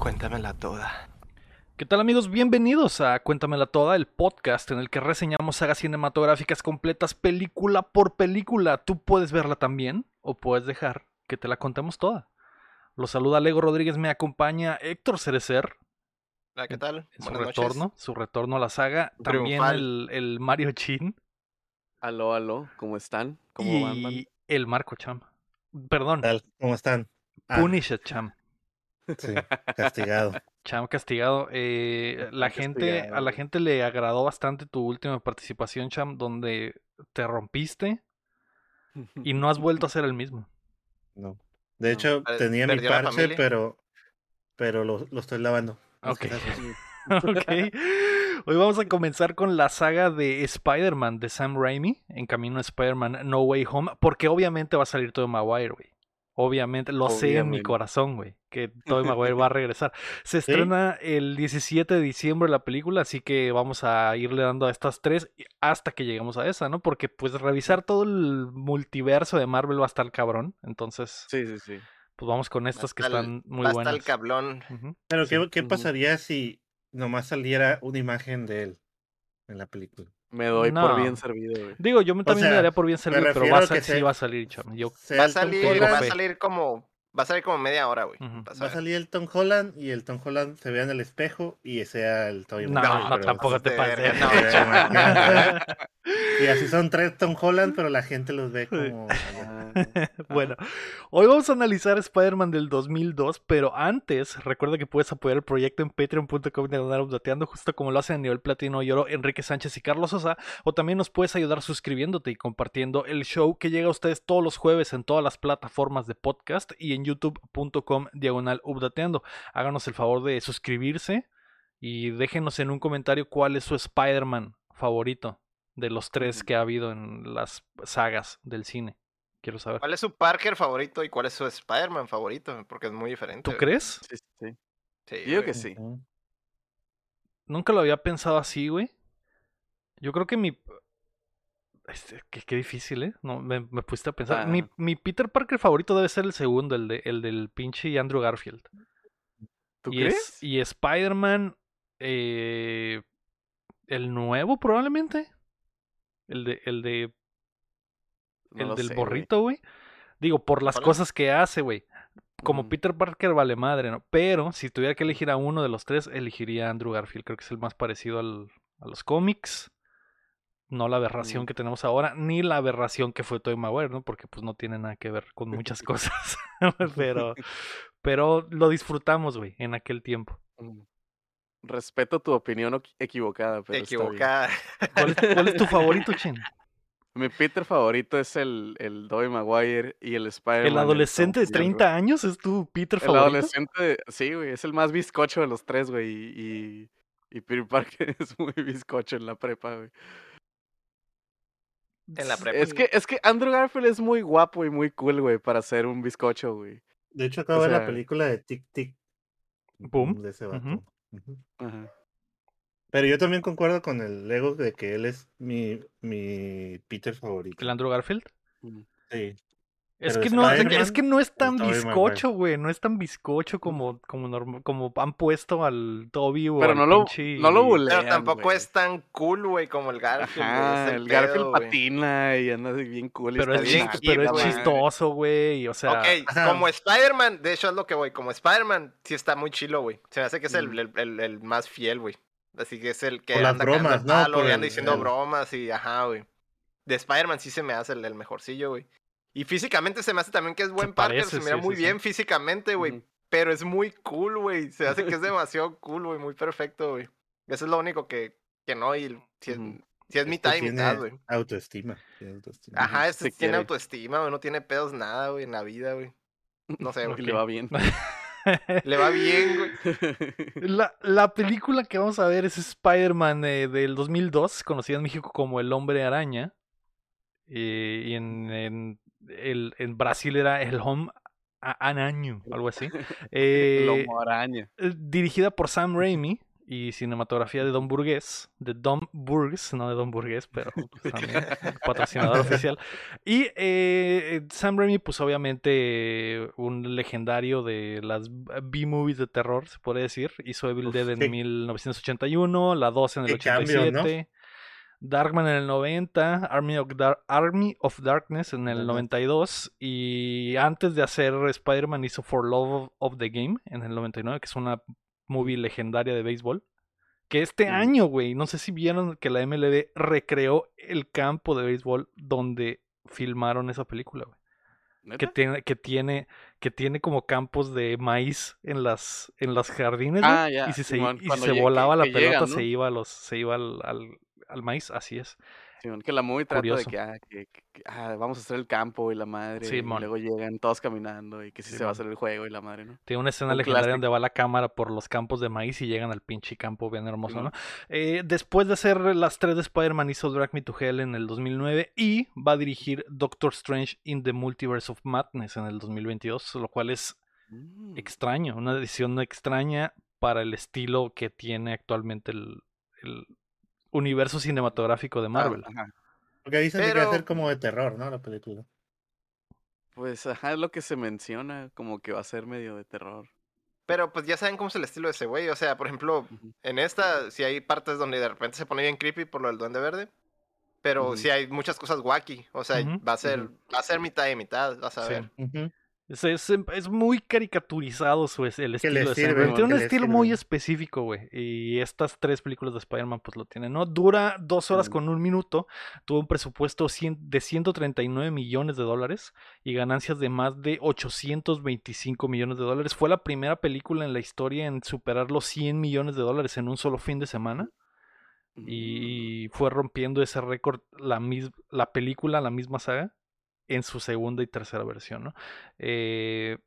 Cuéntamela toda. ¿Qué tal amigos? Bienvenidos a Cuéntamela Toda, el podcast en el que reseñamos sagas cinematográficas completas película por película. Tú puedes verla también o puedes dejar que te la contemos toda. Los saluda Lego Rodríguez, me acompaña Héctor Cerecer. Hola, ¿qué tal? En su Buenas retorno, noches. su retorno a la saga. También el, el Mario Chin Aló, aló, ¿cómo están? ¿Cómo van? man? y el Marco Cham. Perdón? ¿Cómo están? Ah, Punisher Cham. Sí, castigado. Cham castigado. Eh, la gente, a la gente le agradó bastante tu última participación, Cham, donde te rompiste y no has vuelto a ser el mismo. No. De No. hecho, Per- tenía mi parche, pero, pero lo, lo estoy lavando. Ok. Ok. Hoy vamos a comenzar con la saga de Spider-Man de Sam Raimi, en camino a Spider-Man No Way Home, porque obviamente va a salir Tobey Maguire, güey. Obviamente, lo sé en mi corazón, güey, que Tobey Maguire va a regresar. Se ¿Sí? estrena el 17 de diciembre la película, así que vamos a irle dando a estas tres hasta que lleguemos a esa, ¿no? Porque pues revisar todo el multiverso de Marvel va a estar cabrón, entonces Sí, sí, sí. pues vamos con estas que están muy Va a buenas. estar el cablón. Ujú. Pero, Sí. ¿qué, qué pasaría si nomás saliera una imagen de él en la película? Me doy No. por bien servido, güey. Digo, yo me- también me sea, daría por bien servido, pero va a a sal- que sí se- va a salir. Yo, Sea Va a salir, va a salir como. Va a salir como media hora, güey. Va a salir el Tom Holland y el Tom Holland se vea en el espejo y sea el Tobey No, no, tampoco te pases. no, Y así son tres Tom Holland, pero la gente los ve como... Bueno, hoy vamos a analizar Spider-Man del 2002, pero antes, recuerda que puedes apoyar el proyecto en patreon.com diagonal updateando, justo como lo hacen a nivel platino y oro Enrique Sánchez y Carlos Sosa, o también nos puedes ayudar suscribiéndote y compartiendo el show que llega a ustedes todos los jueves en todas las plataformas de podcast y en youtube.com diagonal updateando. Háganos el favor de suscribirse y déjenos en un comentario cuál es su Spider-Man favorito de los tres que ha habido en las sagas del cine. Quiero saber. ¿Cuál es su Parker favorito y cuál es su Spider-Man favorito? Porque es muy diferente. ¿Tú güey. crees? sí, sí, sí. Yo digo güey. que sí. Nunca lo había pensado así, güey. Yo creo que mi... Este, qué, qué difícil, ¿eh? No, me, me pusiste a pensar. Mi, Ah. mi Peter Parker favorito debe ser el segundo, el, de, el del pinche Andrew Garfield. ¿Tú y, crees? es- y Spider-Man, eh, el nuevo probablemente. El de, el de, el del sé, borrito, güey. Digo, por las cosas que hace, güey. Como Ujú. Peter Parker vale madre, ¿no? Pero si tuviera que elegir a uno de los tres, elegiría a Andrew Garfield. Creo que es el más parecido al- a los cómics. No la aberración Mm. que tenemos ahora, ni la aberración que fue Tobey Maguire, ¿no? Porque pues no tiene nada que ver con muchas cosas. pero, pero lo disfrutamos, güey, en aquel tiempo. Mm. Respeto tu opinión equivocada, pero. Equivocada. ¿Cuál es, cuál es tu favorito, Chin? Mi Peter favorito es el, el Tobey Maguire y el Spider-Man. ¿El adolescente de Tom Holland, 30 años es tu Peter güey. El favorito? adolescente, sí, güey, es el más bizcocho de los tres, güey. Y, y, y Peter Parker es muy bizcocho en la prepa, güey. En la prepa. Es que, es que Andrew Garfield es muy guapo y muy cool, güey, para ser un bizcocho, güey. De hecho, acabo de ver sea- la película de Tic Tic. Boom. De ese vato. Ajá. Pero yo también concuerdo con el Lego de que él es mi, mi Peter favorito. ¿El Andrew Garfield? Mm. Sí. Es que, no, es que no es tan bizcocho, güey. No es tan bizcocho como, como, como han puesto al Toby o Pero al no lo, pinche- no lo bulean, Pero tampoco es tan cool, güey, como el Garfield. Ajá, el, pedo, Garfield patina y anda así bien cool. y Pero es, bien pero es chistoso, güey. O sea, Ok, Ajá. como Spider-Man, de hecho es lo que voy, como Spider-Man sí está muy chilo, güey. Se me hace que es el, Mm. el, el- el más fiel, güey. Así que es el que Por las anda cagando bromas, ¿no? Por y anda el- diciendo el- bromas y ajá, güey. De Spider-Man sí se me hace el, el mejorcillo, güey. Y físicamente se me hace también que es buen Parker, parece, se mira sí, muy sí, sí. bien físicamente, güey. Pero es muy cool, güey. Se hace que es demasiado cool, güey. Muy perfecto, güey. Eso es lo único que, que no, y si es, Ujú. si es mitad y mitad, güey. Autoestima. Ajá, este tiene quiere. autoestima, güey. No tiene pedos nada, güey, en la vida, güey. No sé, Y güey. le va bien. Le va bien, güey. la, la película que vamos a ver es Spider-Man eh, del 2002, conocida en México como El Hombre Araña. eh, y en, en, el, en Brasil era El Home A- Araño, algo así. Eh, eh, dirigida por Sam Raimi y cinematografía de Don Burgués, de Don Burgs, no de Don Burgués, pero pues, también patrocinador oficial. Y eh, Sam Raimi, pues obviamente un legendario de las B-movies de terror, se puede decir. Hizo Evil Uf, Dead en qué- 1981, la 2 en el qué cambio, 87. ¿no? Darkman en el 90, Army of, Dar- Army of Darkness en el Ajá. 92 y antes de hacer Spider-Man hizo For Love of the Game en el 99, que es una movie legendaria de béisbol. Que este Ujú. año, güey, no sé si vieron que la MLB recreó el campo de béisbol donde filmaron esa película, güey. Que tiene, que tiene, que tiene como campos de maíz en las, en las jardines, Ah, ya, y si se, y si se que- volaba la que pelota llegan, se iba a los, se iba al, al, al maíz, así es. Simón, que la movie trata Curioso. de que, ah, que- que- que, ah, vamos a hacer el campo y la madre, y Simón. luego llegan todos caminando y que si se va a hacer el juego y la madre, ¿no? Tiene una escena Un legendaria clásico. donde va la cámara por los campos de maíz y llegan al pinche campo bien hermoso. ¿no? Eh, después de hacer las tres de Spider-Man hizo Drag Me to Hell en el 2009 y va a dirigir Doctor Strange in the Multiverse of Madness en el 2022, lo cual es Mm. extraño, una decisión extraña para el estilo que tiene actualmente el, el universo cinematográfico de Ah, Marvel. ajá. Porque dicen que Pero- va a ser como de terror, ¿no? La película. Pues ajá, es lo que se menciona, como que va a ser medio de terror. Pero pues ya saben cómo es el estilo de ese güey. O sea, por ejemplo, en esta sí hay partes donde de repente se pone bien creepy por lo del duende verde. Pero sí hay muchas cosas wacky. O sea, va a ser, va a ser mitad y mitad, vas a Sí. ver. Es, es, es muy caricaturizado su, es- el estilo de. Tiene un estilo muy específico, güey. Y estas tres películas de Spider-Man, pues lo tienen, ¿no? Dura dos horas con un minuto. Tuvo un presupuesto cien- de 139 millones de dólares y ganancias de más de 825 millones de dólares. Fue la primera película en la historia en superar los 100 millones de dólares en un solo fin de semana. Mm. Y fue rompiendo ese récord la, la película, la misma saga, en su segunda y tercera versión, ¿no? Eh,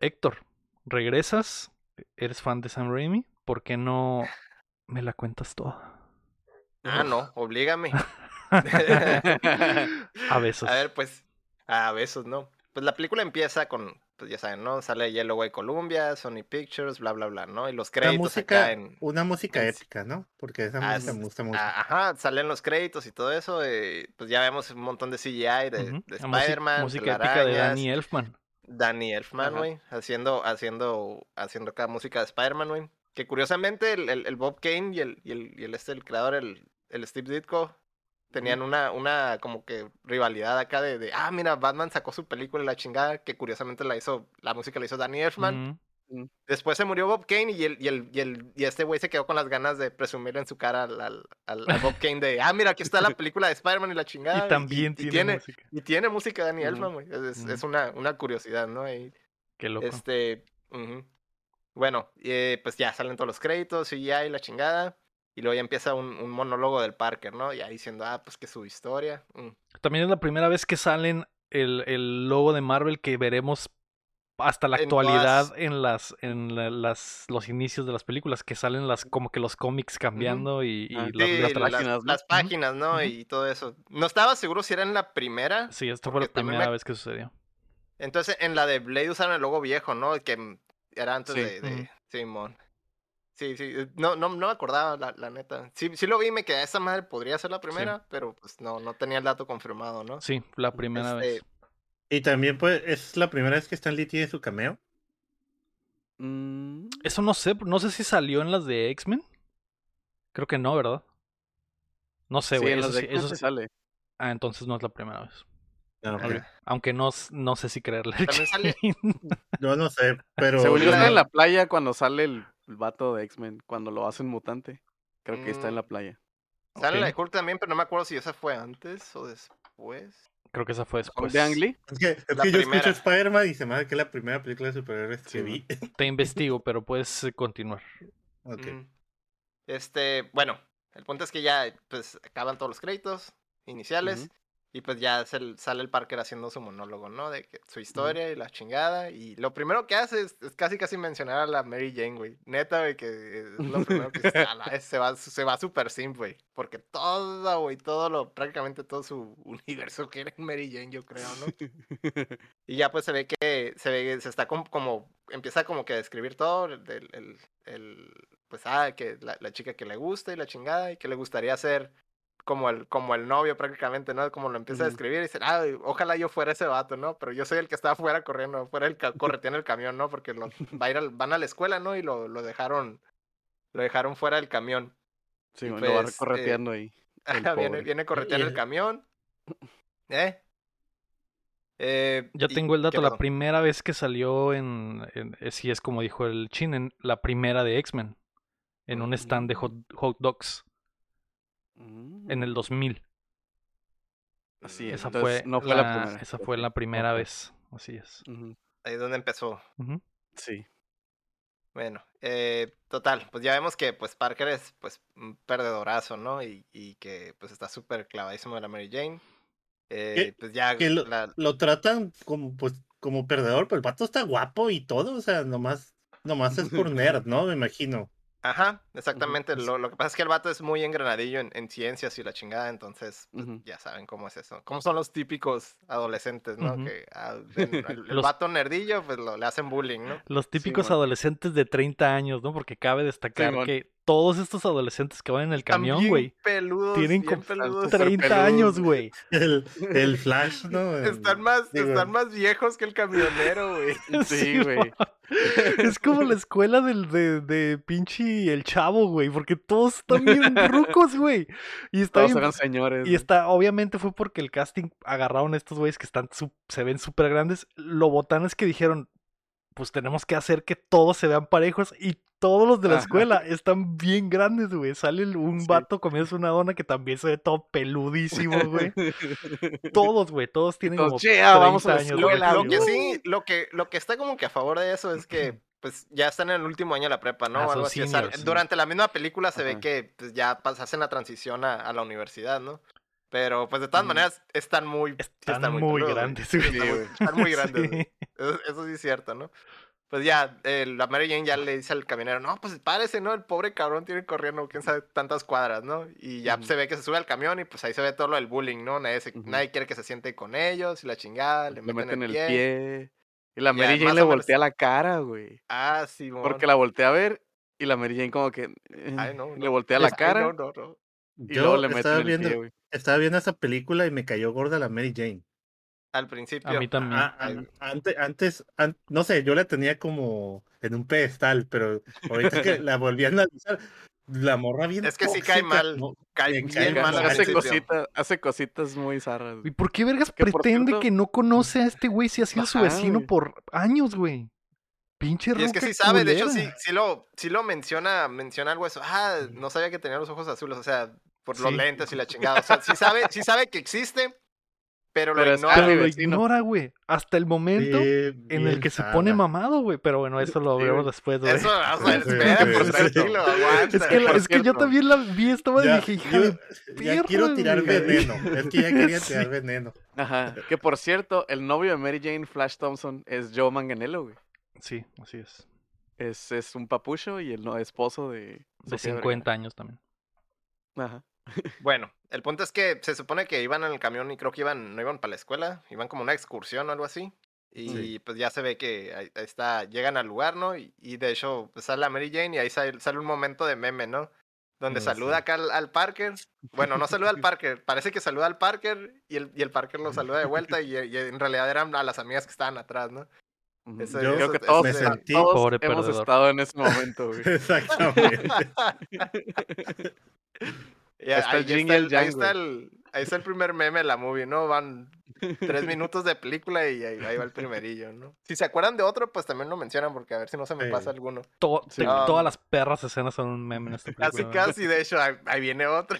Héctor, regresas, eres fan de Sam Raimi, ¿por qué no me la cuentas toda? Ah, no, oblígame. A besos. A ver, pues, a besos, ¿no? Pues la película empieza con, pues ya saben, ¿no? Sale Yellowway Columbia, Sony Pictures, bla, bla, bla, ¿no? Y los Una créditos música, acá en... una música en- épica, ¿no? Porque esa Ah, música me gusta mucho. Ajá, salen los créditos y todo eso. eh, pues ya vemos un montón de CGI de, La música- Spider-Man, música épica de Danny Elfman. Danny Elfman, güey, haciendo, haciendo, haciendo acá música de Spider-Man, güey. Que curiosamente el, el- el Bob Kane y el, y el, y el este, el creador, el, el Steve Ditko, tenían una, una como que rivalidad acá de, de, ah, mira, Batman sacó su película y la chingada, que curiosamente la hizo, la música la hizo Danny Elfman. Ujú. Después se murió Bob Kane y, el, y, el, y, el, y este güey se quedó con las ganas de presumir en su cara al, al, al- al Bob Kane de, ah, mira, aquí está la película de Spider-Man y la chingada. Y también y tiene, tiene, música. y tiene música de Danny. Elfman, güey. Es, es- una, una curiosidad, ¿no? Y, Qué loco. este, bueno, eh, pues ya salen todos los créditos y ya y la chingada. Y luego ya empieza un, un monólogo del Parker, ¿no? Ya diciendo, ah, pues que su historia. mm. También es la primera vez que salen el, el logo de Marvel que veremos hasta la En actualidad todas- en las en la- las los inicios de las películas que salen las como que los cómics cambiando y, y Ah, las, Sí, las páginas, ¿no? las páginas, ¿no? Y todo eso. No estaba seguro si era en la primera. Sí, esta fue la primera me- vez que sucedió. Entonces, en la de Blade usaron el logo viejo, ¿no? Que mm, era antes Sí. de, de. Simón. Sí, sí. eh, No, no, no me acordaba, la, la neta. Sí, sí lo vi y me quedé, esa madre podría ser la primera, pero pues no, no tenía el dato confirmado, ¿no? Sí, la primera Este, vez. Y también, pues, es la primera vez que Stan Lee tiene su cameo. Mm, Eso no sé, no sé si salió en las de X-Men. Creo que no, ¿verdad? No sé, sí, güey. eso sí- X-Men eso sí sale. Ah, entonces no es la primera vez. No, Ok. Aunque no, no sé si creerle. También sale- yo no sé, pero. Según yo está en la playa cuando sale el, el vato de X-Men, cuando lo hacen mutante. Creo que está en la Mm. playa. Sale la de. Hulk también, pero no me acuerdo si esa fue antes o después. Creo que esa fue ¿Hulk después. de Ang Lee? Es que, es La que yo escucho Spider-Man y se me hace que es la primera película de superhéroes Sí, que vi. Te investigo, pero puedes eh, continuar. Ok. Mm. Este, bueno, el punto es que ya pues acaban todos los créditos iniciales. Y pues ya sale el Parker haciendo su monólogo, ¿no? De que su historia y la chingada y lo primero que hace es, es casi casi mencionar a la Mary Jane, güey. Neta, güey, que es lo primero que se, a la vez se va se va super simp, güey, porque todo, güey, todo lo prácticamente todo su universo quiere Mary Jane, yo creo, ¿no? Y ya pues se ve que se ve se está como, como empieza como que a describir todo el- el, pues, ah, que la, la chica que le gusta y la chingada, y que le gustaría ser como el, como el novio prácticamente, ¿no? Como lo empieza a describir y dice, ah, ojalá yo fuera ese vato, ¿no? Pero yo soy el que está afuera corriendo, fuera el ca- correteando el camión, ¿no? Porque lo, va a ir al- van a la escuela, ¿no? Y lo, lo dejaron, lo dejaron fuera del camión. Sí, lo va pues, eh, correteando ahí. Viene, correteando el el- camión. ¿Eh? Eh, Ya y- tengo el ¿qué dato, la primera vez que salió en, en- eh, sí es como dijo el Chin, en la primera de X-Men, en un stand de hot, hot dogs, en el Mm, 2000. Así es. Esa entonces, fue, no fue la la, primera. esa fue la primera vez, así es. Ahí es donde empezó. Sí. Bueno, eh, total, pues ya vemos que pues Parker es pues un perdedorazo, ¿no? Y, y que pues está súper clavadísimo de la Mary Jane. Eh, pues ya que lo, la- lo tratan como, pues, como perdedor, pero el vato está guapo y todo, o sea, nomás, nomás es por nerd, ¿no? Me imagino. Ajá, exactamente. pues Lo, lo que pasa es que el vato es muy engranadillo en, en ciencias y la chingada, entonces pues, ya saben cómo es eso. Cómo son los típicos adolescentes, ¿no? Que el, el Los- vato nerdillo, pues lo, le hacen bullying, ¿no? Los típicos adolescentes de 30 años, ¿no? Porque cabe destacar que todos estos adolescentes que van en el camión, güey, peludos, tienen bien como peludos. súper 30 peludos, años, güey. El, el Flash, ¿no? Están más, digo, están más viejos que el camionero, güey. Sí, güey. Es como la escuela del, de, de pinche el chavo, güey, porque todos están bien rucos, güey. Y está Todos bien- eran señores. Y está, obviamente fue porque el casting agarraron a estos güeyes que están, su- se ven súper grandes. Lo botán es que dijeron, pues tenemos que hacer que todos se vean parejos y todos los de la Ajá. escuela están bien grandes, güey. Sale el- un Sí. vato comiéndose una dona que también se ve todo peludísimo, güey. Todos, güey, todos tienen Todos, como "Yeah, vamos a la 30 años, Lo, escuela, que sí, lo que, lo que está como que a favor de eso es que pues ya están en el último año de la prepa, ¿no? Ah, algo así. O sea, seniors, sí. durante la misma película se ve que pues, ya hacen la transición a, a la universidad, ¿no? Pero pues de todas maneras están muy, sí Están muy güey. grandes, Sí, güey. Están muy, güey. están muy grandes, Sí. güey. Eso, eso sí es cierto, ¿no? Pues ya, eh, la Mary Jane ya le dice al camionero, no, pues párese, ¿no? El pobre cabrón tiene corriendo, quién sabe, tantas cuadras, ¿no? Y ya Ujú. se ve que se sube al camión y pues ahí se ve todo lo del bullying, ¿no? Nadie, se- Ujú. nadie quiere que se siente con ellos y la chingada, le, Le meten, meten el el pie. pie. Y la Ya, Mary Jane más le o menos. voltea la cara, güey. Ah, sí, Porque la voltea a ver y la Mary Jane como que eh, Ay, no, le no. voltea la Ay, cara no, no, no. y Yo luego le meten estaba el viendo, pie, güey. Estaba viendo esa película y me cayó gorda la Mary Jane. Al principio. A mí también. Ah, Ay, an- antes, antes, an- no sé, yo la tenía como en un pedestal, pero ahorita que la volví a analizar, la morra bien Es que sí cae tóxica, mal, ¿no? cae me bien cae mal al mal. hace cositas, hace cositas muy zarras. ¿Y por qué vergas Que pretende cierto- que no conoce a este güey si ha sido su vecino güey. por años, güey? Pinche Y es que sí sabe, de hecho sí lo, sí lo menciona, menciona algo eso. Ah, no sabía que tenía los ojos azules, o sea, por los Sí. lentes y la chingada. O sea, sí sabe, sí sabe que existe, pero lo Pero ignora. Pero lo ignora, güey. Hasta el momento en el que se pone mamado, güey. Pero bueno, eso lo güey. después, güey. Eso, o sea, espera, sí. tranquilo, aguanta. Es que, la- Por es que yo también la vi, estaba y Ya, dije, hija yo- de ya quiero tirar güey. veneno. Es que ya quería Sí. tirar veneno. Ajá. Que por cierto, el novio de Mary Jane, Flash Thompson, es Joe Manganello, güey. Sí, así es. Es, es un papucho y el no, esposo de... De Sofía 50 años también. Ajá. Bueno, el punto es que se supone que iban en el camión y creo que iban, no iban para la escuela, iban como una excursión o algo así. Y Sí. pues ya se ve que ahí, está, llegan al lugar, ¿no? Y, y de hecho pues, sale la Mary Jane y ahí sale, sale un momento de meme, ¿no? Donde Ah, saluda sí. acá al, al Parker. Bueno, no saluda al Parker, parece que saluda al Parker y el, y el Parker lo saluda de vuelta y, y en realidad eran a las amigas que estaban atrás, ¿no? Eso- Yo Creo que todos, me sentí- todos Pobre hemos perdedor. estado en ese momento, güey. Exactamente. Ahí está ahí, el está ahí, está el, ahí está el primer meme de la movie, ¿no? Van tres minutos de película y ahí, ahí va el primerillo, ¿no? Si se acuerdan de otro, pues también lo mencionan porque a ver si no se me pasa alguno. To- Sí. te- Um, todas las perras escenas son un meme en esta película. Casi, casi, de hecho, ahí, ahí viene otro.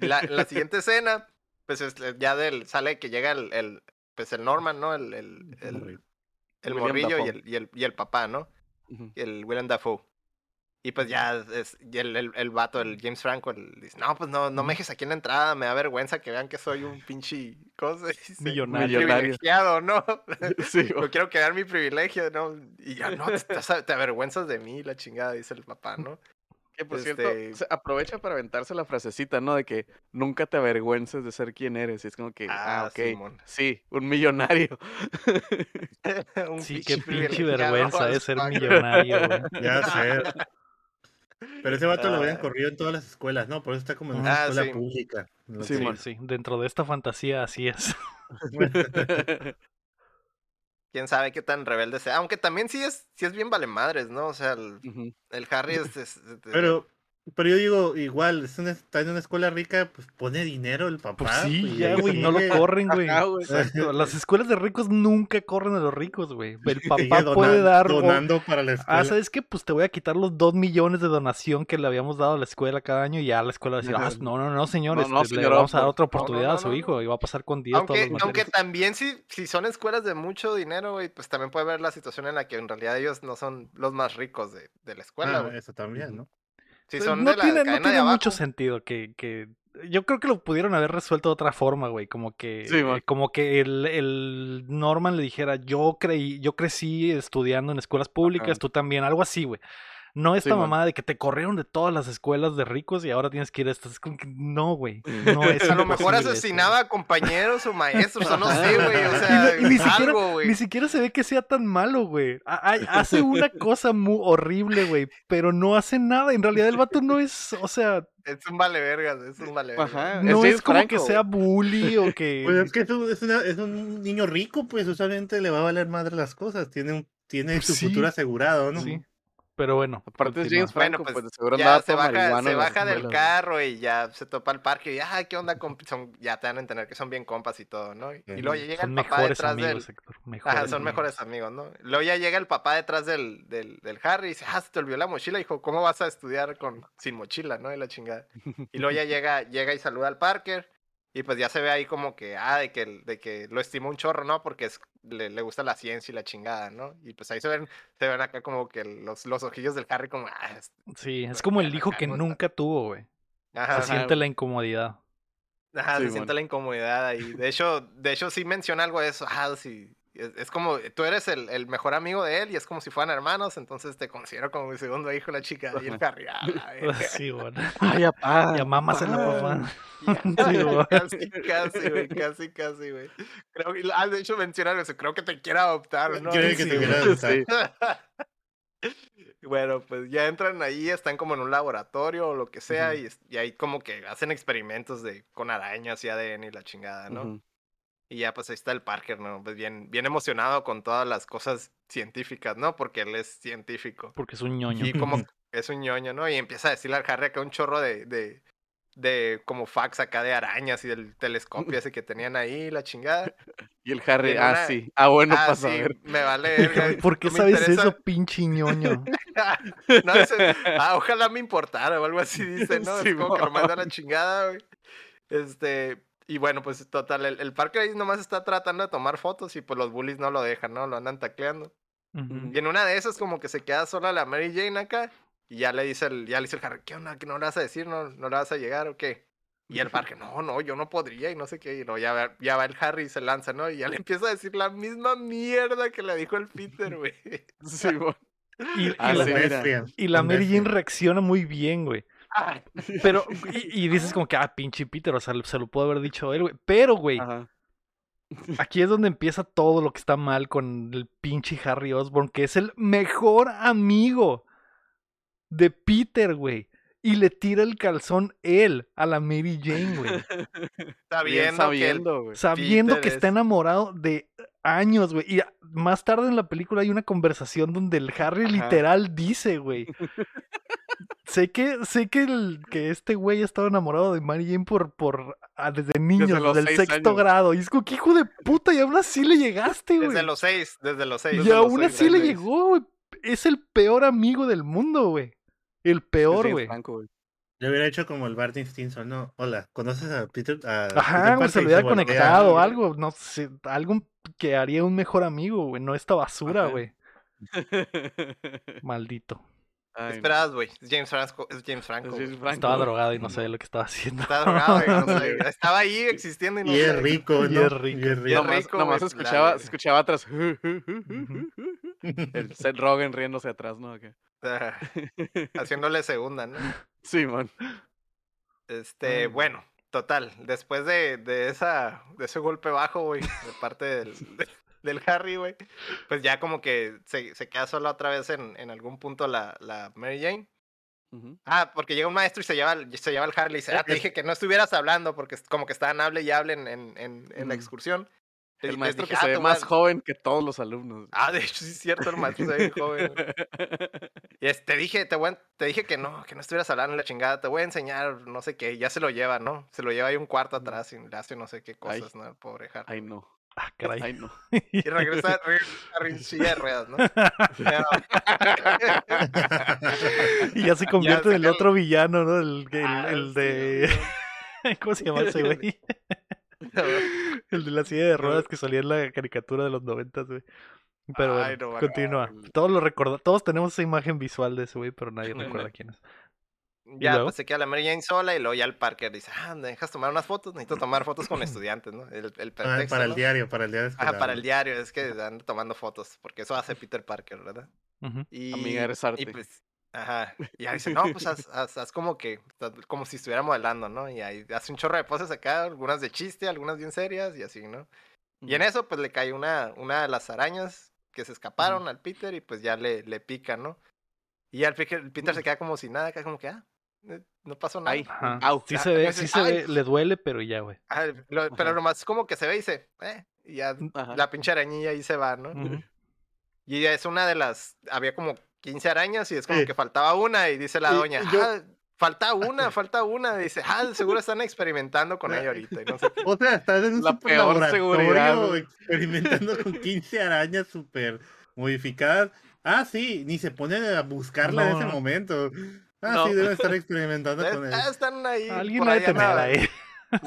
La, la siguiente escena, pues es- ya del, sale que llega el, el, pues el Norman, ¿no? El, el, el, el William morrillo y el, y, el, y el papá, ¿no? Ujú. el Willem Dafoe. Y pues ya es, y el, el, el vato, el James Franco, el, dice, no, pues no, no me dejes aquí en la entrada, me da vergüenza que vean que soy un pinche, ¿cómo se dice? Millonario. Privilegiado, ¿no? Sí, No quiero quedar mi privilegio, ¿no? Y ya, no, te, te- avergüenzas de mí, la chingada, dice el papá, ¿no? Que por Este- cierto, se aprovecha para aventarse la frasecita, ¿no? De que nunca te avergüences de ser quien eres. Y es como que, ah, Ah, ok. Simón. Sí, un millonario. Un Sí, qué pinche vergüenza es ser millonario, güey. Ya sé. Pero ese vato lo habían Ah. corrido en todas las escuelas, ¿no? Por eso está como en una Ah, escuela sí. pública. No Sí. Sí, dentro de esta fantasía así es. Quién sabe qué tan rebelde sea. Aunque también sí es, sí es bien vale madres, ¿no? O sea, el, el Harry es. es- es- Pero, pero yo digo, igual, es una- está en una escuela rica, pues pone dinero el papá. Pues sí, pues, ya, güey, no lo corren, güey. Ajá, güey. Exacto. Las escuelas de ricos nunca corren a los ricos, güey. El papá dona- puede dar. Donando para la escuela. Ah, ¿sabes qué? Pues te voy a quitar los dos millones de donación que le habíamos dado a la escuela cada año y ya la escuela va a decir, ah, no, no, no, señor, No, no, este, le señor, vamos a dar otra no, no, oportunidad no, a su no, hijo y va a pasar con 10 todas Aunque, las aunque materias. también si, si son escuelas de mucho dinero, güey, pues también puede haber la situación en la que en realidad ellos no son los más ricos de, de la escuela, Ah, güey. eso también, ¿no? Si Pues son no de la tiene, no de tiene abajo. mucho sentido que, que yo creo que lo pudieron haber resuelto de otra forma, güey, como que Sí, eh, como que el, el Norman le dijera, "Yo creí, yo crecí estudiando en escuelas públicas, Ajá. tú también", algo así, güey. No esta man. mamada de que te corrieron de todas las escuelas de ricos y ahora tienes que ir a estas. Es como que no, güey. No es A lo mejor asesinaba a compañeros o maestros, o no sé, güey. O Y sea, no- y ni siquiera- algo, güey. Ni siquiera se ve que sea tan malo, güey. Ha- ha- Hace una cosa muy horrible, güey, pero no hace nada. En realidad el vato no es, o sea, Es un vale vergas, es un vale vergas. Ajá. no es como que sea bully o que... Pues es que es un, es una- es un niño rico, pues usualmente le va a valer madre las cosas. Tiene, un, tiene su Sí. futuro asegurado, ¿no? Sí. Pero bueno. Aparte es. James Franco, Bueno, pues, pues, de seguro ya se baja, se baja del carro y ya se topa el parque y ah, ¿qué onda? Son, ya te van a entender que son bien compas y todo, ¿no? Y, y luego ya llega Son el papá mejores detrás amigos, del... Héctor. Mejores Ajá, son amigos. mejores amigos, ¿no? Luego ya llega el papá detrás del, del, del Harry y dice, ah, se te olvidó la mochila, hijo, ¿cómo vas a estudiar con, sin mochila, no? Y la chingada. Y luego ya llega, llega y saluda al Parker y pues ya se ve ahí como que, ah, de que, de que lo estima un chorro, ¿no? Porque es, le, le gusta la ciencia y la chingada, ¿no? Y pues ahí se ven, se ven acá como que los, los ojillos del Harry como, ah, es- Sí, es Bueno, como el hijo que nunca tuvo, güey. ajá, Se siente la incomodidad. Ajá, Sí, se siente la incomodidad ahí. De hecho, de hecho sí menciona algo de eso. Ah, sí. Es, es como, tú eres el, el mejor amigo de él y es como si fueran hermanos, entonces te considero como mi segundo hijo, la chica. Y el Harry. Sí, güey. Ay, apá. Y a mamás en la apá. papá. Ya, Sí, güey. casi, casi, güey, casi, casi, güey. Creo que, ah, de hecho menciona eso, creo que te quiere adoptar, ¿no? Cree que Sí, te quiera adoptar. Sí. Bueno, pues ya entran ahí, están como en un laboratorio o lo que sea, y, y ahí como que hacen experimentos de con arañas y ADN y la chingada, ¿no? Y ya pues ahí está el Parker, ¿no? Pues bien, bien emocionado con todas las cosas científicas, ¿no? Porque él es científico. Porque es un ñoño. Y como es un ñoño, ¿no? Y empieza a decirle al Harry acá un chorro de, de, de como fax acá de arañas y del telescopio ese que tenían ahí, la chingada. Y el Harry, ah, una- sí. Ah, bueno, ah, pasa sí, a ver. me vale. ¿Por qué sabes interesa. eso, pinche ñoño? no, ese- ah, ojalá me importara o algo así, dice, ¿no? es como que lo Simón. manda a la chingada, güey. Este, y bueno, pues total, el, el Parker ahí nomás está tratando de tomar fotos y pues los bullies no lo dejan, ¿no? Lo andan tacleando. Y en una de esas como que se queda sola la Mary Jane acá y ya le dice el, ya le dice el Harry, ¿qué onda? ¿Que no le vas a decir? ¿No, no le vas a llegar o qué? Y el Parker, no, no, yo no podría y no sé qué. Y luego ya va, ya va el Harry y se lanza, ¿no? Y ya le empieza a decir la misma mierda que le dijo el Peter, güey. Sí, bueno. Y, y la, y Mary Jane reacciona muy bien, güey. Ay, Pero, y, y dices como que, ah, pinche Peter, o sea, se lo pudo haber dicho él, güey. Pero, güey, Ajá. aquí es donde empieza todo lo que está mal con el pinche Harry Osborn, que es el mejor amigo de Peter, güey. Y le tira el calzón él a la Mary Jane, güey. Está Bien viendo que sabiendo, güey. Sabiendo Peter que está es- enamorado de años, güey. Y más tarde en la película hay una conversación donde el Harry Ajá. literal dice, güey. sé que, sé que, el, que este güey ha estado enamorado de Mary Jane por, por ah, desde niños, los del seis sexto años. grado. Y es como que hijo de puta, y aún así le llegaste, güey. Desde los seis, desde los seis. Y desde aún seis así le llegó, güey. Es el peor amigo del mundo, güey. El peor, güey. Yo hubiera hecho como el Barney Stinson, ¿no? Hola, ¿conoces a Peter? A Ajá, Peter güey, se lo hubiera voltea. conectado o algo, no sé, algo que haría un mejor amigo, güey, no esta basura, güey. Maldito. Ay. Esperabas, güey. Es James Franco. Es James Franco. Es güey. James Franco, Estaba drogado y no sabía lo que estaba haciendo. Está drogado, güey, no sé, Estaba ahí existiendo y no Y es rico, ¿no? Y es rico. Y es Y rico. Nomás, rico, nomás se escuchaba, se escuchaba atrás. El Seth Rogen riéndose atrás, ¿no? Haciéndole segunda, ¿no? Sí, man. Este, bueno, total. Después de, de esa, de ese golpe bajo, güey, de parte del, del Harry, güey, pues ya como que se, se queda sola otra vez en, en algún punto la, la Mary Jane. Ah, porque llega un maestro y se lleva, se lleva el Harley y dice, Eh, ah, te dije que no estuvieras hablando porque como que estaban hable y hable en, en, en- en la excursión. El maestro que "Ah, se te ve más joven que todos los alumnos. Ah, de hecho, sí es cierto, el maestro se ve joven. Y es, te dije, te, voy te dije que no, que no estuvieras hablando en la chingada, te voy a enseñar no sé qué, ya se lo lleva, ¿no? Se lo lleva ahí un cuarto atrás y le hace no sé qué Ay. cosas, ¿no? El pobre Harley. Ay, no. Ah, caray. Ay, no. Y regresa, regresa en silla de ruedas, ¿no? Y ya se convierte en el otro villano, ¿no? El, el, Ah, el sí, de. ¿Cómo se llama ese güey? El de la silla de ruedas que salía en la caricatura de los noventas, güey. Pero Ay, bueno, no me continúa. Todos lo recorda, todos tenemos esa imagen visual de ese güey, pero nadie recuerda quién es. Ya, luego? pues se queda la Mary Jane sola y luego ya el Parker dice, ah, ¿me dejas tomar unas fotos? Necesito tomar fotos con estudiantes, ¿no? El, el Ah, para el ¿no? diario, para el diario Ajá, escolar. para el diario, es que anda tomando fotos, porque eso hace Peter Parker, ¿verdad? Y, Amiga, eres Y arte. pues, ajá, y ya dice, no, pues haz, haz- haz como que, como si estuviera modelando, ¿no? Y ahí hace un chorro de poses acá, algunas de chiste, algunas bien serias y así, ¿no? Y en eso, pues le cae una, una de las arañas que se escaparon al Peter y pues ya le, le pica, ¿no? Y ya el Peter, el Peter se queda como si nada, acá como que, ah, no pasó nada. Ay, Ajá. Au. Sí se ve, sí se ve, le duele, pero ya, güey. Ah, lo- pero Ajá. nomás como que se ve y dice, eh, y ya Ajá. la pinche arañilla ahí se va, ¿no? Ujú. Y es una de las, había como 15 arañas y es como que faltaba una y dice la Y- doña, y yo- ah, falta una, falta una. Dice, ah, seguro están experimentando con ella ahorita. Y no sé. O sea, estás en un La super peor seguridad, experimentando con 15 arañas super modificadas. Ah, sí, ni se ponen a buscarla en No, ese no. momento. Ah, No. sí, deben estar experimentando con Ah, él. están ahí. Alguien por ha de ahí tener anda, ahí.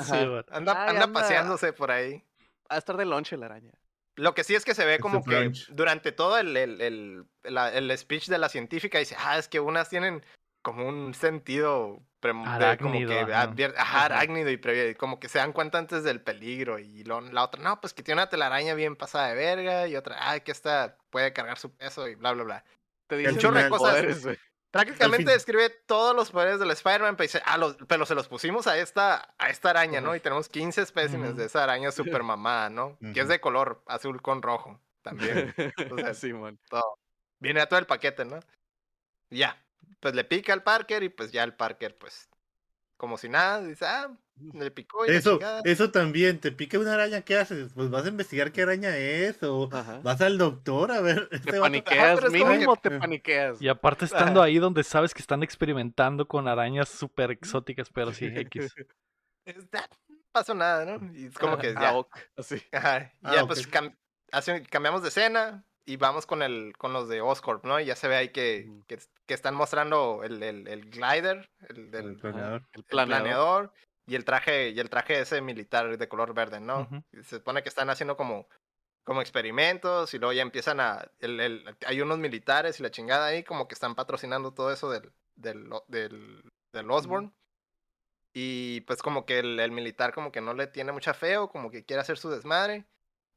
Sí, güey. Anda, Ay, anda anda. paseándose por ahí. Va a estar de lonche la araña. Lo que sí es que se ve como que brunch. durante todo el, el, el, la- el speech de la científica dice, ah, es que unas tienen como un sentido de como Arácnido, que ajá. advier- ajá, arácnido y previ- como que se dan cuenta antes del peligro y lo- la otra, no, pues que tiene una telaraña bien pasada de verga y otra, ah, que esta puede cargar su peso y bla, bla, bla. Te El dicen chorro de cosas. poderes, güey. Prácticamente describe todos los poderes del Spider-Man, pero dice, ah, los- pero se los pusimos a esta, a esta araña, ¿no? Y tenemos 15 espécimes de esa araña super mamada, ¿no? Que es de color azul con rojo también. sea, sí, man. todo. Viene a todo el paquete, ¿no? Ya, pues le pica al Parker y pues ya el Parker, pues, como si nada, dice, ah, le picó y la Eso, eso también, te pica una araña, ¿qué haces? Pues vas a investigar qué araña es, o Ajá. vas al doctor a ver. Este Te vato- paniqueas, pero es como mínimo que- te paniqueas. Y aparte estando ahí donde sabes que están experimentando con arañas súper exóticas, pero sí, X. Es- ah, No pasó nada, ¿no? Y es como que Ah, ya, ok, Así. ajá, Ah, ya pues cam- hace- cambiamos de escena y vamos con el con los de Oscorp, ¿no? Y ya se ve ahí que, que, que están mostrando el, el, el glider, el, del El planeador. El el planeador. Y el traje y el traje ese militar de color verde, ¿no? Se supone que están haciendo como como experimentos y luego ya empiezan a el, el- hay unos militares y la chingada ahí como que están patrocinando todo eso del del del, del Osborn y pues como que el, el militar como que no le tiene mucha fe o como que quiere hacer su desmadre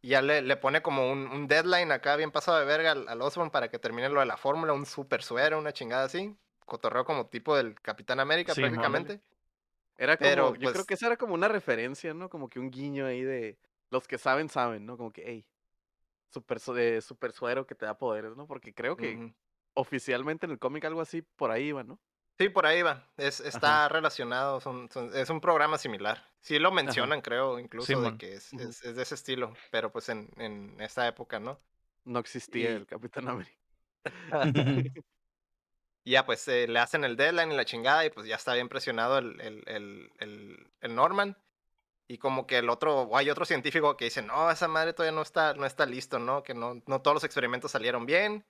y ya le, le pone como un, un deadline acá bien pasado de verga al, al Osborn para que termine lo de la fórmula, un super suero, una chingada así, cotorreo como tipo del Capitán América Simón. prácticamente. Era como, Pero, yo creo pues- que esa era como una referencia, ¿no? Como que un guiño ahí de los que saben, saben, ¿no? Como que, hey, super, su- de super suero que te da poderes, ¿no? Porque creo que oficialmente en el cómic algo así por ahí iba, ¿no? Sí, por ahí va. Es, está relacionado, son, son- es un programa similar. Sí lo mencionan, creo, incluso de que es, es, es de ese estilo, pero pues en, en esta época, ¿no? No existía Y- el Capitán América. Y ya pues eh, le hacen el deadline y la chingada y pues ya está bien presionado el, el, el, el, Norman. Y como que el otro, o hay otro científico que dice, no, esa madre todavía no está, no está listo, ¿no? Que no, no todos los experimentos salieron bien,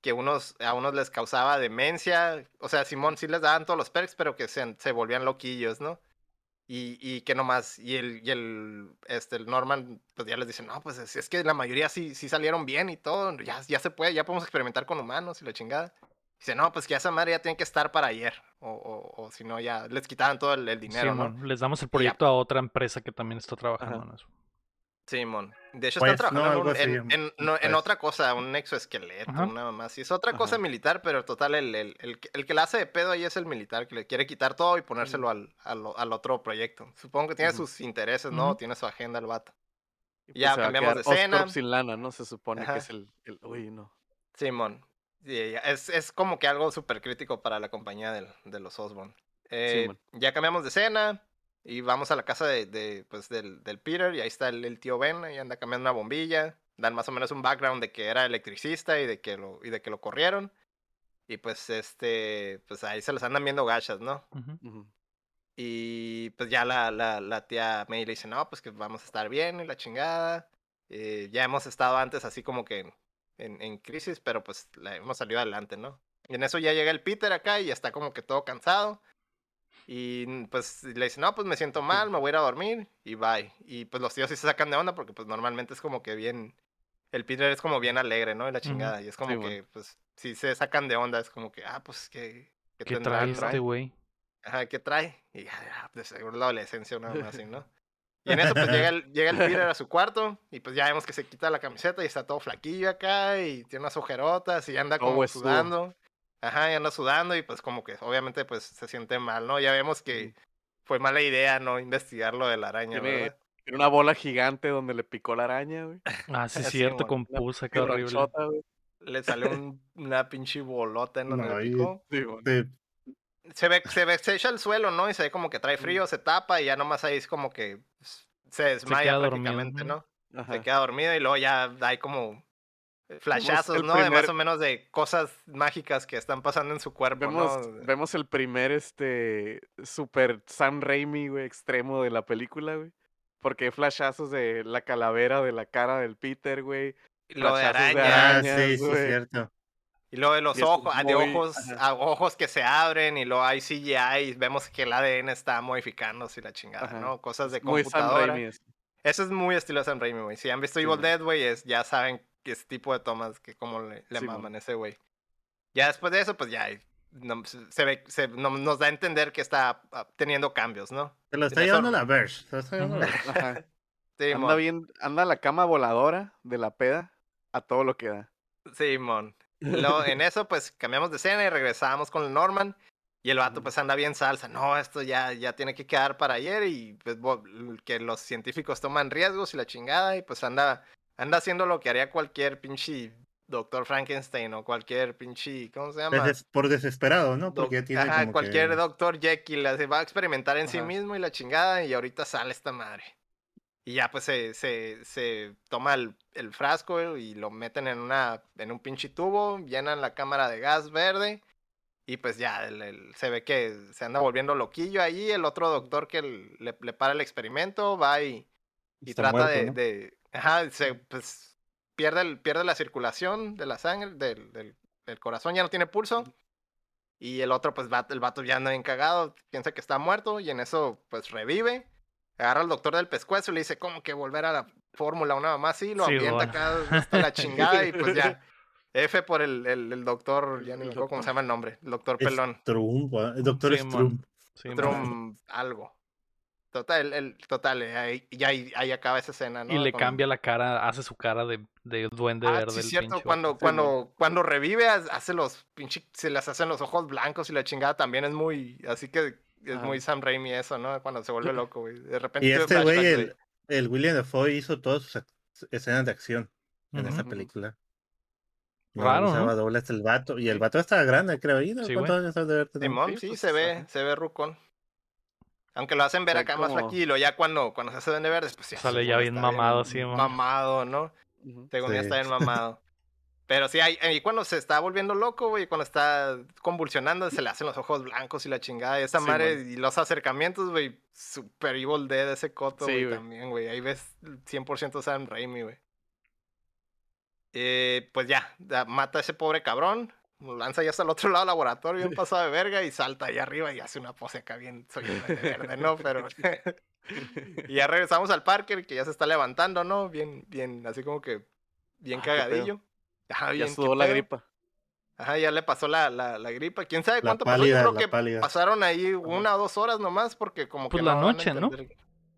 que unos, a unos les causaba demencia, o sea, Simón sí les daban todos los perks, pero que se, se volvían loquillos, ¿no? Y, y que nomás, y el, y el, este, el Norman, pues ya les dice, no, pues es, es que la mayoría sí, sí salieron bien y todo, ya, ya se puede, ya podemos experimentar con humanos y la chingada. Dice, no, pues que esa madre ya tiene que estar para ayer. O, o, o si no, ya les quitaban todo el, el dinero, ¿no? Simón, les damos el proyecto a otra empresa que también está trabajando Ajá. en eso. Simón. De hecho, Pues, están no, trabajando en, un- así, en, en- no, en pues. otra cosa, un exoesqueleto, Ajá. una mamá así. Es otra cosa Ajá. militar, pero total, el, el, el, que- el que la hace de pedo ahí es el militar, que le quiere quitar todo y ponérselo al, al, al otro proyecto. Supongo que tiene sus intereses, ¿no? Tiene su agenda el vato. Y Ya cambiamos de escena. Sin lana, ¿no? Se supone Ajá. que es el, el- Uy, no. Simón. Sí, ya, es, es como que algo súper crítico para la compañía del- de los Osborn. Eh, man. ya cambiamos de escena y vamos a la casa de, de, pues, del, del Peter y ahí está el, el tío Ben y anda cambiando una bombilla. Dan más o menos un background de que era electricista y de que lo, y de que lo corrieron. Y pues este, pues ahí se los andan viendo gachas, ¿no? Y pues ya la, la, la tía May le dice, no, pues que vamos a estar bien y la chingada. Eh, ya hemos estado antes así como que en, en, crisis, pero pues la hemos salido adelante, ¿no? Y en eso ya llega el Peter acá y ya está como que todo cansado. Y mm, pues le dice, no, pues me siento mal, me voy a ir a dormir y bye. Y pues los tíos sí se sacan de onda porque pues normalmente es como que bien... El Peter es como bien alegre, ¿no? Y la chingada. Y es como Sí, bueno. que, pues, si se sacan de onda, es como que, ah, pues, que... ¿Qué tendrá, trae este güey? Ajá, ¿qué trae? Y ya, de seguro la adolescencia o nada más así, ¿no? Y en eso pues llega el, llega el Peter a su cuarto y pues ya vemos que se quita la camiseta y está todo flaquillo acá y tiene unas ojerotas y anda como sudando. Ajá, y anda sudando y pues como que obviamente pues se siente mal, ¿no? Ya vemos que fue mala idea no investigar lo de la araña, Tiene, ¿verdad? tiene una bola gigante donde le picó la araña, güey. Ah, sí, es cierto, con Una pus, qué horrible. Le salió un- una pinche bolota en donde No, le y- picó. Sí, güey. Sí, se ve, se ve, se echa al suelo, ¿no? Y se ve como que trae frío, se tapa y ya nomás ahí es como que se desmaya prácticamente. ¿no? Ajá. Se queda dormido y luego ya hay como eh, flashazos, ¿no? De más o menos de cosas mágicas que están pasando en su cuerpo, Vemos, ¿no? vemos el primer, este, super Sam Raimi, güey, extremo de la película, güey. Porque hay flashazos de la calavera de la cara del Peter, güey. Y lo de ah, arañas, sí, sí, güey. cierto. Y luego de los Y ojos, ah, de ojos, a ojos que se abren y luego hay CGI y vemos que el ADN está modificándose y la chingada, Ajá. ¿no? Cosas de Muy Sam computadora. Raimi. eso. Eso es muy estilo Sam Raimi, güey. Si han visto Sí, Evil man. Dead, güey, es, ya saben que ese tipo de tomas que como le, le Sí, man. maman a ese güey. Ya después de eso, pues ya no- se, ve, se, no- nos da a entender que está ah, teniendo cambios, ¿no? Se lo está llevando la Verge. Se lo está llevando la. Sí, Anda mon. bien, anda la cama voladora de la peda a todo lo que da. Sí, mon. Luego, en eso, pues cambiamos de escena y regresamos con el Norman. Y el vato, pues anda bien salsa. No, esto ya, ya tiene que quedar para ayer. Y pues bo- que los científicos toman riesgos y la chingada. Y pues anda, anda haciendo lo que haría cualquier pinche Doctor Frankenstein o cualquier pinche. ¿Cómo se llama? Por desesperado, ¿no? Porque tiene Ajá, como cualquier que... Doctor Jekyll así, va a experimentar en sí mismo y la chingada. Y ahorita sale esta madre. Y ya pues se, se, se toma el, el frasco y lo meten en una en un pinche tubo, llenan la cámara de gas verde y pues ya el- el- se ve que se anda volviendo loquillo ahí. El otro doctor que le, le para el experimento va y, y trata muerto, de, ¿no? de- Ajá, se pues pierde, pierde la circulación de la sangre, del, del, del corazón, ya no tiene pulso. Y el otro, pues, va- el vato ya anda bien cagado, piensa que está muerto y en eso, pues, revive. Agarra al doctor del pescuezo y le dice, ¿cómo que volver a la fórmula? Una mamá así, lo Sí, avienta bueno. acá hasta la chingada y pues ya. F por el, el, el doctor, ya ni me acuerdo cómo se llama el nombre, el doctor Es Pelón. Trump, el doctor Sí, mon. Strum. Sí, mon. Trum algo. Total, el, total, eh, ahí, y ahí, ahí acaba esa escena, ¿no? Y le Con- cambia la cara, hace su cara de, de duende Ah, verde. sí, el cierto, cuando, cuando, cuando revive, ha- hace los pinche, se les hacen los ojos blancos y la chingada también es muy, así que es Ajá. muy Sam Raimi eso, ¿no? Cuando se vuelve loco, güey. De repente Y este güey, el, el William Dafoe hizo todas sus escenas de acción en esa Ujú. película. No Raro, usaba ¿no? dobles el vato. Y el vato estaba grande, creo. ¿y no? Sí. Simón, Sí, sí, pues, se ve, se ve rucón. Aunque lo hacen ver acá más como- flaquillo, ya cuando, cuando se hace de verdes, pues ya Sale ya bien mamado, mon. Mamado, ¿no? Según ya Sí. está bien mamado. Pero sí, y cuando se está volviendo loco, güey, cuando está convulsionando, se le hacen los ojos blancos y la chingada. Y esa Sí, madre, y los acercamientos, güey, super evil dead ese coto, güey, también, güey. Ahí ves 100% Sam Raimi, güey. Eh, pues ya, ya, mata a ese pobre cabrón, lo lanza ya hasta el otro lado del laboratorio, bien pasado de verga, y salta allá arriba y hace una pose acá bien, soy Duende verde, ¿no? Pero... y ya regresamos al Parker, que ya se está levantando, ¿no? Bien, bien, así como que bien Ah, cagadillo. Ajá, Ya bien, ¿qué sudó la pedo? gripa. Ajá, ya le pasó la, la, la gripa. ¿Quién sabe La cuánto pálida, pasó? Yo la creo que pálida. pasaron ahí una o dos horas nomás porque como Pues que la no noche, ¿no? Sí,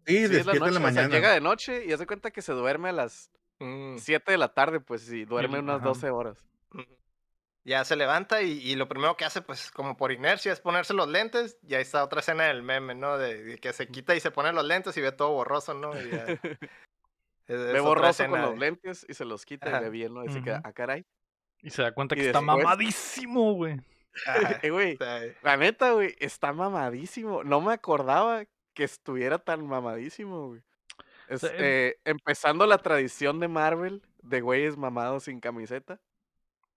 Sí, es la despierta en noche, la o sea, mañana. llega de noche y hace cuenta que se duerme a las Mm, 7 de la tarde, pues sí, duerme unas ajá. 12 horas. Ya se levanta y, y lo primero que hace, pues como por inercia, es ponerse los lentes. Y ahí está otra escena del meme, ¿no? De, de que se quita y se pone los lentes y ve todo borroso, ¿no? Y ya, es- es Ve borroso con los lentes y se los quita Ajá. y ve bien, ¿no? Y se queda, Ujú. ah, caray. Y se da cuenta Y que está después- mamadísimo, güey. Eh, güey, la neta, güey, está mamadísimo. No me acordaba que estuviera tan mamadísimo, güey. em Este, empezando la tradición de Marvel de güeyes mamados sin camiseta.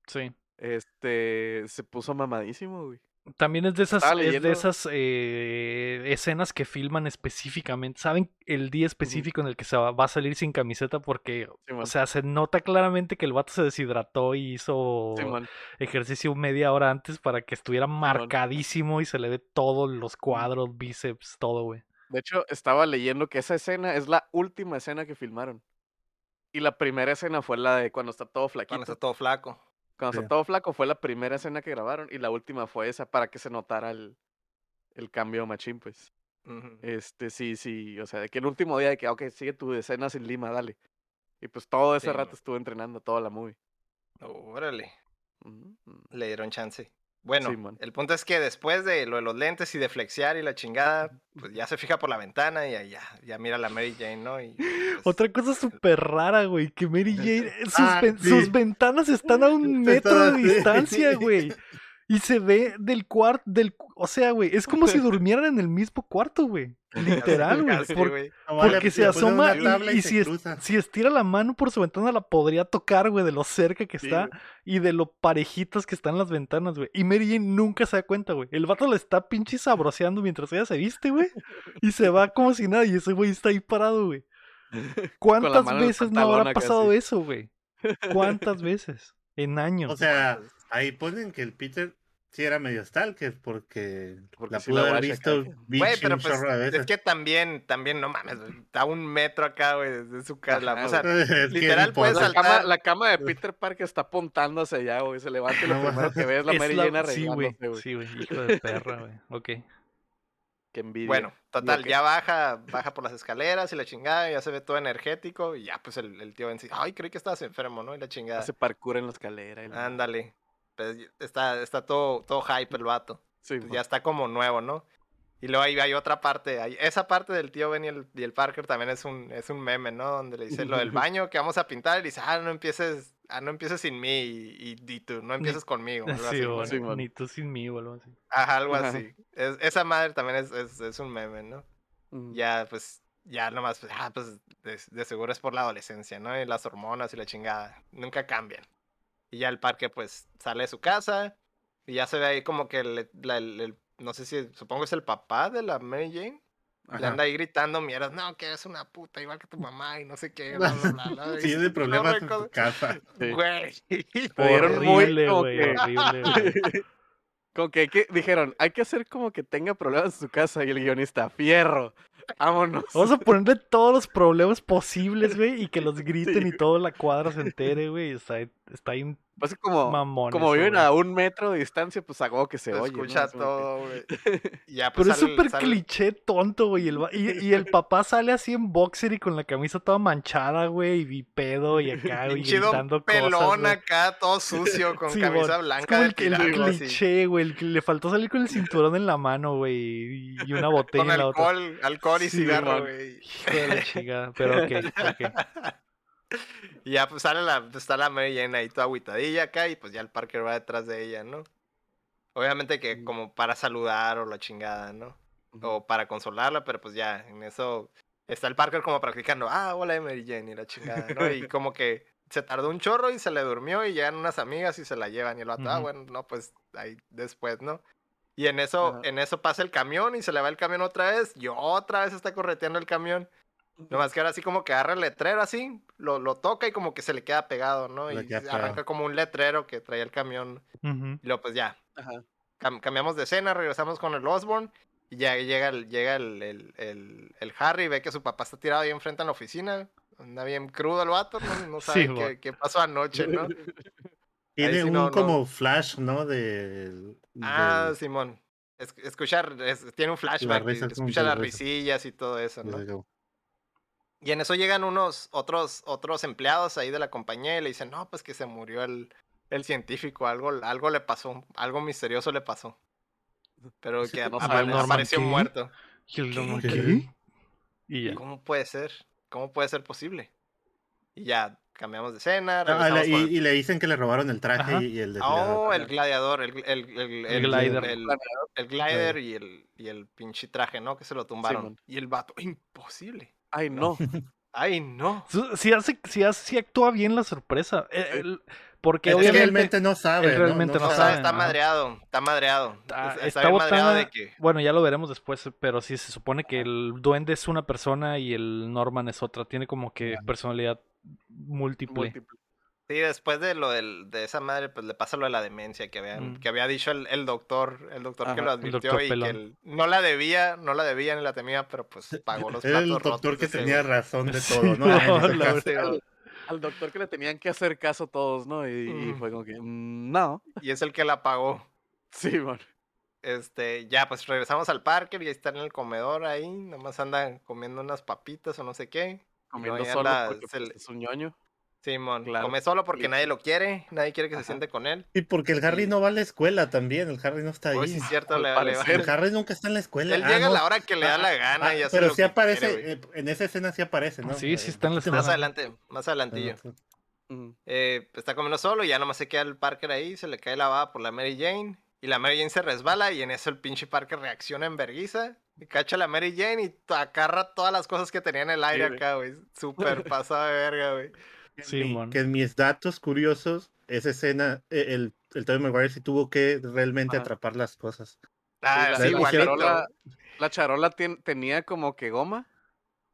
Sí. Este, se puso mamadísimo, güey. También es de esas, Estaba es de leyendo- esas eh, escenas que filman específicamente. Saben el día específico en el que se va, va a salir sin camiseta porque, o sea, se nota claramente que el vato se deshidrató y hizo ejercicio media hora antes para que estuviera marcadísimo y se le ve todos los cuadros, bíceps, todo, güey. De hecho, estaba leyendo que esa escena es la última escena que filmaron. Y la primera escena fue la de cuando está todo flaquito. Cuando está todo flaco. Cuando está todo flaco fue la primera escena que grabaron y la última fue esa para que se notara el, el cambio machín, pues. Este, sí, sí, o sea, de que el último día de que, ok, sigue tu escena sin lima, dale. Y pues todo ese Sí, rato mo. estuvo entrenando toda la movie. Órale, le dieron chance. Bueno, el punto es que después de lo de los lentes y de flexear y la chingada, pues ya se fija por la ventana y ahí ya, ya mira a la Mary Jane, ¿no? Y, pues, Otra cosa súper rara, güey, que Mary Jane, eh, sus, Ah, sí. sus ventanas están a un metro de distancia, güey. Y se ve del cuarto, del, o sea, güey, es como si durmieran en el mismo cuarto, güey. Literal, güey. por- porque se asoma y, y se si, es- cruza. si estira la mano por su ventana la podría tocar, güey, de lo cerca que Sí, está y de lo parejitas que están las ventanas, güey. Y Mary Jane nunca se da cuenta, güey. El vato le está pinche sabroseando mientras ella se viste, güey. Y se va como si nada y ese güey está ahí parado, güey. ¿Cuántas veces no habrá pasado eso, güey? ¿Cuántas veces? En años. O sea, ahí ponen que el Peter sí era medio stalker porque, Porque la sí pudo haber visto. Güey, pero un pues chorro de es que también, también, no mames, está un metro acá, güey, desde su casa. O sea, literal, puedes. La cama, saltar. la cama de Peter Parker está apuntando hacia allá, güey. Se levanta y lo No, primero que ve es la Es Mary la- Jane Sí, güey. arreglándose, güey. Sí, güey. Hijo de perra, güey. Ok. Qué envidia. Bueno, total, ya baja, baja por las escaleras y la chingada, ya se ve todo energético y ya pues el, el tío Ben dice, ay, creí que estabas enfermo, ¿no? Y la chingada. Hace parkour en la escalera. y la- Ándale. Pues está, está todo, todo hype el vato. Sí, Pues ya está como nuevo, ¿no? Y luego ahí hay otra parte, hay- esa parte del tío Ben y el, y el Parker también es un, es un meme, ¿no? Donde le dice lo del baño que vamos a pintar y dice, ah, no empieces, ah, no empieces sin mí y, y, y tú, no empieces conmigo. algo Sí, así, ¿no? güey. Sí, man. Ni tú sin mí o algo así. Ajá, algo Ajá. así. Es- esa madre también es, es, es un meme, ¿no? Mm. ya pues ya nomás pues, ah, pues de, de seguro es por la adolescencia, ¿no? Y las hormonas y la chingada nunca cambian. Y ya el parque pues sale de su casa y ya se ve ahí como que el, la- el- el- no sé si supongo es el papá de la Mary Jane. Le anda ahí gritando mierdas, no, que eres una puta igual que tu mamá y no sé qué. bla, bla, bla, bla", y Tiene un chorro problemas de en cosas. tu casa. Sí. Güey. Dieron muy Horrible, como güey. que- Horrible, güey. Como que, que dijeron, hay que hacer como que tenga problemas en su casa. Y el guionista, fierro, vámonos. Vamos a ponerle todos los problemas posibles, güey, y que los griten y toda la cuadra se entere, güey. Está, está ahí Pues como, mamón. como eso, viven a un metro de distancia, pues hago que se Se oye. escucha todo, güey. Ya, pues, Pero es súper sale- cliché tonto, güey. Y el, y, y el papá sale así en boxer y con la camisa toda manchada, güey, y pedo y acá, güey, gritando pelón cosas, acá, todo sucio, con Sí, camisa blanca. Es como de el, el cliché, güey. El que le faltó salir con el cinturón en la mano, güey. Y una botella Con en la otra. alcohol, alcohol y Sí, cigarro, güey. Hijo de la chingada. Pero ok, ok. Y ya pues sale la, está la Mary Jane ahí toda agüitadilla acá y pues ya el Parker va detrás de ella, ¿no? Obviamente que Mm. como para saludar o la chingada, ¿no? O para consolarla, pero pues ya, en eso está el Parker como practicando, ah, hola Mary Jane y la chingada, ¿no? Y como que se tardó un chorro y se le durmió y llegan unas amigas y se la llevan y el vato, ah, Ujú. bueno, no, pues ahí después, ¿no? Y en eso, Ajá. en eso pasa el camión y se le va el camión otra vez y otra vez está correteando el camión. Nomás que ahora así como que agarra el letrero así, lo, lo toca y como que se le queda pegado, ¿no? Le Y arranca como un letrero que traía el camión. Ujú. Y luego pues ya, Ajá. cam- cambiamos de escena, regresamos con el Osborne. Y ya llega el, llega el, el, el, el Harry, ve que su papá está tirado ahí enfrente en la oficina. Anda bien crudo el vato, no, no sabe Sí, qué, qué pasó anoche, ¿no? Tiene sí un no- no- como flash, ¿no? De, Ah, Simón. Es- escuchar, es- tiene un flashback, como escucha las risillas y todo eso, ¿no? Y en eso llegan unos otros, otros empleados ahí de la compañía y le dicen, no, pues que se murió el, el científico, algo, algo le pasó, algo misterioso le pasó. Pero Sí, que no apareció qué. muerto. ¿Qué? Norman, ¿Qué? ¿qué? Y ya. ¿Cómo puede ser? ¿Cómo puede ser posible? Y ya cambiamos de escena. Ah, le- y, el- y le dicen que le robaron el traje Ajá. y, y el Oh, desfilador. el gladiador, el, el, el, el, glider. el- el glider y el, y el pinche traje, ¿no? Que se lo tumbaron. Y el vato, imposible. Ay, no. Ay, no. Si hace, si hace, si actúa bien la sorpresa. el- porque Es que obviamente realmente no sabe. él realmente no O sea, saben, está madreado, está madreado. Ah, está está madreado de que... Bueno, ya lo veremos después, pero sí se supone que el duende es una persona y el Norman es otra. Tiene como que personalidad múltiple. Múltiple. Sí, después de lo del, de esa madre, pues le pasa lo de la demencia que, habían, Mm. que había dicho el, el doctor, el doctor que lo advirtió y que él no la debía, no la debía ni la temía, pero pues pagó los Era platos el doctor rotos que tenía razón de Sí, todo, ¿no? Al, doctor que le tenían que hacer caso todos, ¿no? Y, fue como que, "Mm, no. Y es el que la pagó. Sí, man. Este, ya, pues regresamos al Parker y ahí está en el comedor ahí, nomás anda comiendo unas papitas o no sé qué. Y Comiendo solo anda- porque se pues, le- es un ñoño. Simón, Claro. come solo porque Sí. nadie lo quiere, nadie quiere que se siente con él. Sí, porque el Harry Y- no va a la escuela también. El Harry no está ahí. Uy, sí es cierto, le, le va- parecer. El Harry nunca está en la escuela. Él Ah, llega a la hora que le da la gana Ah, y hace pero lo sí que aparece, quiere, eh, en esa escena sí aparece, ¿no? Sí, sí Eh, está en la sí, Más escena. adelante, más adelantillo. Eh, está comiendo solo y ya nomás se queda el Parker ahí, se le cae la baba por la Mary Jane. Y la Mary Jane se resbala y en eso el pinche Parker reacciona en verguiza. Y cacha a la Mary Jane y agarra todas las cosas que tenía en el aire acá, güey. Súper pasada de verga, güey. Sí, que en mis datos curiosos, esa escena, eh, el, el Tobey Maguire sí tuvo que realmente Ajá. atrapar las cosas. Ah, la, sí, la charola, la charola tenía como que goma.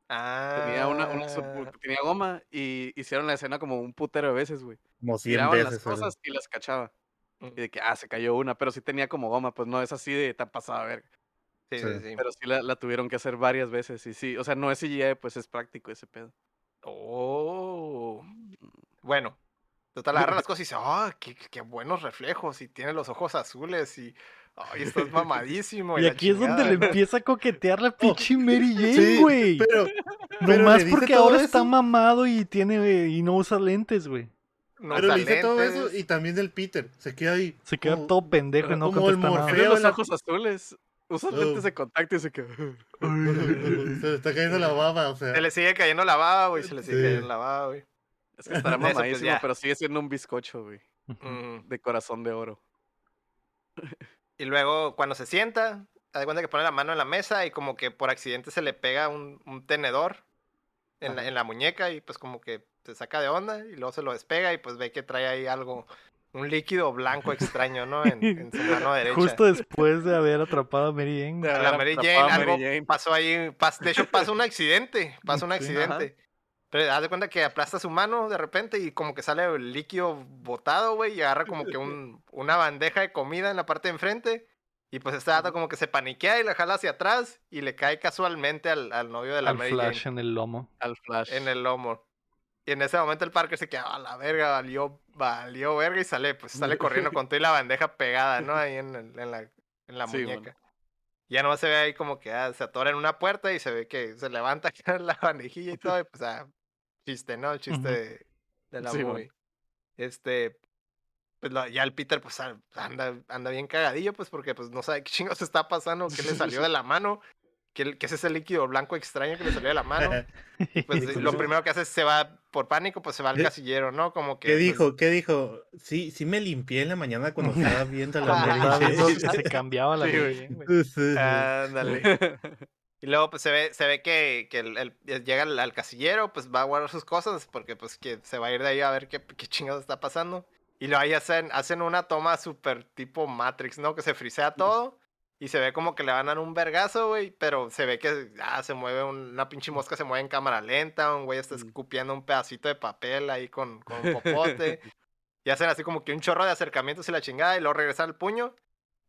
Ah, Tenía una, una sub- tenía goma y hicieron la escena como un putero de veces, güey. Como 100 Tiraban veces. las ¿verdad? cosas y las cachaba. Mm, Y de que, ah, se cayó una, pero sí tenía como goma, pues no es así de tan pasada, ver. Sí, Sí. sí, sí. Pero sí la, la tuvieron que hacer varias veces y sí, o sea, no es CGI, pues es práctico ese pedo. Oh. Bueno. Total, agarra las cosas y dice, ¡ah, qué, qué buenos reflejos! Y tiene los ojos azules y... ¡Ay, estás mamadísimo! Y aquí es donde le chingada". empieza a coquetear la pinche Mary Jane, Sí, güey. pero, pero Nomás porque ahora está mamado y tiene y no usa lentes, güey. No Pero usa le dice todo eso lentes. y también el Peter. Se queda ahí. Se queda como- todo pendejo y no como el contesta nada. Morfeo. Tiene los ojos azules, usa Oh. lentes de contacto y se queda. Se le está cayendo la baba, o sea. Se le sigue cayendo la baba, güey. Se le sigue Sí. cayendo la baba, güey. Es que estará pues, mamadísimo, pero sigue siendo un bizcocho, güey. Mm. de corazón de oro. Y luego, cuando se sienta, de cuenta que pone la mano en la mesa y como que por accidente se le pega un, un tenedor en la, Ajá. en la muñeca y pues como que se saca de onda y luego se lo despega y pues ve que trae ahí algo, un líquido blanco extraño, ¿no? En, en su mano derecha. Justo después de haber atrapado a Mary Jane. De la haber Mary atrapado Jane, a Mary algo Jane. pasó ahí, pas- de hecho pasa un accidente, pasa un Sí. accidente. Pero haz de cuenta que aplasta su mano de repente y como que sale el líquido botado, güey, y agarra como que un, una bandeja de comida en la parte de enfrente. Y pues este dato como que se paniquea y la jala hacia atrás y le cae casualmente al, al novio de la Al Mary flash Jane en el lomo. Al Flash. en el lomo. Y en ese momento el Parker se queda a la verga, valió, valió verga y sale, pues sale corriendo con toda la bandeja pegada, ¿no? Ahí en, el- en la, en la Sí, man. muñeca. Ya nomás se ve ahí como que ah, se atora en una puerta y se ve que se levanta la bandejilla y todo, y pues ah, chiste, ¿no? El chiste de, de la Sí. Este, pues ya el Peter pues anda, anda bien cagadillo, pues porque pues no sabe qué chingos está pasando, qué le salió de la mano, que, que es ese líquido blanco extraño que le salió de la mano. Pues lo primero que hace es se va por pánico, pues se va al ¿Qué- casillero, ¿no? Como que. ¿Qué pues, dijo? ¿Qué dijo? Sí, sí me limpié en la mañana cuando estaba viendo la que se cambiaba la güey. Sí, sí. Ándale. Y luego pues se ve, se ve que, que el, el- llega al, al casillero, pues va a guardar sus cosas, porque pues que se va a ir de ahí a ver qué, qué chingados está pasando. Y luego ahí hacen, hacen una toma súper tipo Matrix, ¿no? Que se frisea todo. Y se ve como que le van a dar un vergazo, güey. Pero se ve que ah, se mueve un- una pinche mosca, se mueve en cámara lenta. Un güey está Mm. escupiendo un pedacito de papel ahí con, con popote. y hacen así como que un chorro de acercamientos y la chingada. Y luego regresa al puño.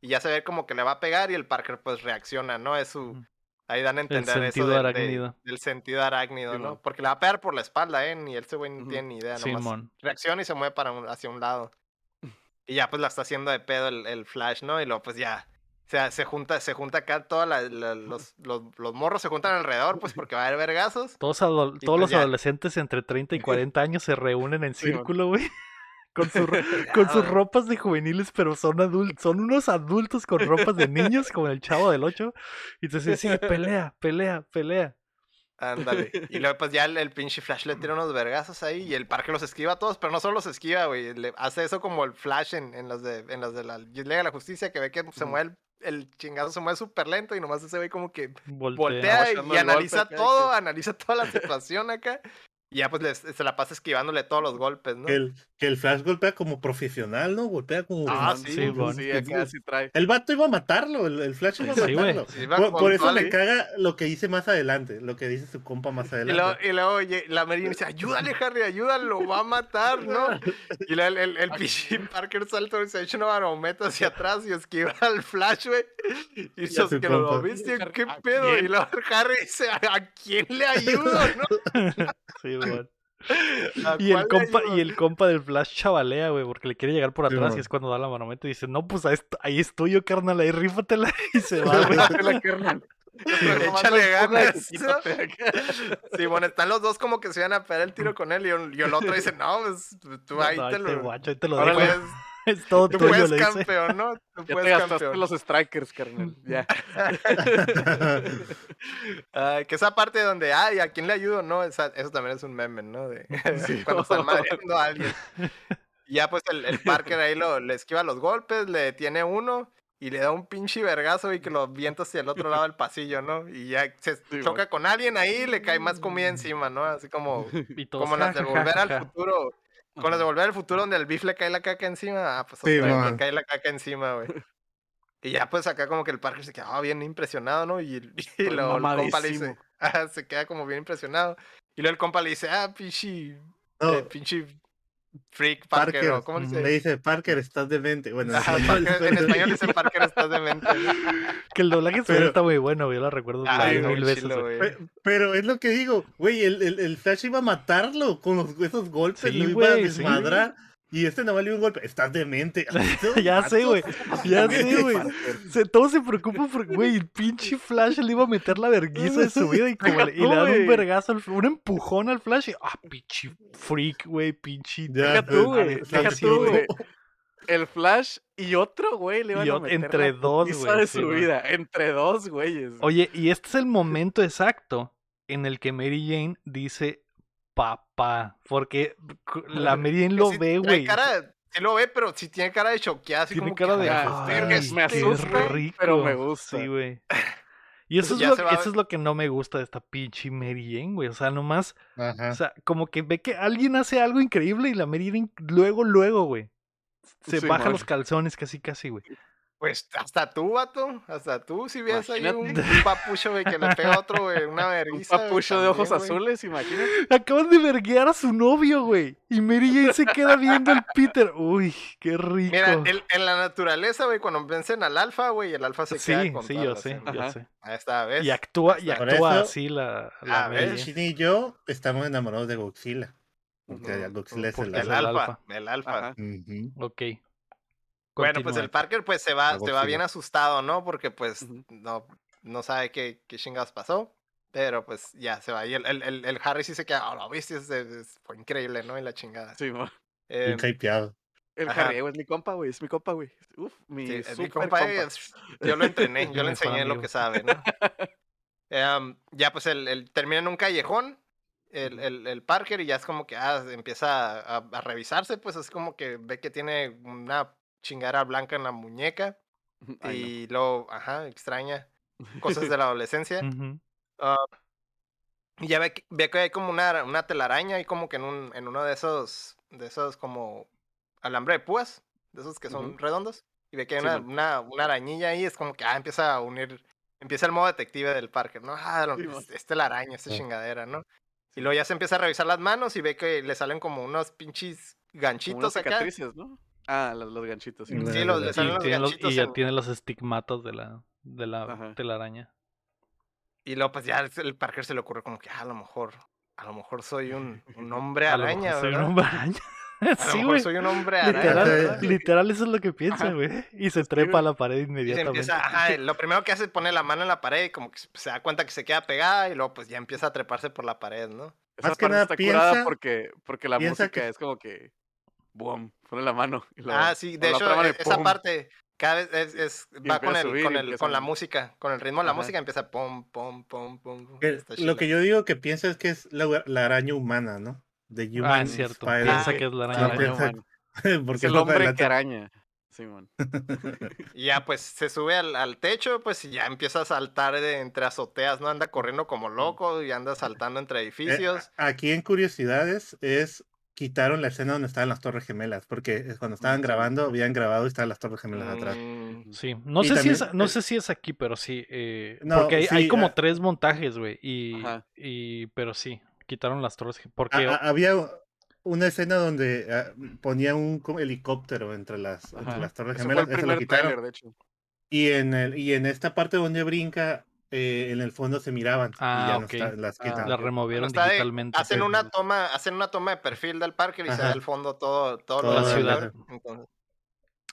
Y ya se ve como que le va a pegar y el Parker pues reacciona, ¿no? Es su... Ujú. Ahí dan a entender eso sentido del, de- arácnido. del sentido arácnido, ¿no? Porque le va a pegar por la espalda, ¿eh? Ni ese güey no tiene ni idea, nomás Simón. reacciona y se mueve para un- hacia un lado. Y ya pues la está haciendo de pedo el, el Flash, ¿no? Y luego pues ya o sea, se junta, se junta acá todos los, los, los morros se juntan alrededor, pues porque va a haber vergazos. Todos, todos pues los ya. adolescentes entre 30 y 40 años se reúnen en círculo, güey. Con, su con sus Ah. ropas de juveniles, pero son adultos, son unos adultos con ropas de niños, como el chavo del 8. Y entonces sí, pelea, pelea, pelea. Ándale. Y luego pues ya el, el pinche Flash le tira unos vergazos ahí y el parque los esquiva a todos, pero no solo los esquiva, güey. Le hace eso como el Flash en, en las de en las de la Liga de la Justicia, que ve que se mueve el, el chingazo, se mueve súper lento y nomás ese güey como que Voltea. voltea y, golpe analiza todo, que- analiza toda la situación acá. Y ya pues les- se la pasa esquivándole todos los golpes, ¿no? Que el, que el Flash golpea como profesional, ¿no? Golpea como. Ah, sí, Sí, bueno. Sí, trae. El vato iba a matarlo, el, el Flash iba a matarlo. Por, eso la- caga lo que dice más adelante, lo que dice su compa más Y luego, adelante. y luego oye, la Mary dice, ayúdale, Harry, ayúdale, lo va a matar, ¿no? Y luego el, el, el Parker salta y se echa una marometa hacia atrás y esquiva al Flash, güey. Y a su dice que lo viste, ¿qué ¿a pedo? Y luego Harry dice, ¿a, a quién le ayudo, no? Sí, güey. ¿A Y el, compa, ayudo?" y el compa del Flash chavalea, güey, porque le quiere llegar por Sí, atrás y es cuando da la manometa y dice, no, pues ahí, est- ahí estoy yo, carnal, ahí rífatela y se va, güey. Échale ganas. Sí, bueno, están los dos como que se van a pegar el tiro con él y, el- y el otro dice, no, pues tú ahí No, te ahí te lo... guacho, ahí te lo tú dejo. puedes, Es todo tú tuyo, puedes campeón, ¿no? Tú Ya te puedes gastaste campeón. los strikers, carnal. Ya. Ay, que esa parte donde, ay, ¿a quién le ayudo? No, esa- eso también es un meme, ¿no? De Sí, cuando están madreando a alguien. Y ya pues el, el Parker ahí lo, le esquiva los golpes, le detiene uno y le da un pinche vergazo y que lo vienta hacia el otro lado del pasillo, ¿no? Y ya se Sí, choca con alguien ahí y le cae más comida encima, ¿no? Así como, como las de volver al futuro. Con las de volver al futuro donde el beef le cae la caca encima, ah, pues Sí, le cae la caca encima, güey. Y ya pues acá como que el Parker se quedaba bien impresionado, ¿no? Y, y Estoy luego el compa le dice, ah, se queda como bien impresionado. Y luego el compa le dice, ah, pinche, No, eh, pinche freak Parker, Parker, ¿cómo dice? le dice, Parker, estás demente. Bueno, en español, Parker- en español dice Parker, estás demente. Que el doblaje en Pero- está muy bueno, yo lo recuerdo está mil veces. chilo. Pe- Pero es lo que digo, güey, el, el, el Flash iba a matarlo con los, esos golpes, Sí, lo iba a sí. Y este nada más le dio un golpe. Estás demente. Ya sé, güey. Ya sé, güey. Se, todos se preocupan porque, güey, el pinche Flash le iba a meter la verguiza de su vida y, como le, y le dan un vergazo, al- un empujón al Flash y, ah, pinche freak, güey, pinche. Ya, Deja tú, güey. Güey. El Flash y otro güey le iban Y a meter entre la dos, güey, de sí, su vida. Entre dos güeyes. Oye, y este es el momento exacto en el que Mary Jane dice papá, porque cu- la Jane Que lo sí ve, güey. cara- Sí lo ve, pero sí tiene cara de choqueada, así Tiene como cara que, de, "Ah, "Ay, me qué asusta, rico". pero me gusta. Sí, güey. Y eso, Pues es lo, eso es lo que no me gusta de esta pinche Mary Jane, güey. O sea, nomás, Ajá. o sea, como que ve que alguien hace algo increíble y la Mary Jane luego, luego, güey. Se Sí, baja los calzones casi, casi, güey. Pues hasta tú, vato, hasta tú, si ves ahí un, un papucho, güey, que le pega a otro, güey, una Un vergüenza. güey, papucho de ojos güey. azules, imagínate. Acaban de verguear a su novio, güey. Y Mary Jane se queda viendo al Peter. Uy, qué rico. Mira, el- en la naturaleza, güey, cuando vencen al alfa, güey, el alfa se queda sí, con sí, yo sé, yo Ajá. sé. Ahí está, ¿ves? Y actúa, y actúa eso- así la, la Ah, Mary ¿ves? Jane. Shin y yo estamos enamorados de Godzilla. Porque Godzilla es porque el es El el alfa. el alfa. Ajá. Ok. Bueno, pues el Parker pues se va, se va bien asustado, ¿no? Porque pues no, no sabe qué, qué chingados pasó. Pero pues ya se va. Y el, el, el, el Harry sí se queda, oh, lo viste, es- es- fue increíble, ¿no? Y la chingada. Sí, mo. Eh, hypeado. El Ajá. Harry, güey, es mi compa, güey. Es mi compa, güey. Uf, mi, sí, es mi super compa, compa. es- yo lo entrené, yo le enseñé lo que sabe, ¿no? Em, ya pues el, el- termina en un callejón, el, el, el Parker, y ya es como que ah, empieza a, a revisarse, pues es como que ve que tiene una chingara blanca en la muñeca. Ay, y luego, ajá, extraña cosas de la adolescencia. Ah, y ya ve que, ve que hay como una, una telaraña ahí como que en, un, en uno de esos, de esos como alambre de púas, de esos que son redondos. Y ve que hay Sí, una, una, una arañilla ahí, es como que ah, empieza a unir, empieza el modo detective del Parker, ¿no? Ah, Sí, es, es telaraña, esta Sí. chingadera, ¿no? Y luego ya se empieza a revisar las manos y ve que le salen como unos pinches Como unas ganchitos acá. ¿no? Ah, los, los ganchitos. Sí, Sí, los, salen los ganchitos y ya en- tiene los estigmatos de la, de la telaraña. Y luego pues ya el Parker se le ocurre como que ah, a lo mejor, a lo mejor soy un, un hombre A lo mejor araña, soy un ¿verdad? hombre araña. A lo sí, mejor güey. soy un hombre araña. Literal, ¿verdad? literal, eso es lo que piensa, güey. Y se Sí, trepa a la pared inmediatamente. empieza, ajá, lo primero que hace es poner la mano en la pared y como que se da cuenta que se queda pegada y luego pues ya empieza a treparse por la pared, ¿no? Esa Más que parte nada está curada piensa- porque, porque la música que- es como que. Boom, pone la mano. Y ah, sí, de hecho, mano e- esa parte, cada vez es, es- va con el, subir con el, con la música, con el ritmo de la Ajá. música empieza pom, pom, pom, pom. Lo que yo digo que pienso es que es la, la araña humana, ¿no? De Ah, Human es cierto. Spider. Piensa Ah, que es la araña. piensa- humana. Porque Es el hombre que araña. Simón. Y ya pues se sube al, al techo, pues y ya empieza a saltar de entre azoteas, ¿no? Anda corriendo como loco y anda saltando entre Eh, edificios. aquí en Curiosidades es quitaron la escena donde estaban las Torres Gemelas, porque eh, cuando estaban grabando habían grabado y estaban las Torres Gemelas atrás. Mm, Sí, no Y sé, si es, no eh, sé si es aquí, pero sí. eh, No, porque hay, como ah. tres montajes, güey. Y, y, pero sí, quitaron las torres. ge- Porque A- había una escena donde ah, ponía un helicóptero entre las, entre Ajá. las Torres fue Gemelas, el eso lo primer quitaron. trailer, de hecho. Y en, el, y en esta parte donde brinca, eh, en el fondo se miraban. Ah, y ya no ok. está- las Ah, quitan. la removieron está de- digitalmente. hacen sí. una toma, hacen una toma de perfil del parque y se Ajá. ve al fondo todo, todo Toda lo la de ciudad. entonces,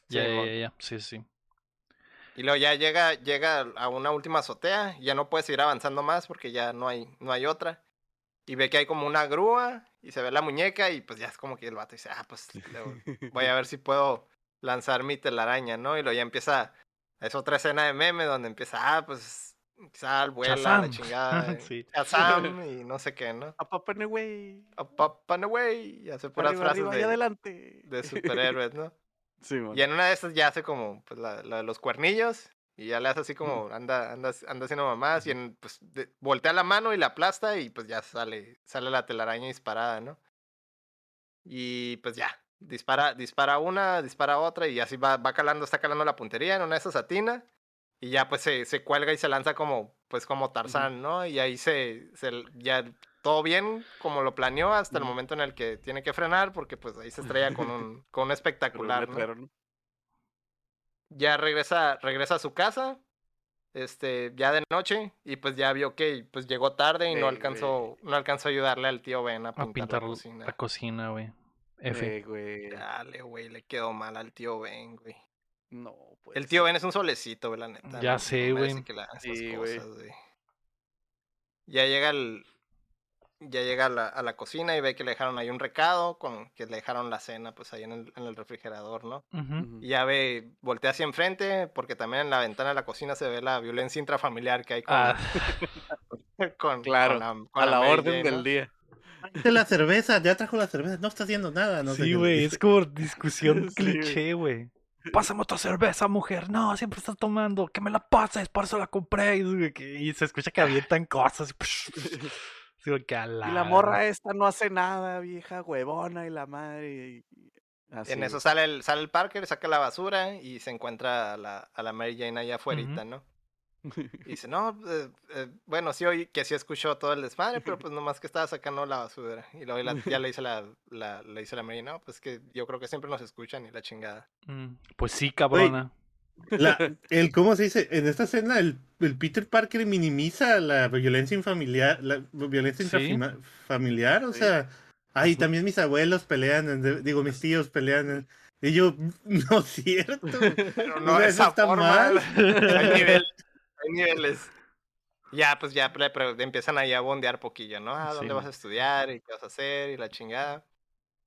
Ya, ya, ya, Sí, sí. Y luego ya llega, llega a una última azotea, y ya no puedes ir avanzando más porque ya no hay, no hay otra. Y ve que hay como una grúa y se ve la muñeca y pues ya es como que el vato dice, ah, pues voy a ver si puedo lanzar mi telaraña, ¿no? Y luego ya empieza, es otra escena de meme donde empieza, ah, pues sal, vuela, la chingada. Sí. Shazam y no sé qué, ¿no? A Papa. Up, up and away. Y hace puras Arriba, frases arriba y de, adelante. de superhéroes, ¿no? Simón. Y en una de esas ya hace como pues, la, la de los cuernillos. Y ya le hace así como anda, anda, anda haciendo mamás. Y en, pues de- voltea la mano y la aplasta. Y pues ya sale, sale la telaraña disparada, ¿no? Y pues ya. Dispara, dispara una, dispara otra. Y así va, va calando, está calando la puntería. En una de esas atina. Y ya pues se, se cuelga y se lanza como, pues como Tarzán, ¿no? Y ahí se, se ya todo bien como lo planeó hasta el momento en el que tiene que frenar. Porque pues ahí se estrella con un, con un espectacular, ¿no? ya regresa, regresa a su casa, este, ya de noche, y pues ya vio que pues llegó tarde y no alcanzó, no alcanzó a ayudarle al tío Ben a A pintar, pintar la cocina. la cocina, güey. F. Eh, güey. Dale, güey, le quedó mal al tío Ben, güey. No, pues. El tío Ben es un solecito, güey, la neta. Ya no- sé, güey. que le hagan esas Sí, güey. cosas, güey. Ya llega el, ya llega a la, a la cocina y ve que le dejaron ahí un recado, con que le dejaron la cena, pues ahí en el, en el refrigerador, ¿no? Y ya ve, voltea hacia enfrente, porque también en la ventana de la cocina se ve la violencia intrafamiliar que hay con, Ah, con, Claro, con la, con A la orden del ¿no? día. De la cerveza, ya trajo la cerveza, no está haciendo nada. No sí, güey, es como discusión cliché, güey. Pásame otra cerveza, mujer. No, siempre estás tomando. Que me la pases, por eso la compré. Y, güey, que- y se escucha que avientan cosas. Y la morra esta no hace nada, vieja huevona y la madre. y- y- Así, En eso sale el, sale el Parker, saca la basura y se encuentra a la, a la Mary Jane allá afuera, ¿no? Y dice, no, eh, eh, bueno, sí oí que sí escuchó todo el desmadre, pero pues nomás que estaba sacando la basura. Y luego la- ya le dice la, la, le dice la Mary, no, pues que yo creo que siempre nos escuchan y la chingada. Mm, Pues sí, cabrona. La- el, ¿Cómo se dice? En esta escena, el, el Peter Parker minimiza la violencia infamiliar, la violencia Sí. intrafima- familiar, o Sí. sea, ay, también mis abuelos pelean, en- digo, mis tíos pelean, en- y yo, no es cierto. Pero no O sea, eso está forma. mal. hay. Hay niveles. Ya, pues ya empiezan ahí a bondear poquillo, ¿no? Ah, ¿dónde Sí. vas a estudiar? ¿Y qué vas a hacer? Y la chingada.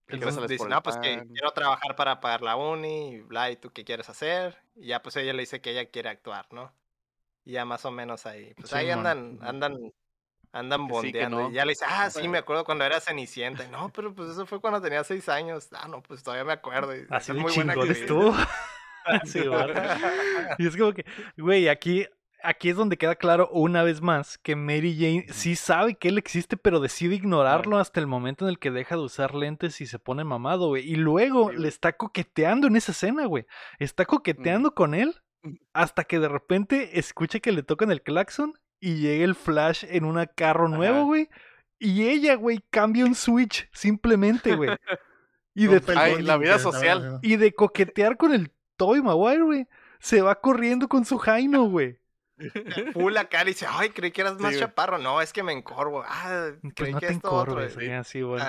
Y pues sales dice, no, pues que quiero trabajar para pagar la uni, y bla, ¿y tú qué quieres hacer? Y ya pues ella le dice que ella quiere actuar, ¿no? Y ya más o menos ahí. Pues ahí Simón. andan, andan, andan Que sí, bondeando. no. Y ya le dice, ah, sí, me acuerdo cuando era Cenicienta. Y, no, pero pues eso fue cuando tenía seis años. Ah, no, pues todavía me acuerdo. Y Así es de muy buena estuvo. Sí, güey. Y es como que, güey, aquí, aquí es donde queda claro una vez más que Mary Jane sí sabe que él existe, pero decide ignorarlo hasta el momento en el que deja de usar lentes y se pone mamado, güey. Y luego le está coqueteando en esa escena, güey. Está coqueteando con él hasta que de repente escucha que le tocan el claxon y llega el flash en un carro nuevo, güey. Y ella, güey, cambia un switch simplemente, güey. Y de, Ay, la vida social. y de coquetear con el Toby Maguire, güey, se va corriendo con su Jaino, güey. Full acá le dice, ay, creí que eras más Sí, chaparro. No, es que me encorvo. Ah, creí no que te esto otro. encorves, así, güey.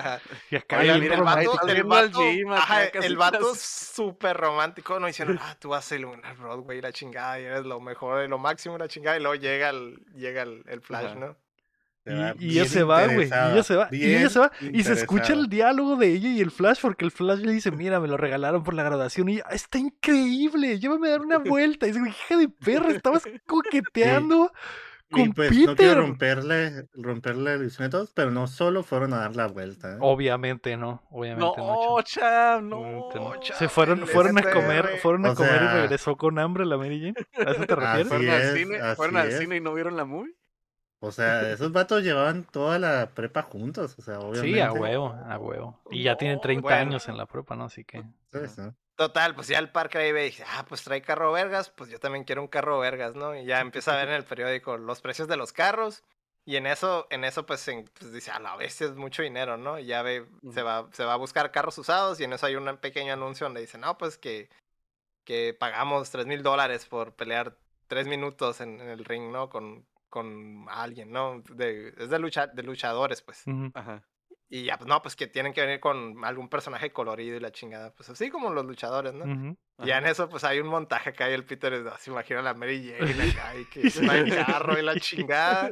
Y acá mira, el romántico. vato, el vato, gym, ajá, el vato súper romántico, no diciendo, ah, tú vas a iluminar Broadway, la chingada, y eres lo mejor, lo máximo, la chingada, y luego llega el, llega el, el flash, Ajá. ¿no? Y, y ella se va, güey. Y ella se va. Y ella se va. Y se escucha el diálogo de ella y el Flash, porque el Flash le dice, mira, me lo regalaron por la graduación. Y ella, está increíble, llévame a dar una vuelta. Y dice, hija de perra, estabas coqueteando Y con pues no quiero Peter. romperle, romperle a todos, pero no solo fueron a dar la vuelta. ¿eh? Obviamente no, obviamente no. No, Cham, no. Obviamente no. chao, Se fueron, el fueron a comer, fueron a O comer y sea- regresó con hambre la Mary Jane. ¿A eso te Así refieres? Fueron al cine, fueron al cine y no vieron la movie. O sea, esos vatos llevaban toda la prepa juntos, o sea, obviamente. Sí, a huevo, a huevo. Y ya tienen 30 Bueno. años en la prepa, ¿no? Así que. ¿sabes, no? Total, pues ya el Parker ahí ve y dice, ah, pues trae carro vergas, pues yo también quiero un carro vergas, ¿no? Y ya empieza a ver en el periódico los precios de los carros. Y en eso, en eso pues, en- pues, dice, a la bestia es mucho dinero, ¿no? Y ya ve, se va, se va a buscar carros usados y en eso hay un pequeño anuncio donde dice, no, pues que, que pagamos tres mil dólares por pelear tres minutos en, en el ring, ¿no? Con, con alguien, ¿no? De, es de, lucha, de luchadores, pues. Ajá. Y ya, pues no, pues que tienen que venir con algún personaje colorido y la chingada. Pues así como los luchadores, ¿no? Ujú. Y ya en eso, pues hay un montaje acá y el Peter es- se imagina la Mary Jane acá y que está el carro y la chingada.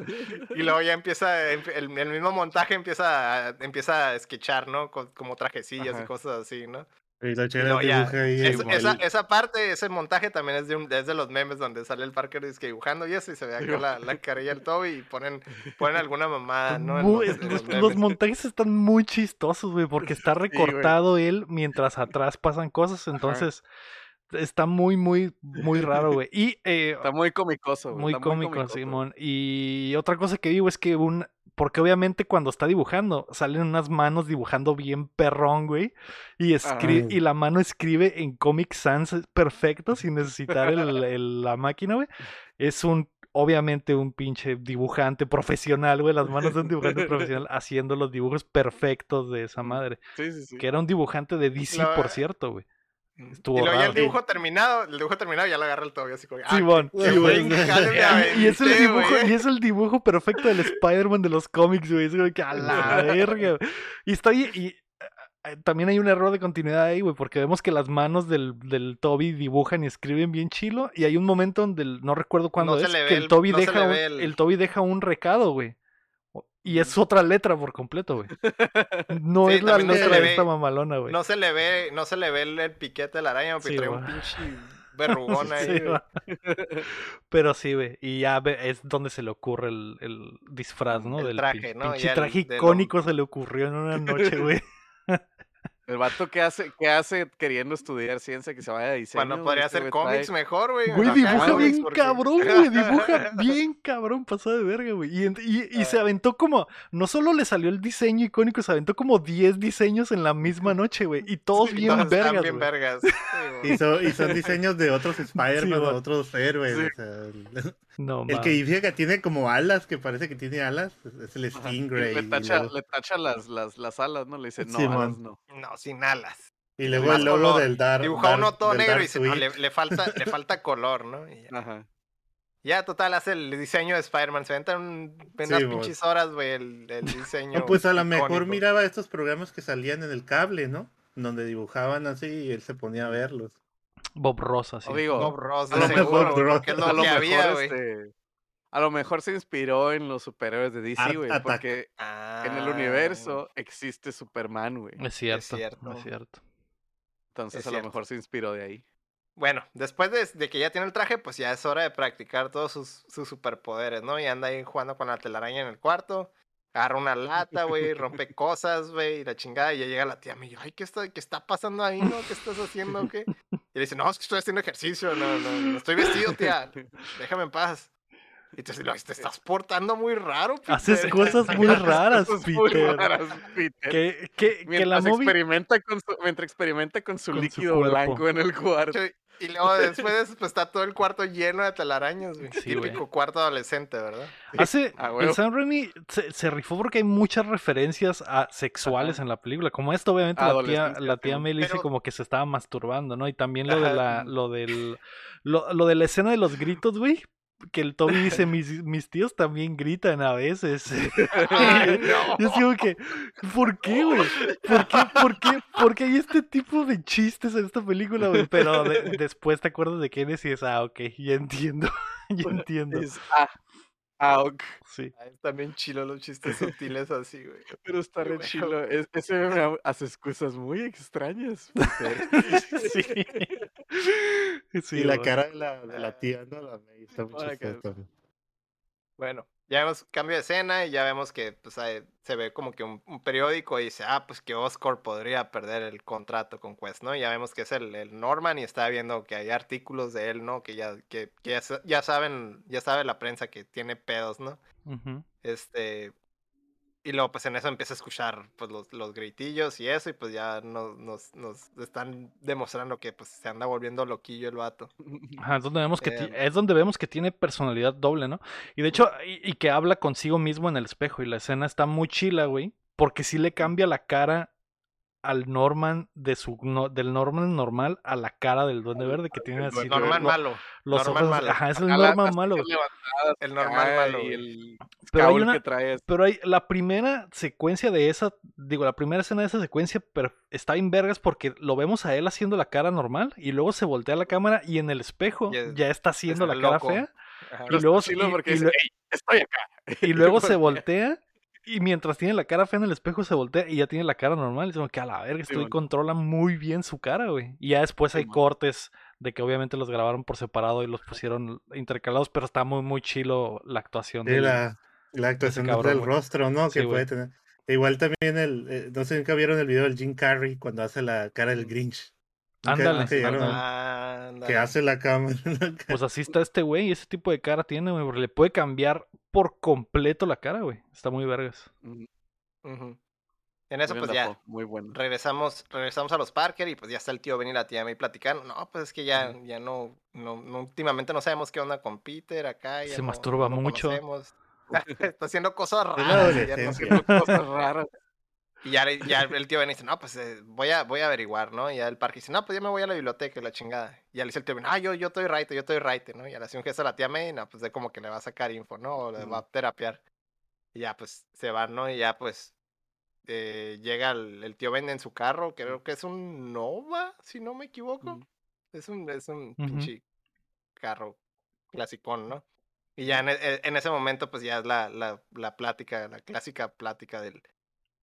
Y luego ya empieza, emp- el, el mismo montaje empieza a, empieza a sketchar, ¿no? Co- como trajecillas Ajá. y cosas así, ¿no? Y la ya, ahí es- esa, esa parte, ese montaje también es de, un, es de los memes donde sale el Parker que dibujando y eso y se ve acá la, la carilla del Toby y ponen, ponen alguna mamada, ¿no? Muy- los- en los, los los memes. montajes están muy chistosos, güey, porque está recortado él mientras atrás pasan cosas, entonces está muy, muy, muy raro, güey. Y eh, Está muy comicoso, güey. muy está cómico, comicoso. Simón. Y otra cosa que digo es que un... Porque obviamente cuando está dibujando, salen unas manos dibujando bien perrón, güey. Y, escri- Ajá. y la mano escribe en Comic Sans perfecto, sin necesitar el- el- la máquina, güey. Es un, obviamente, un pinche dibujante profesional, güey. Las manos de un dibujante profesional haciendo los dibujos perfectos de esa madre. Sí, sí, sí. Que era un dibujante de DC, La- por cierto, güey. Estuvo y luego ya el dibujo terminado, el dibujo terminado ya lo agarra el Toby así como, ah, Simón, Y es el dibujo, güey. y es el dibujo perfecto del Spider-Man de los cómics, güey. Es como que a la verga. Y está ahí, y eh, también hay un error de continuidad ahí, güey, porque vemos que las manos del, del Toby dibujan y escriben bien chilo. Y hay un momento donde el- no recuerdo cuándo No es, que el el- Toby no deja un, el Toby deja un recado, güey. Y es otra letra por completo, güey. No Sí, es la letra le de ve- esta mamalona, güey. No se le ve, no se le ve el, el piquete de la araña, porque Sí, trae un pinche verrugón ahí. Sí. Pero sí, güey. Y ya es donde se le ocurre el, el disfraz, ¿no? El Del traje, pin- ¿no? Pinche el- traje del icónico se le ocurrió en una noche, güey. El vato que hace, que hace queriendo estudiar ciencia que se vaya a diseño. Cuando podría este hacer cómics mejor, güey. Güey, dibuja bien porque- cabrón, güey. Dibuja bien cabrón, pasado de verga, güey. Y, y- y se aventó como. No solo le salió el diseño icónico, se aventó como 10 diseños en la misma noche, güey. Y todos Sí, bien todos están vergas, bien vergas. Sí. Y son, y son diseños de otros Spider-Man, Sí, otros héroes. Sí. o sea, No, el que dice que tiene como alas, que parece que tiene alas, es- el Ajá, Stingray. Le y tacha, luego- le tacha las, las, las alas, ¿no? Le dice, no, alas no. No, sin alas. Y luego el logo color. del Dark. Dibuja uno todo negro y dice, no, le, le falta, le falta color, ¿no? Y ya. Ajá. Ya, total, hace el diseño de Spider-Man. Se aventan un- unas Sí, pinches horas, güey, el, el diseño. No, pues a lo mejor miraba estos programas que salían en el cable, ¿no? Donde dibujaban así y él se ponía a verlos. Bob Rosa, sí. Digo, Bob Ross, a de lo seguro, es a lo que había, güey. este, a lo mejor se inspiró en los superhéroes de DC, güey, porque en el Ah, universo existe Superman, güey. Es cierto. cierto. Es cierto. Entonces es a lo mejor se inspiró de ahí. Bueno, después de, de que ya tiene el traje, pues ya es hora de practicar todos sus, sus superpoderes, ¿no? Y anda ahí jugando con la telaraña en el cuarto. Agarra una lata, güey, rompe cosas, güey, y la chingada. Y ya llega la tía, me dice, ay, ¿qué está, ¿qué está pasando ahí, no? ¿Qué estás haciendo, qué? Y le dice, no, es que estoy haciendo ejercicio, no, no, no estoy vestido, tía. Déjame en paz. Y te dice, "No, te estás portando muy raro, Haces Peter". cosas muy raras, Cosas muy raras, Peter. Que, que, que la Mientras movie. experimenta con su, mientras experimenta con su Con líquido blanco en el cuarto. Y luego después de eso, pues está todo el cuarto lleno de telarañas, güey. Sí, güey. Típico cuarto adolescente, ¿verdad? Hace, a el. Sam Raimi se, se rifó porque hay muchas referencias a sexuales Ajá. en la película. Como esto, obviamente, la tía, la tía. Mel dice Pero- como que se estaba masturbando, ¿no? Y también lo de la, lo del, lo, lo de la escena de los gritos, güey. Que el Toby dice, mis, mis tíos también gritan a veces. Ay, no. Y es como que, ¿por qué, güey? ¿Por qué, por qué, por qué hay este tipo de chistes en esta película, güey? Pero de- después te acuerdas de quién es y es, ah, ok, ya entiendo, ya entiendo. Es- ah, Auk. Sí. Ay, También chilo los chistes sutiles así, güey. Pero está re bueno. chilo. es- ese hace excusas muy extrañas. Sí. Sí, y la cara de la, de la tía, ¿no? La May está qué- chistosa. Bueno, ya vemos cambio de escena y ya vemos que pues, se ve como que un, un periódico y dice, ah, pues que Oscar podría perder el contrato con Quest, ¿no? Y ya vemos que es el, el Norman y está viendo que hay artículos de él, ¿no? Que ya, que, que ya, ya saben, ya sabe la prensa que tiene pedos, ¿no? Este. Y luego, pues en eso empieza a escuchar pues, los, los gritillos y eso, y pues ya nos, nos, nos están demostrando que pues se anda volviendo loquillo el vato. Ajá, es donde vemos que Em. es donde vemos que tiene personalidad doble, ¿no? Y de hecho, y, y que habla consigo mismo en el espejo. Y la escena está muy chila, güey. Porque sí le cambia la cara al Norman de su no- del Norman normal a la cara del Duende Verde que tiene así. Norman lo- malo. los Norman ojos. malo. Ajá, es el Norman malo. El normal acá, malo, Y el Pero hay una- que. Pero hay la primera secuencia de esa, digo, la primera escena de esa secuencia pero está en vergas porque lo vemos a él haciendo la cara normal y luego se voltea la cámara y en el espejo Ya- ya está haciendo está la cara loco. fea Ajá. y Pero está luego- chilo y- porque y dice, lue- "Ey, estoy acá. y luego se voltea. Y mientras tiene la cara fea en el espejo se voltea y ya tiene la cara normal y es como que a la verga, estoy Simón. controla muy bien su cara, güey. Y ya después hay cortes de que obviamente los grabaron por separado y los pusieron intercalados, pero está muy muy chilo la actuación Sí, del- la, la actuación cabrón, del güey. rostro, ¿no? Sí, que puede tener. Igual también el, eh, no sé si nunca vieron el video del Jim Carrey cuando hace la cara del Grinch. Ándale, Ah, Ándale. que hace la cámara. Pues así está este güey, ese tipo de cara tiene, güey, porque le puede cambiar por completo la cara, güey. Está muy vergas. En eso, pues ya Muy bueno. regresamos, regresamos a los Parker y pues ya está el tío Ben y la tía May platicando. No, pues es que ya, ya no, no, no, últimamente no sabemos qué onda con Peter acá. ya Se no- masturba no mucho. está haciendo cosas raras. ya no adolescencia. Cosas raras. Y ya, ya el tío Ben dice, no, pues eh, voy, a, voy a averiguar, ¿no? Y ya el parque dice, no, pues ya me voy a la biblioteca y la chingada. Y ya le dice el tío Ben, ah, yo, yo estoy right, yo estoy right, ¿no? Y ya le hace un gesto a la tía May, no, pues de como que le va a sacar info, ¿no? O le va a terapiar. Y ya, pues se van, ¿no? Y ya, pues eh, llega el, el tío Ben en su carro, creo que es un Nova, si no me equivoco. Ujú. Es un, es un Ujú. pinche carro clasicón, ¿no? Y ya en, e- en ese momento, pues ya es la, la, la plática, la clásica plática del,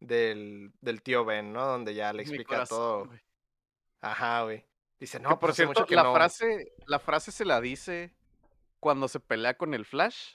del, del tío Ben, ¿no? Donde ya le explica corazón, todo. Ajá, güey. Dice, no, Que, pues por hace cierto, mucho que la, no. frase, la frase se la dice cuando se pelea con el Flash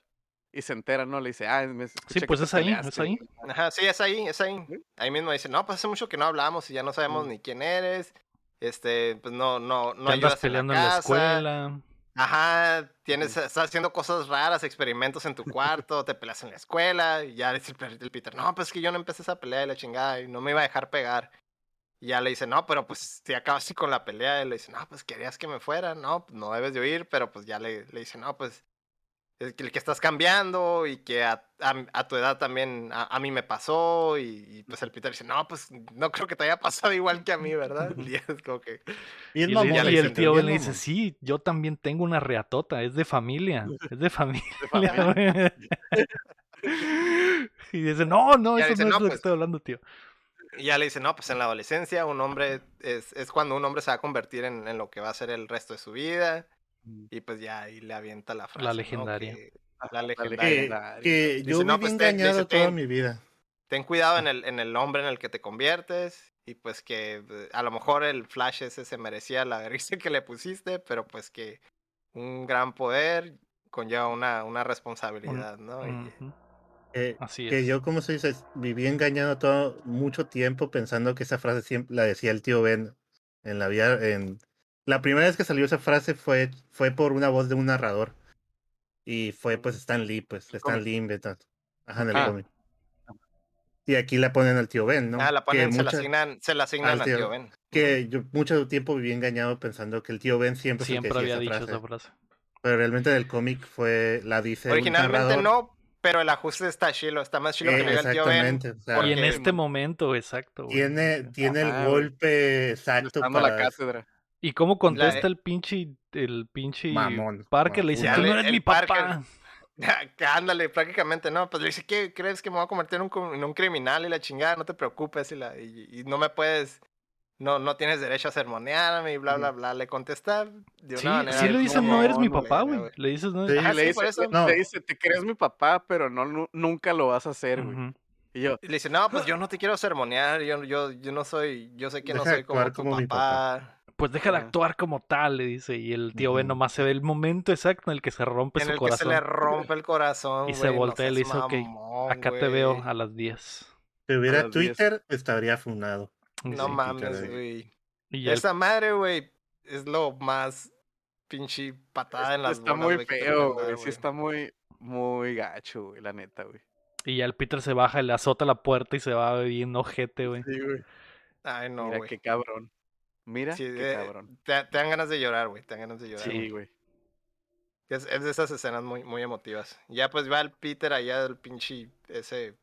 y se entera, ¿no? Le dice, ah, me que pues es ahí, es peleaste". ahí. Ajá, sí, es ahí, es ahí. ¿Sí? Ahí mismo dice, no, pues hace mucho que no hablamos y ya no sabemos Mm. ni quién eres. Este, pues no, no, no Te andas ayudas en la peleando en la escuela. Ajá, tienes, estás haciendo cosas raras, experimentos en tu cuarto, te peleas en la escuela, y ya dice el, Peter, no, pues es que yo no empecé esa pelea y la chingada, y no me iba a dejar pegar. Y ya le dice, no, pero pues si acabas así con la pelea, y le dice, no, pues querías que me fuera, no, pues, no debes de oír, pero pues ya le, le dice, no, pues es que el que estás cambiando y que a, a- a tu edad también a, a mí me pasó, y, y, pues el Peter dice, no, pues no creo que te haya pasado igual que a mí, ¿verdad? Y es como que... Y, y el dicen, tío le dice, sí, yo también tengo una reatota, es de familia, es de familia. De familia. güey". y dice, no, no, eso dice, no es "No, lo que pues, estoy hablando, tío. Y ya le dice, no, pues en la adolescencia un hombre es, es cuando un hombre se va a convertir en, en lo que va a ser el resto de su vida. Mm. Y pues ya ahí le avienta la frase. La ¿no? legendaria. Que- la la legendaria. Que, legendaria. que Dice, yo "No, viví pues, te- le engañado dice, toda "Ten- mi vida. Ten cuidado en el, en el hombre en el que te conviertes. Y pues que a lo mejor el Flash ese se merecía la risa que le pusiste, pero pues que un gran poder conlleva una, una responsabilidad, ¿no? Eh, Así que es. yo, como se dice, viví engañado todo mucho tiempo pensando que esa frase siempre la decía el tío Ben en la vida. En... La primera vez que salió esa frase fue, fue por una voz de un narrador. Y fue pues Stan Lee, pues Stan. Lee inventando. Ajá, en el Ah. cómic. Y aquí la ponen al tío Ben, ¿no? Ah, la que ponen, se la asignan, se la asignan al al tío- Ben. que yo mucho tiempo viví engañado pensando que el tío Ben siempre, que había esa dicho frase. esa frase. Pero realmente en el cómic fue, la dice Originalmente no, pero el ajuste está chilo, está más chilo que Eh, el tío Ben. exactamente. o sea, Y en este momento, exacto. güey. tiene, tiene Ajá, el golpe exacto la cátedra. ¿Y cómo contesta eh, el pinche, el pinche Mamón, Parker? Le dice, tú no eres mi papá. Ándale, prácticamente, ¿no? Pues le dice, ¿qué crees que me voy a convertir en un, en un criminal y la chingada? No te preocupes y, la, y, y no me puedes no, no tienes derecho a sermonearme y bla, bla, bla. Le contesta de una Sí, manera. sí le dicen, no eres mi papá, güey. Le dices, no. Le, dice, eso. No. le dice, te crees mi papá, pero no, nu- nunca lo vas a hacer, güey. Y yo, Y le dice, no, pues yo no te quiero sermonear, yo, yo, yo no soy, yo sé que no Deja soy como tu como mi papá. Pues deja de actuar como tal, le dice. Y el tío Ben nomás se ve el momento exacto en el que se rompe en su el que se corazón. le rompe el corazón. Y se no voltea y le dice, "Ok, Acá te veo güey". a las 10. Si hubiera. Twitter, estaría funado. Y No sí, mames, güey. el- Esa madre, güey, es lo más pinche patada en las está bolas, muy feo, güey. Sí está muy, muy gacho, güey, la neta, güey. y ya el Peter se baja, le azota la puerta y se va bien ojete, güey. Sí, güey. Ay, no, Mira güey. qué cabrón. Mira Sí, qué eh, cabrón. Te, te dan ganas de llorar, güey. Te dan ganas de llorar. Sí, güey. Es, es de esas escenas muy, muy emotivas. Ya pues va el Peter allá del pinche ese.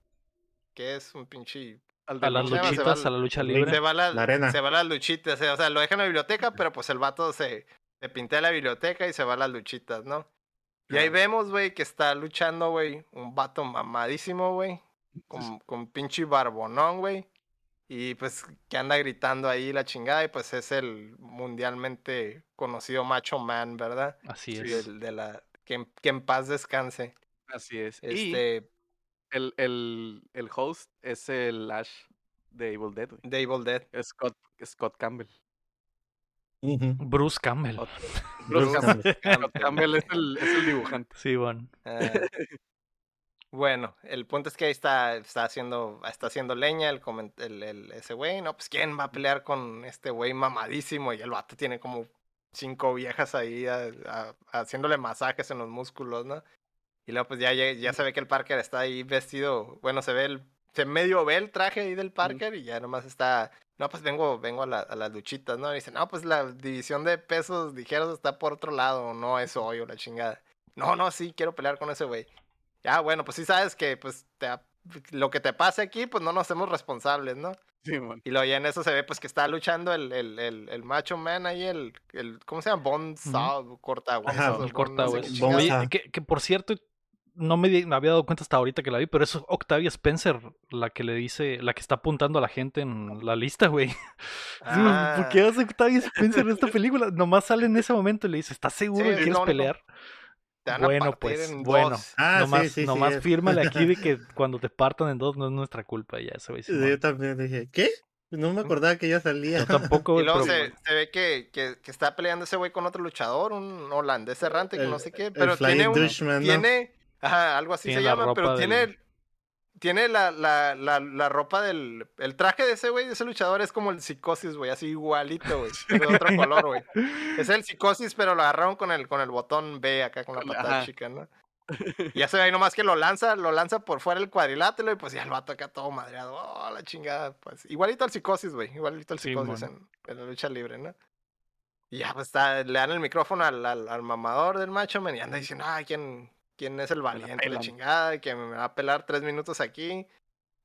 ¿Qué es? Un pinche. Al A las luchitas, va a la lucha libre. Se va, la, La arena. se va a las luchitas. O sea, lo dejan en la biblioteca, pero pues el vato se, se pintea la biblioteca y se va a las luchitas, ¿no? Y ahí Ah. vemos, güey, que está luchando, güey, un vato mamadísimo, güey. Con, con pinche barbonón, güey. Y pues que anda gritando ahí la chingada. Y pues es el mundialmente conocido Macho Man, ¿verdad? Así Sí, es. De la, que, en, que en paz descanse. Así es. Y Este, el, el, el host es el Ash de Evil Dead, güey. de Evil Dead. Scott, Scott Campbell. Bruce Campbell. Bruce Bruce Campbell. Scott Campbell es el, es el dibujante. Sí, bueno. Ah, bueno, el punto es que ahí está, está haciendo, está haciendo leña el, el, el- ese güey, ¿no? Pues quién va a pelear con este güey mamadísimo y el vato tiene como cinco viejas ahí a- a- haciéndole masajes en los músculos, ¿no? Y luego pues ya, ya, ya se ve que el Parker está ahí vestido, bueno, se ve el, se medio ve el traje ahí del Parker y ya nomás está, no, pues vengo, vengo a, la- a las luchitas, ¿no? Y dice, no, pues la división de pesos ligeros está por otro lado, no es hoy o la chingada. No, no, sí, quiero pelear con ese güey. Ya, bueno, pues sí sabes que pues te lo que te pase aquí, pues no nos hacemos responsables, ¿no? Sí, man. Y luego ya en eso se ve pues que está luchando el, el, el, el macho man ahí, el, el ¿cómo se llama? Bone saw, corta huesos. Ajá, o El corta, no sé. Oye, que, que por cierto, no me, di- me había dado cuenta hasta ahorita que la vi, pero es Octavia Spencer la que le dice, la que está apuntando a la gente en la lista, güey. Sí, ¿Por qué Ah, hace Octavia Spencer en esta película? Nomás sale en ese momento y le dice, ¿estás seguro Sí, que es quieres pelear? Te van a Bueno, partir pues, en bueno. dos. Ah, nomás sí, nomás fírmale aquí de que cuando te partan en dos no es nuestra culpa, ya ese güey. Sí, Simón. Yo también dije, ¿qué? No me acordaba que ella salía. Yo tampoco, Y luego se, se ve que, que, que está peleando ese güey con otro luchador, un holandés errante que El- no sé qué, pero tiene un, tiene, ajá, algo así Tiene se la llama, pero tiene, tiene la, la, la, la ropa del, el traje de ese güey, de ese luchador es como el psicosis, güey, así igualito, güey, de otro color, güey. Es el psicosis, pero lo agarraron con el, con el botón B acá, con la patada ajá. chica, ¿no? Y ya se ve ahí nomás que lo lanza, lo lanza por fuera del cuadrilátero y pues ya el vato acá todo madreado, oh, la chingada, pues igualito al psicosis, güey, igualito al psicosis en, en la lucha libre, ¿no? Y ya pues está, le dan el micrófono al, al, al mamador del macho, man, y anda diciendo, ah, ¿quién, quién es el valiente, la chingada, y que me va a pelar tres minutos aquí,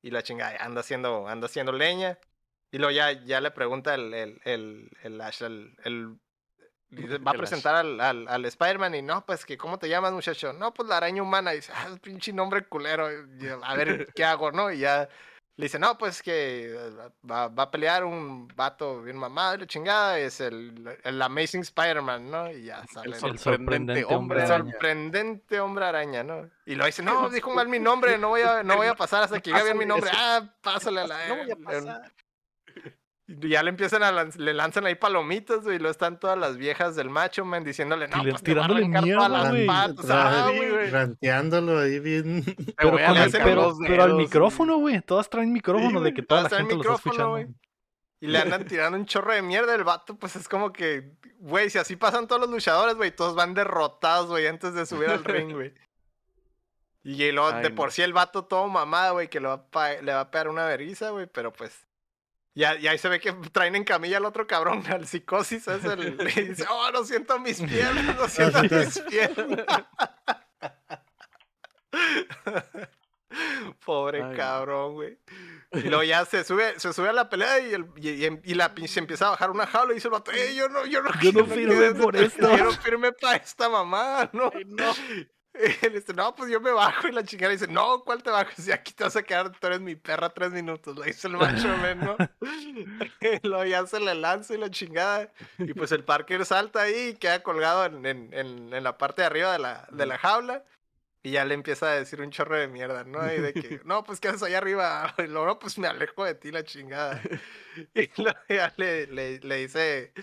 y la chingada, anda haciendo, anda haciendo leña, y luego ya, ya le pregunta el, el, el, el Ash, el, el- dice, va a presentar al, al, al Spider-Man y no, pues que ¿cómo te llamas muchacho? No, pues la araña humana. Y dice, ah, pinche nombre culero. yo, a ver, ¿qué hago, no? Y ya le dice, no, pues que eh, va, va a pelear un vato bien mamado, y la chingada, es el, el Amazing Spider-Man, ¿no? Y ya sale. El el- sorprendente sorprendente hombre hombre el araña. sorprendente hombre araña, ¿no? Y lo dice, no, dijo mal mi nombre, no voy a, no voy a pasar hasta que diga bien mi nombre. Ah, pásale a la... No voy a pasar. Ya le empiezan a lanz- le lanzan ahí palomitas, güey, y luego están todas las viejas del macho, man, diciéndole, no, pues te va a tirándole arrancar mierda, todas las güey. patas. Ah, Sí, güey. güey. Ranteándolo ahí bien. Pero, con el- pero, pero al micrófono, güey. Todas traen micrófono de güey, que toda la todas traen gente lo está micrófono, escuchando. güey. Y le andan tirando un chorro de mierda el vato, pues es como que, güey, si así pasan todos los luchadores, güey, todos van derrotados, güey, antes de subir al ring, güey. Y luego, Ay, de no. por sí el vato todo mamado, güey, que le va, le va a pegar una vergüenza, güey, pero pues... Ya, y ahí se ve que traen en camilla al otro cabrón, al psicosis, es el... Y dice, oh, no siento mis piernas, no siento mis piernas. Pobre Ay, cabrón, güey. Y luego ya se sube, se sube a la pelea y, el, y, y- y la pinche empieza a bajar una jaula y dice el vato, "Ey, yo no, yo no, Yo no que- por esto". Yo no firmé para esta mamá, ¿no? Ay, no. Le dice, no, pues yo me bajo. Y la chingada dice, no, ¿cuál te bajas? Y aquí te vas a quedar, tú eres mi perra tres minutos. Le dice el macho, men, ¿no? Y luego ya se le lanza y la chingada. Y pues el Parker salta ahí y queda colgado en, en, en, en la parte de arriba de la, de la jaula. Y ya le empieza a decir un chorro de mierda, ¿no? Y de que, no, pues, ¿qué haces allá arriba? Y luego, no, pues me alejo de ti, la chingada. Y luego ya le, le, le dice,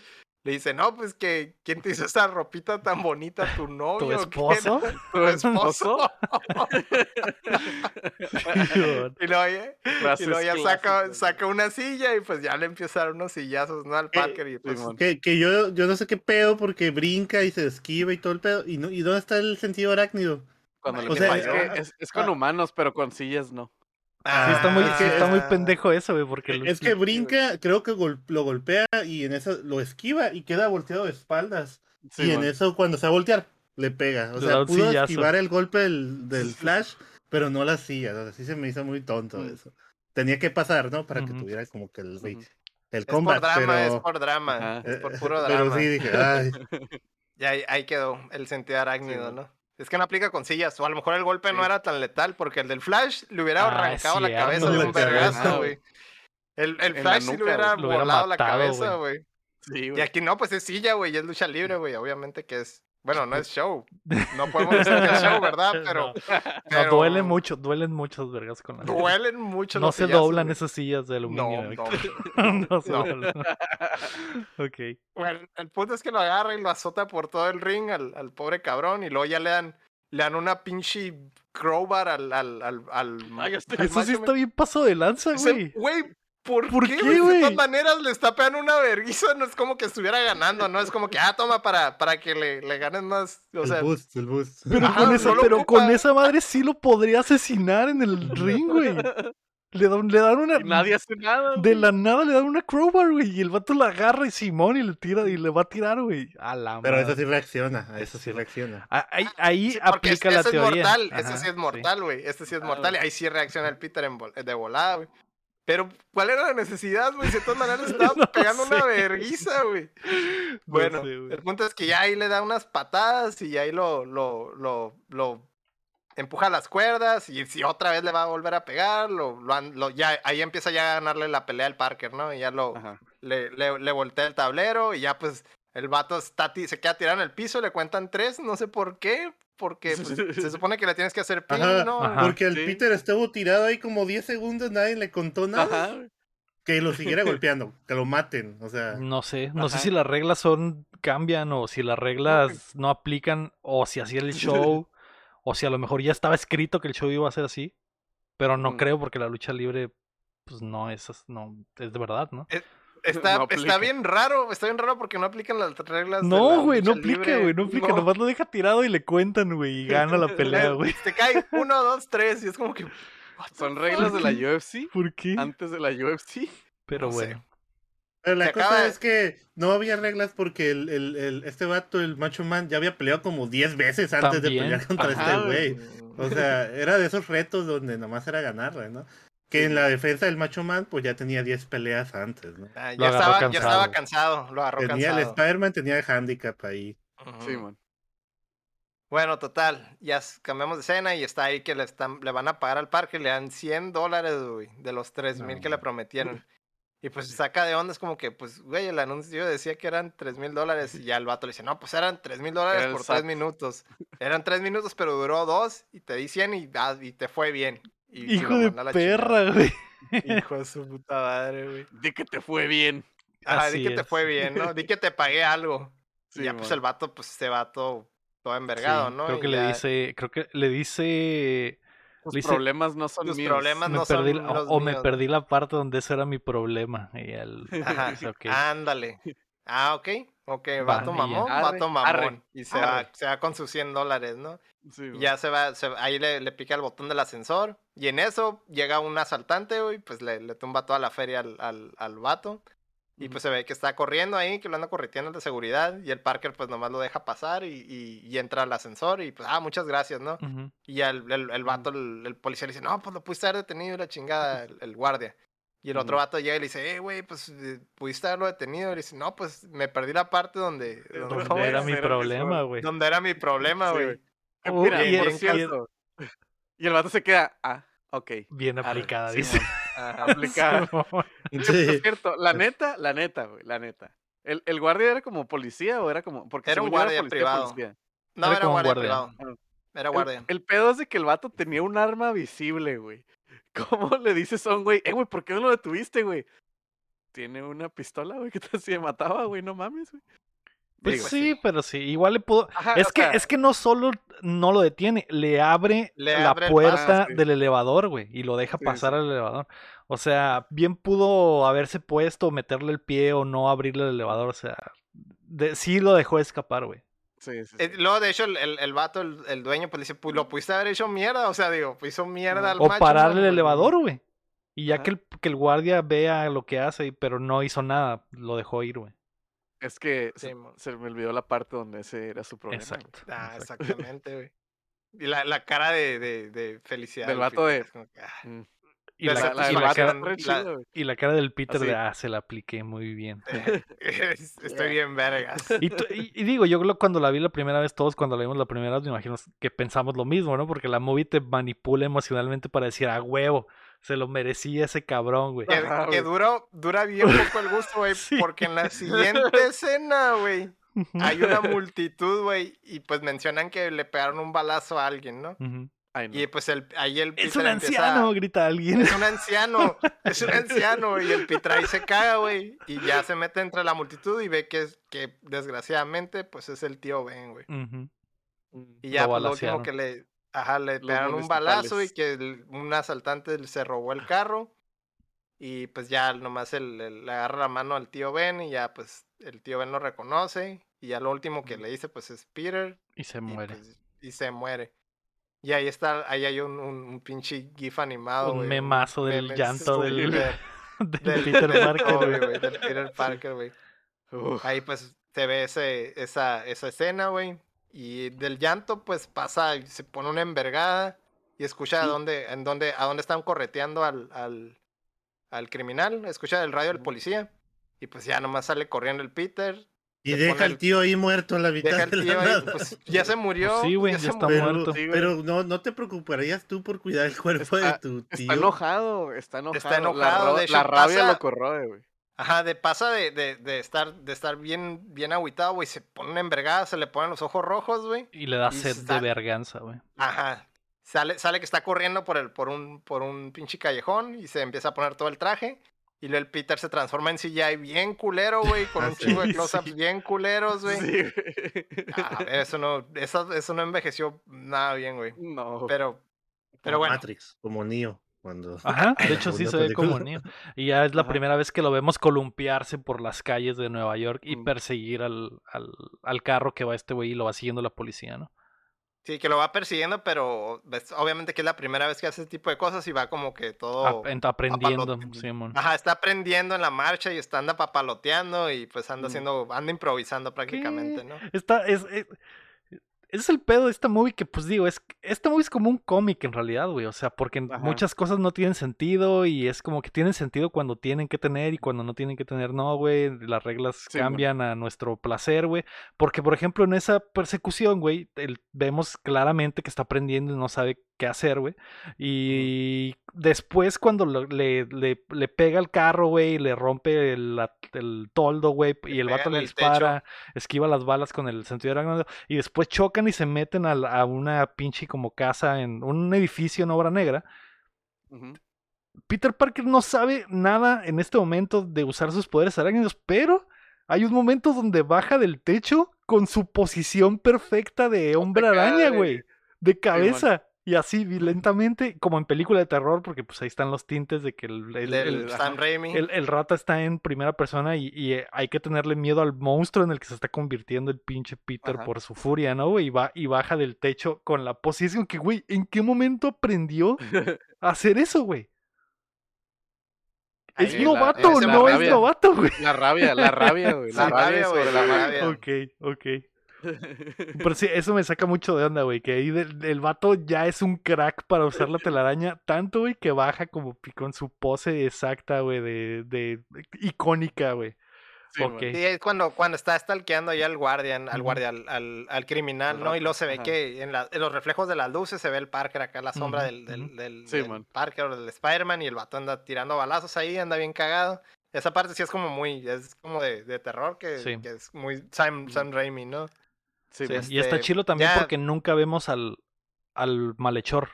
le dice, no, pues que, ¿quién te hizo esa ropita tan bonita? ¿Tu novio? ¿Tu o qué?" esposo? ¿Tu esposo? y luego, ya- y luego ya saca, saca una silla y pues ya le dar unos sillazos, ¿no? Al Parker y pues... Simón. Que, que yo, yo no sé qué pedo porque brinca y se esquiva y todo el pedo. ¿Y, no, ¿y dónde está el sentido arácnido? Cuando le O pega, sea, es, que es, es con ah. humanos, pero con sillas no. Sí, está muy, sí, está muy Ah. pendejo eso, güey, porque... lo- Es que brinca, creo que gol- lo golpea y en eso lo esquiva y queda volteado de espaldas. y en eso, cuando se va a voltear, le pega. O Le sea, pudo sillazo. esquivar el golpe del, del flash, pero no la silla. O sea, sí se me hizo muy tonto Mm. eso. Tenía que pasar, ¿no? Para que tuviera como que el, el Es por drama, pero, es por drama, Ajá. es por eh, puro pero drama. sí dije, ay, Y ahí, ahí quedó el sentido arácnido, Sí, ¿no? Es que no aplica con sillas, o a lo mejor el golpe no era tan letal, porque el del Flash le hubiera Ah, arrancado la cierto. cabeza de un vergazo, güey. El, el Flash sí le hubiera volado la cabeza, güey. Sí, Y aquí no, pues es silla, güey, y es lucha libre, güey. Obviamente que es. Bueno, no es show. No podemos decir que es show, ¿verdad? Pero. No, no, pero duelen mucho, duelen muchos vergas con la Duelen mucho No se doblan güey. esas sillas de aluminio. No, no. No se No. doblan. ok. Bueno, el punto es que lo agarra y lo azota por todo el ring al, al pobre cabrón y luego ya le dan, le dan una pinche crowbar al, al, al, al, Eso sí está bien paso de lanza, güey. Güey, ¿por, ¿Por qué, güey? De todas maneras le está pegando una vergüenza, no es como que estuviera ganando, no es como que, ah, toma para, para que le, le ganes más, o sea, el boost, el boost. Pero, Ajá, con, esa, no lo pero ocupa. con esa madre sí lo podría asesinar en el ring, güey. Le dan, le dan una. Y nadie hace nada. De güey. la nada le dan una crowbar, güey. Y el vato la agarra y Simón y le tira y le va a tirar, güey. A la Pero madre. eso sí reacciona, Eso sí sí re- reacciona. Ah, Ahí, ahí sí, porque aplica la es teoría. mortal, Ajá, ese sí es sí. mortal, güey, este sí es Ah, mortal, y ahí sí reacciona el Peter en vol- de volada, güey. Pero, ¿cuál era la necesidad, güey? Si de todas maneras estaba No pegando una verguiza, güey. No Bueno, sé, güey. el punto es que ya ahí le da unas patadas y ahí lo, lo, lo, lo empuja a las cuerdas y si otra vez le va a volver a pegar, lo, lo, ya, ahí empieza ya a ganarle la pelea al Parker, ¿no? Y ya lo, le, le, le voltea el tablero y ya pues el vato está se queda tirado en el piso, le cuentan tres, no sé por qué, porque pues, se supone que le tienes que hacer pin, Ajá, ¿no? ajá. Porque el sí. Peter estuvo tirado ahí como 10 segundos, nadie le contó nada. Ajá. Que lo siguiera golpeando, que lo maten. O sea, No sé, no sé si las reglas son cambian o si las reglas no aplican o si así era el show o si a lo mejor ya estaba escrito que el show iba a ser así, pero no Mm. creo porque la lucha libre pues no es no es de verdad, ¿no? Está, no está bien raro, está bien raro porque no aplican las reglas. de No, la güey, no aplica, güey, no aplica, nomás lo deja tirado y le cuentan, güey, y gana la pelea, güey. Te cae uno, dos, tres y es como que... Son reglas de la UFC. ¿Por qué? Antes de la UFC. Pero no sé. bueno. pero la se cosa acaba es que no había reglas porque el, el, el- este vato, el Macho Man, ya había peleado como 10 veces antes También. de pelear contra Ajá, este güey. O sea, era de esos retos donde nomás era ganarle, ¿no? Que en la defensa del Macho Man, pues ya tenía 10 peleas antes, ¿no? Ah, ya, estaba, ya cansado. estaba cansado, lo agarró Tenía el cansado. Spider-Man, tenía el handicap ahí. Sí, man. Bueno, total, ya cambiamos de escena y está ahí que le, están, le van a pagar al parque, le dan 100 dólares, güey, de los 3 mil No, que le prometieron. Y pues saca de onda, es como que, pues, güey, el anuncio decía que eran 3 mil dólares y ya el vato le dice, no, pues eran 3 mil dólares el por 3 SAT. minutos. Eran 3 minutos, pero duró 2 y te di 100 y, ah, y te fue bien. Y- Hijo de perra, güey. Hijo de su puta madre, güey. Di que te fue bien. Ajá, di Así que te fue bien, ¿no? Di que te pagué algo. Sí, y ya, pues el vato, pues este vato todo envergado, Sí, ¿no? Creo Y que le dice, creo que le dice le dice, problemas no son tus míos. problemas me no perdí son la- los o me perdí la parte donde ese era mi problema. Y él, Ajá, dice, "Ok". ándale. Ah, ok, ok, Va, vato mamón, vato mamón. arre, y se va, se va con sus 100 dólares, ¿no? Sí, Y ya se va, se va- ahí le, le pica el botón del ascensor. Y en eso llega un asaltante, güey, pues le, le tumba toda la feria al, al, al vato. Y pues se ve que está corriendo ahí, que lo anda correteando de seguridad. Y el Parker pues nomás lo deja pasar y, y- y entra al ascensor. Y pues, ah, muchas gracias, ¿no? Y ya el, el, el vato, el, el policía le dice, no, pues lo pudiste haber detenido y la chingada, el, el guardia. Y el otro vato llega y le dice, eh, güey, pues eh, pudiste haberlo detenido. Y le dice, no, pues me perdí la parte donde, donde, Donde ¿Cómo era era? mi Era mi problema, güey. donde era mi problema, Sí, güey. Mira, y- por y- cierto. Y el vato se queda, ah, ok. Bien aplicada, dice. ajá, aplicada. Simón. Por Sí. cierto, la neta, la neta, güey, la neta. ¿El, ¿El guardia era como policía o era como.? Porque Era un guardia policía, privado. policía. No, Era era guardia guardia. privado. Era El- guardia. El, pedo es de que el vato tenía un arma visible, güey. ¿Cómo le dices a un güey, eh, güey, ¿por qué no lo detuviste, güey? Tiene una pistola, güey, que si me mataba, güey, no mames, güey. Pues Digo, sí, pero sí, igual le pudo. Ajá, Es que, sea, es que no solo no lo detiene, le abre Le la abre puerta del elevador, güey, y lo deja Sí, pasar sí. al elevador. O sea, bien pudo haberse puesto, meterle el pie o no abrirle el elevador. O sea, de- sí lo dejó escapar, güey. Sí, sí, Eh, sí. Luego, de hecho, el, el, el vato, el, el dueño, pues dice, pues lo pudiste haber hecho mierda. O sea, digo, pues hizo mierda al O macho, pararle ¿no? el elevador, güey. Y ya que el, que el guardia vea lo que hace, y- pero no hizo nada, lo dejó ir, güey. Es que se, me olvidó la parte donde ese era su problema. Exacto. Ah, exactamente, güey. Y la, la cara de, de, de felicidad. Del vato de- es como que, ah, Mm. Y la, cara, del Peter de, ah, se la apliqué muy bien. Estoy bien vergas. Y, tú- y- y digo, yo cuando la vi la primera vez, todos cuando la vimos la primera vez, me imagino que pensamos lo mismo, ¿no? Porque la movie te manipula emocionalmente para decir, ah, huevo, se lo merecía ese cabrón, güey. Que, que duró, dura bien poco el gusto, güey. Sí. Porque en la siguiente escena, güey, hay una multitud, güey. Y pues mencionan que le pegaron un balazo a alguien, ¿no? Ujú. Ay, no. Y pues el, ahí el Es un empieza- anciano, grita alguien. Es un anciano, es un anciano, y el Peter ahí se caga, güey. Y ya se mete entre la multitud y ve que, es, que desgraciadamente, pues es el tío Ben, güey. Ujú. Mm. Y ya, Lo pues lo último que le, ajá, le pegaron un balazo y que el- un asaltante se robó el carro. Y pues ya nomás el, el- le agarra la mano al tío Ben y ya pues el tío Ben lo reconoce. Y ya lo último que le dice pues es Peter. Y se Y, muere. pues, y se muere. Y ahí está, ahí hay un, un, un pinche gif animado, Un memazo del llanto del- súper- Del del, Peter Parker, pobre, güey. güey, del Peter Parker, güey. Uf. Ahí pues se ve ese, esa, esa escena, güey. Y del llanto, pues pasa se pone una envergada y escucha a dónde, en dónde, a dónde están correteando al, al, al criminal. Escucha el radio del policía. Y pues ya nomás sale corriendo el Peter. Y deja pone al el- tío ahí muerto en la mitad Deja de la tío ahí, pues ya se murió. sí, güey, ya se está murió. muerto. Pero no, no te preocuparías tú por cuidar el cuerpo de Está- tu tío. Está enojado, está enojado. enojado, La, ro- de hecho, la rabia pasa- lo corroe, güey. Ajá, de pasa de, de, de estar, de estar bien, bien agüitado, güey. Se pone envergada, se le ponen los ojos rojos, güey. Y le da y sed de está- verganza, güey. Ajá. Sale, sale que está corriendo por el, por un, por un pinche callejón y se empieza a poner todo el traje. Y luego el Peter se transforma en CGI bien culero, güey, con un Ah, chingo de close-ups sí. bien culeros, güey. Sí, güey. A ver, eso no, eso, eso no envejeció nada bien, güey. No. Pero, pero Como bueno. Matrix, como Neo. Cuando... Ajá, de hecho sí se ve como. Neo. Y ya es la Ajá. primera vez que lo vemos columpiarse por las calles de Nueva York y Mm. perseguir al, al, al carro que va este güey y lo va siguiendo la policía, ¿no? Sí, que lo va persiguiendo, pero ves, obviamente que es la primera vez que hace ese tipo de cosas y va como que todo... Ent- aprendiendo. Simón. Ajá, está aprendiendo en la marcha y está anda papaloteando y pues anda Mm. haciendo, anda improvisando prácticamente, ¿no? Esta es, es, ese es el pedo de esta movie que, pues digo, es esta movie es como un cómic en realidad, güey. O sea, porque Ajá. muchas cosas no tienen sentido y es como que tienen sentido cuando tienen que tener y cuando no tienen que tener, no, güey. Las reglas Sí, cambian a nuestro placer, güey. Porque, por ejemplo, en esa persecución, güey, el- vemos claramente que está aprendiendo y no sabe qué hacer, güey. Y después cuando lo- le, le, le pega el carro, güey, y le rompe el, el toldo, güey, y el vato le techo. dispara, esquiva las balas con el sentido de arácnido, y después chocan y se meten a, una pinche como casa en un edificio en obra negra. Peter Parker no sabe nada en este momento de usar sus poderes arácnidos, pero hay un momento donde baja del techo con su posición perfecta de hombre araña, güey, de cabeza. Y así violentamente, como en película de terror, porque pues ahí están los tintes de que el, el- el- Sam Raimi. el, el rata está en primera persona y, y, eh, hay que tenerle miedo al monstruo en el que se está convirtiendo el pinche Peter Ajá. por su furia, ¿no? Y, va, y baja del techo con la posición que, güey, ¿en qué momento aprendió a hacer eso, güey? ¿Es Ahí, novato la- o esa no es rabia. novato, güey? La rabia, la rabia, güey. La rabia sobre la rabia. Ok, ok. Pero sí, eso me saca mucho de onda, güey. Que ahí del- el vato ya es un crack para usar la telaraña. Tanto, güey, que baja como con su pose exacta, güey, de, de icónica, güey. Sí, Ok. man. Sí, es cuando, cuando está stalkeando ahí al guardian, al guardia, al, al, al criminal, Al ¿no? Y luego se ve ajá. que en, la- en los reflejos de las luces se ve el Parker acá, la sombra del, del, ujú. del- Sí, del man. Parker o del Spider-Man y el vato anda tirando balazos ahí, anda bien cagado. Esa parte sí es como muy, es como de, de terror, que, Sí. que es muy Sam. Sam Raimi, ¿no? Sí, Sí, man. Y está Este, chilo también ya- porque nunca vemos al, al malhechor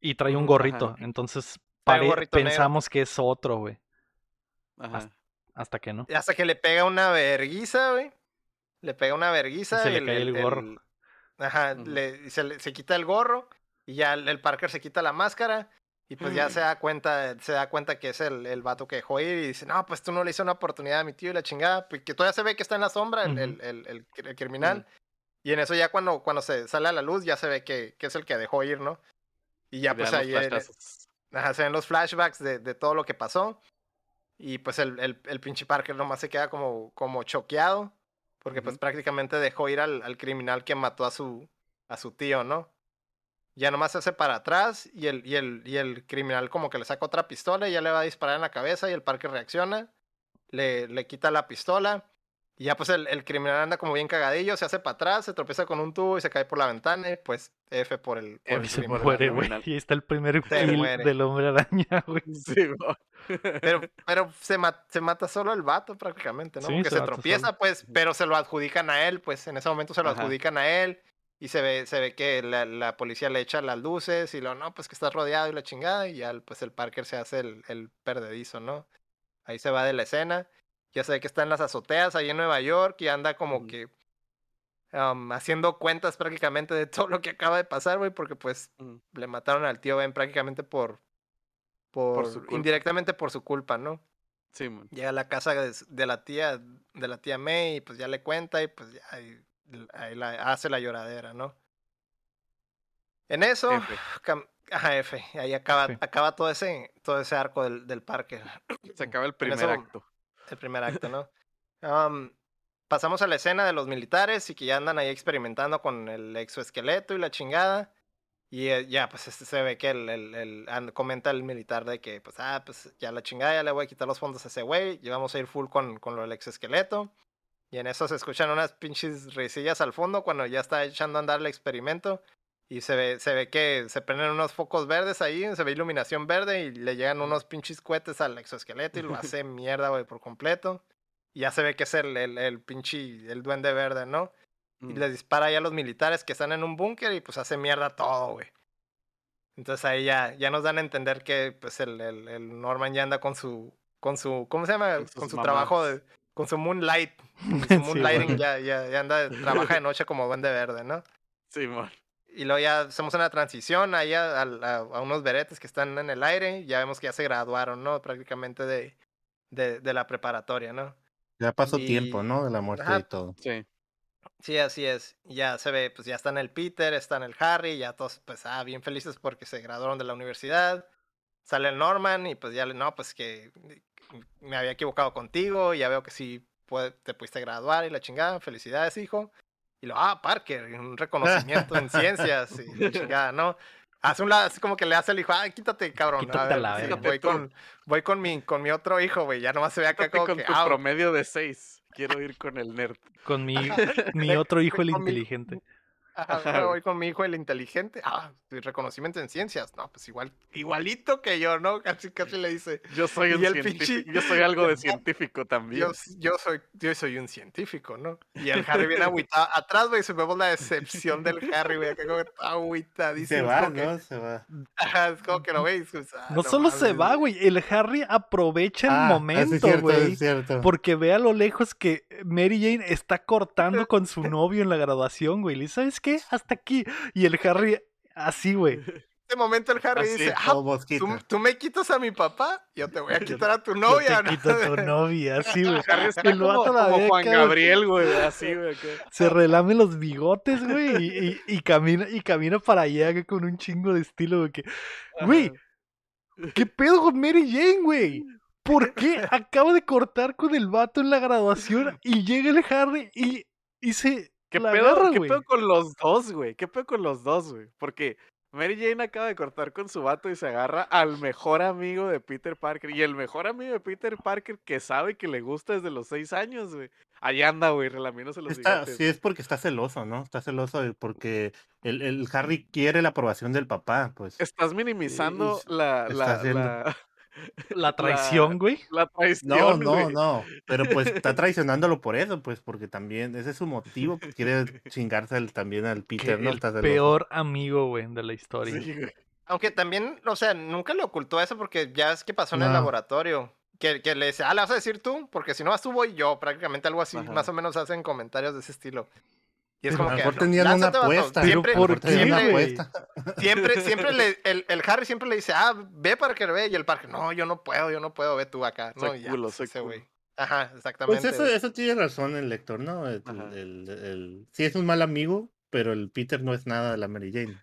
y trae un gorrito. ajá. Entonces pare- gorrito negro. pensamos que es otro, güey. Ajá. Hasta que no. Hasta que le pega una verguiza, güey. Le pega una verguiza. se le cae el gorro. Ajá, le- se, se quita el gorro y ya el, el Parker se quita la máscara y pues ya se da cuenta, se da cuenta que es el, el vato que dejó ir y dice, no, pues tú no le hice una oportunidad a mi tío y la chingada, pues, que todavía se ve que está en la sombra el, el- el- el el criminal. Y en eso ya cuando, cuando se sale a la luz ya se ve que, que es el que dejó ir, ¿no? Y ya Y pues ahí el-. Ajá, se ven los flashbacks de, de todo lo que pasó. Y pues el, el, el pinche Parker nomás se queda como, como choqueado. Porque pues prácticamente dejó ir al, al criminal que mató a su, a su tío, ¿no? Ya nomás se hace para atrás y el, y, el, y el criminal como que le saca otra pistola y ya le va a disparar en la cabeza y el Parker reacciona. Le, le quita la pistola. Y ya pues el, el criminal anda como bien cagadillo, se hace para atrás, se tropieza con un tubo y se cae por la ventana. Y pues F por el, por F el Y se criminal, muere, güey. Y ahí está el primer kill del hombre araña, güey. Sí. Pero, pero se, ma- se mata solo el vato prácticamente, ¿no? Sí, Porque se tropieza, solo. pues, pero se lo adjudican a él, pues en ese momento se lo Ajá. adjudican a él y se ve, se ve que la, la policía le echa las luces y lo, no, pues que estás rodeado y la chingada y ya el- pues el Parker se hace el, el perdedizo, ¿no? Ahí se va de la escena, ya se ve que está en las azoteas ahí en Nueva York y anda como que haciendo cuentas prácticamente de todo lo que acaba de pasar, güey, porque pues le mataron al tío Ben prácticamente por, por, indirectamente por su culpa, ¿no? Sí, man. Llega a la casa de, la tía, de la tía May, y pues ya le cuenta y pues ya ahí, ahí la, hace la lloradera, ¿no? En eso, F. cam- ajá, F, ahí acaba, acaba todo ese, todo ese arco del, del parque, Se acaba el primer eso- acto. El primer acto, ¿no? Am, pasamos a la escena de los militares y que ya andan ahí experimentando con el exoesqueleto y la chingada. Y eh, ya, pues este, se ve que el, el- el- comenta el militar de que, pues, ah, pues ya la chingada, ya le voy a quitar los fondos a ese güey, y vamos a ir full con, con lo del exoesqueleto. Y en eso se escuchan unas pinches risillas al fondo cuando ya está echando a andar el experimento. Y se ve, se ve que se prenden unos focos verdes ahí, se ve iluminación verde y le llegan unos pinches cohetes al exoesqueleto y lo hace mierda, güey, por completo. Y ya se ve que es el, el, el pinche, el duende verde, ¿no? Y Mm. les dispara ahí a los militares que están en un búnker y pues hace mierda todo, güey. Entonces ahí ya, ya nos dan a entender que pues el, el, el Norman ya anda con su, con su, ¿cómo se llama? Con su trabajo, de, con su moonlight, con su Sí, moonlighting, güey. ya, ya, ya anda, trabaja de noche como duende verde, ¿no? Sí, man. Y luego ya hacemos una transición ahí a, a- unos beretes que están en el aire. Ya vemos que ya se graduaron, ¿no? Prácticamente de, de, de la preparatoria, ¿no? Ya pasó tiempo, ¿no? De la muerte Ajá. y todo. Sí. Sí, así es. Ya se ve, pues ya están el Peter, están el Harry, ya todos, pues, ah, bien felices porque se graduaron de la universidad. Sale el Norman y pues ya le, no, pues que me había equivocado contigo, ya veo que sí puede- te pudiste graduar y la chingada, felicidades, hijo. Y lo, ah, Parker, un reconocimiento en ciencias y chingada, ¿no? Hace un lado, así como que le hace el hijo, ah, quítate, cabrón. Quítate a ver, la sí, verga. voy con, voy con mi, con mi otro hijo, güey, ya nomás se ve acá como con que, tu ah, promedio de 6. Quiero ir con el nerd. Con mi, mi otro hijo, el mi- inteligente. Ajá, voy con mi hijo el inteligente. Ah, reconocimiento en ciencias. No, pues igual, igualito que yo, ¿no? Casi, casi le dice. Yo soy un el científico. Yo soy algo de científico también. Yo, yo soy, yo soy un científico, ¿no? Y el Harry viene agüitado. Atrás, güey, se vemos la decepción del Harry, güey. Acá como que está agüitadísimo. Se va, como que- ¿no? Se va. Ajá, es como que lo veis. pues, ah, No solo se mames, va, güey. El Harry aprovecha el Ah, es momento, cierto, güey. es cierto. Porque ve a lo lejos que Mary Jane está cortando con su novio en la graduación, güey. ¿sabes qué? Hasta aquí. Y el Harry, así, güey. En ese momento el Harry Así, dice, ah, mosquito. ¿tú, tú me quitas a mi papá, yo te voy a quitar a tu Yo novia. te ¿no? quito a tu novia, así, güey. Harry está El vato como, como Juan. Gabriel, güey. Así, güey. Se relame los bigotes, güey. Y, y- y camina, y camina para allá güey, con un chingo de estilo, güey. que, Güey, ¿qué pedo con Mary Jane, güey? ¿Por qué acaba de cortar con el vato en la graduación y llega el Harry y, y se ¿Qué la pedo, agarra, ¿qué pedo con los dos, güey? ¿Qué pedo con los dos, güey? Porque Mary Jane acaba de cortar con su vato y se agarra al mejor amigo de Peter Parker. Y el mejor amigo de Peter Parker que sabe que le gusta desde los seis años, güey. Ahí anda, güey, relamiéndose los Está, sí, es porque está celoso, ¿no? Está celoso porque el, el Harry quiere la aprobación del papá, pues. Estás minimizando la, La traición, güey. la traición, No, no, no. Pero pues está traicionándolo por eso, pues, porque también ese es su motivo. pues, Quiere chingarse al- también al Que Peter, ¿no? el peor amigo, güey, de la historia. Sí. Aunque también, o sea, nunca le ocultó eso porque ya es que pasó en el laboratorio. Que, que le dice, ah, ¿le vas a decir tú? Porque si no vas tú, voy yo. Prácticamente algo así, Ajá. más o menos hacen comentarios de ese estilo. Y es Pero como A lo que. mejor no, tenían una apuesta. Siempre, siempre, siempre le, el, el Harry siempre le dice, ah, ve Parker, ve. Y el Parker, no, yo no puedo, yo no puedo, ve tú acá. No, ya, culo, pues, ese güey. Ajá, exactamente. Pues eso, eso tiene razón el lector, ¿no? El, el- el- sí es un mal amigo, pero el Peter no es nada de la Mary Jane.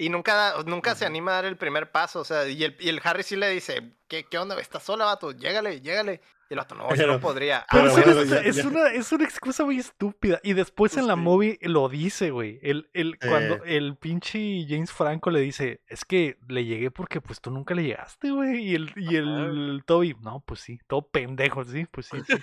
Y nunca, da- nunca se anima a dar el primer paso, o sea, y el, y el Harry sí le dice, ¿qué, qué onda? ¿Estás sola, vato? Llégale, llégale. Y el vato, no, yo Pero- no podría. Pero Ah, es, bueno, una, ya- es, ya- una, es una excusa muy estúpida. Y después en la Sí. movie lo dice, güey. El, el, Cuando Eh. el pinche James Franco le dice, es que le llegué porque pues tú nunca le llegaste, güey. Y el, y el Toby, no, pues sí, todo pendejo, sí, pues sí. sí".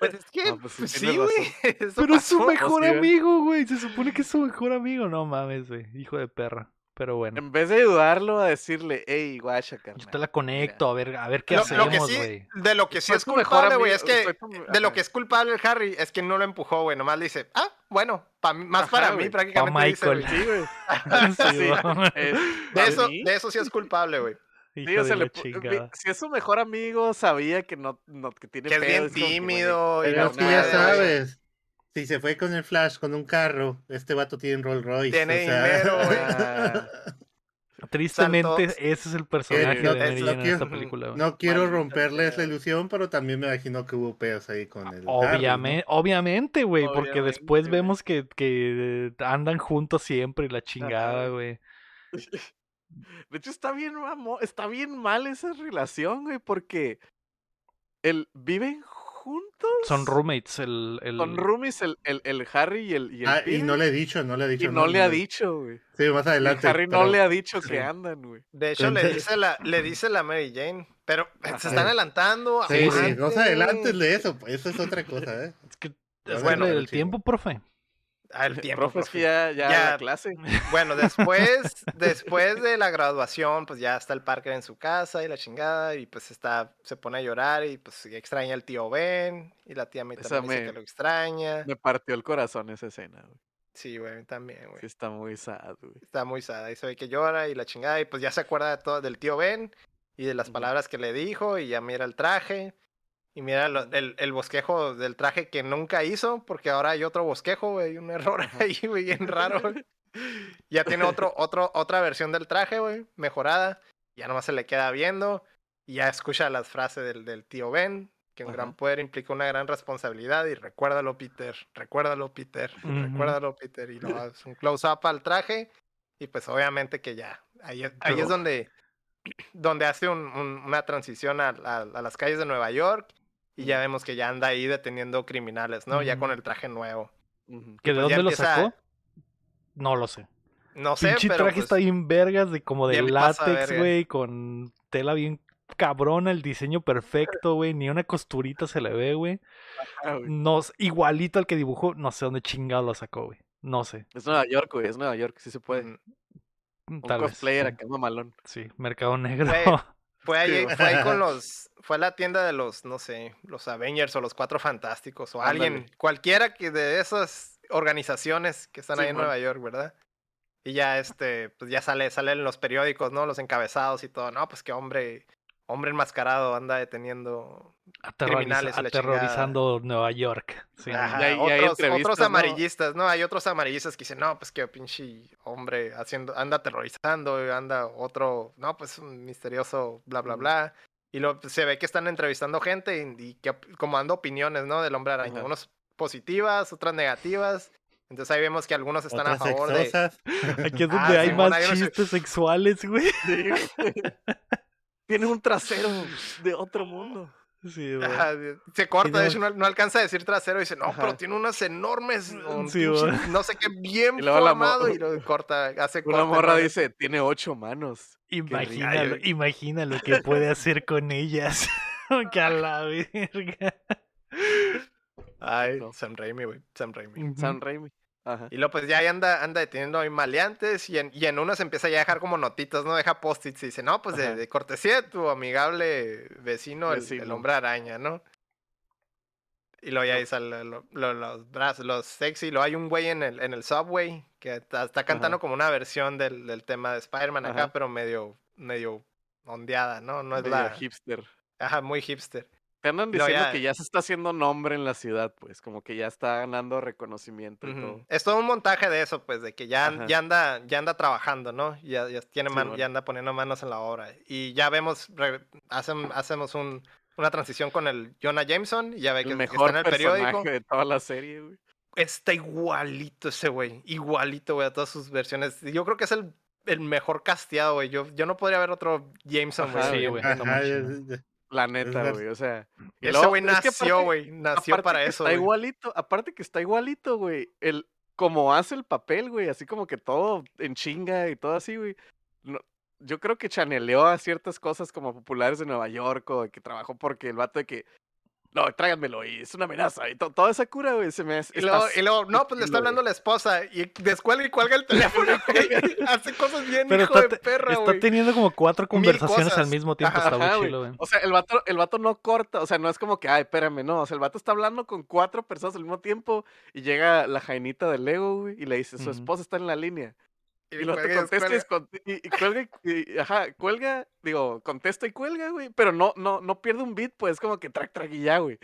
Pues es que, No, pues sí, pues güey. Pero es su mejor amigo, güey. Se supone que es su mejor amigo. No mames, güey. Hijo de perra. Pero bueno. En vez de ayudarlo a decirle, hey, guacha, carnal. Yo te la conecto, a ver, a ver qué Lo, lo que hacemos, sí, güey. de lo que sí es culpable, güey, es que tu- de lo que es culpable el Harry es que no lo empujó, güey. Nomás le dice, ah, bueno, pa mí- más Ajá, para mí prácticamente. dice, Michael. güey. Sí, güey. Sí, Sí. Eh, De ¿para eso, de eso sí es culpable, güey. Sí, le si es su mejor amigo, sabía que no, no que tiene Que es pedo, bien como tímido. y Pero no es que ya sabes, si se fue con el Flash con un carro, este vato tiene Rolls Royce. Tiene o sea, dinero, güey. Ah, Tristemente, Santos. ese es el personaje no- de Mary no Jane en quiero- esta película. güey. No quiero Maldita romperles sea. la ilusión, pero también me imagino que hubo pedos ahí con el. Harry, ¿no? Obviamente, obviamente, güey, porque después güey. vemos que, que andan juntos siempre y la chingada, güey. De hecho, está bien, mamo- está bien mal esa relación, güey, porque el, viven juntos. Son roommates, el... el... Son roomies el, el, el Harry y el, y el Ah, y no le he dicho, no le he y dicho. no le ha dicho, güey. Sí, más Y adelante. Harry no pero- le ha dicho sí. que andan, güey. De hecho, le Entonces- dice la, le dice la Mary Jane. Pero Ajá. se están adelantando. Sí, sí, no se adelantes güey. de eso, pues, eso es otra cosa, ¿eh? Es que es bueno, el tiempo, profe. El tiempo. Profe, es profe. que ya, ya, Ya. la clase. Bueno, después, después de la graduación, pues ya está el Parker en su casa y la chingada, y pues está, se pone a llorar y pues extraña al tío Ben, y la tía May también dice me- que lo extraña. Me partió el corazón esa escena, güey. Sí, güey, también, güey. Sí, está muy sad, güey. Está muy sad, y se ve que llora y la chingada, y pues ya se acuerda de todo del tío Ben y de las palabras que le dijo, y ya mira el traje, y mira lo- el, el bosquejo del traje que nunca hizo, porque ahora hay otro bosquejo, güey, un error ahí, güey, bien raro, güey. Ya tiene otro, otro, otra versión del traje, güey, mejorada. Ya nomás se le queda viendo. Y ya escucha las frases del, del tío Ben, que un gran poder implica una gran responsabilidad. Y recuérdalo, Peter, recuérdalo, Peter, recuérdalo, Peter. Y lo hace un close-up al traje. Y pues obviamente que ya, ahí, es- ahí es donde, donde hace un- un- una transición a, a- a las calles de Nueva York. Y ya vemos que ya anda ahí deteniendo criminales, ¿no? Ya con el traje nuevo. Ujú. ¿Que de pues dónde lo empieza- sacó? No lo sé. No sé, Pinche pero traje pues, está bien vergas, de como de látex, güey, con tela bien cabrona, el diseño perfecto, güey, ni una costurita se le ve, güey. No, igualito al que dibujó, no sé dónde chingado lo sacó, güey. No sé. Es Nueva York, güey. Es Nueva York, sí se puede. mm, Un Tal vez. cosplayer sí. acá mamalón. Sí, mercado negro. Fue ahí, Sí, fue ahí con los. Fue a la tienda de los, no sé, los Avengers o los Cuatro Fantásticos o alguien, cualquiera que de esas organizaciones que están ahí en. Nueva York, ¿verdad? Y ya este, pues ya sale, sale en los periódicos, ¿no? Los encabezados y todo. No, pues que hombre, hombre enmascarado anda deteniendo Aterroriza- criminales aterrorizando Nueva York. Sí. Ajá, Y hay- y hay otros, otros ¿no? amarillistas, ¿no? Hay otros amarillistas que dicen, no, pues que pinche hombre haciendo, anda aterrorizando, anda otro, no, pues un misterioso, bla, bla, Ujú. bla. Y lo, se ve que están entrevistando gente y, y que como dando opiniones, ¿no? Del hombre araña. Ajá. Unos positivas, otras negativas. Entonces ahí vemos que algunos están a favor de... sexosas. Aquí es Ah, donde hay Simón, más hay unos- chistes sexuales, güey. Tiene un trasero de otro mundo. Sí, güey. Ajá, se corta, no- de hecho no, no alcanza a decir trasero y dice, no, pero tiene unas enormes, un Sí, pinche güey. no sé qué, bien Y formado y lo corta, hace Una morra ¿no? dice, tiene ocho manos. Imagínalo, imagina lo que puede hacer con ellas. que a la verga. Ay, No. Sam Raimi, güey, Sam Raimi. Sam Raimi. Ajá. Y luego pues ya ahí anda, anda deteniendo ahí maleantes y en, y en uno se empieza ya a dejar como notitas, ¿no? Deja post-its y dice, no, pues de, cortesía de tu amigable vecino, el- hombre araña, ¿no? Y luego ya ahí sale lo- lo- los brazos, los sexy, luego hay un güey en el, en el subway que está, está cantando Ajá. como una versión del, del tema de Spider-Man acá, pero medio, medio ondeada, ¿no? No es Medio la... hipster. Ajá, muy hipster. Te andan No, diciendo ya- que ya se está haciendo nombre en la ciudad, pues, como que ya está ganando reconocimiento y todo. Es todo un montaje de eso, pues, de que ya, anda, ya anda trabajando, ¿no? Ya, ya tiene Sí, man- bueno. ya anda poniendo manos en la obra. Y ya vemos, re- hacemos un, una transición con el Jonah Jameson, y ya ve que, El que está en el personaje periódico. de toda la serie, güey. Está igualito ese güey, igualito, güey, a todas sus versiones. Yo creo que es el, el mejor casteado, güey. Yo, yo no podría ver otro Jameson, güey. Sí, güey. La neta, güey. O sea. y Ese güey nació, güey. Nació para eso, Está igualito, aparte que está igualito, güey. El, como hace el papel, güey, así como que todo en chinga y todo así, güey. No- yo creo que chaneleó a ciertas cosas como populares de Nueva York o de que trabajó porque el vato de que. No, tráiganmelo y es una amenaza. Y to- toda esa cura, güey, se me hace. Y luego, está y luego, no, pues le está güey. hablando la esposa y descuelga y cuelga el teléfono. Hace cosas bien, Pero hijo está, de perra, está güey. teniendo como cuatro conversaciones al mismo tiempo. Ajá, está Ajá, güey. O sea, el vato, el vato no corta, o sea, no es como que, ay, espérame, no. O sea, el vato está hablando con cuatro personas al mismo tiempo y llega la jainita del Lego, güey, y le dice, su esposa está en la línea. Y lo cuelga y contesta y, cuelga y, ajá, cuelga, digo, contesta y cuelga, güey, pero no, no, no pierde un beat, pues, es como que track, track y ya, güey.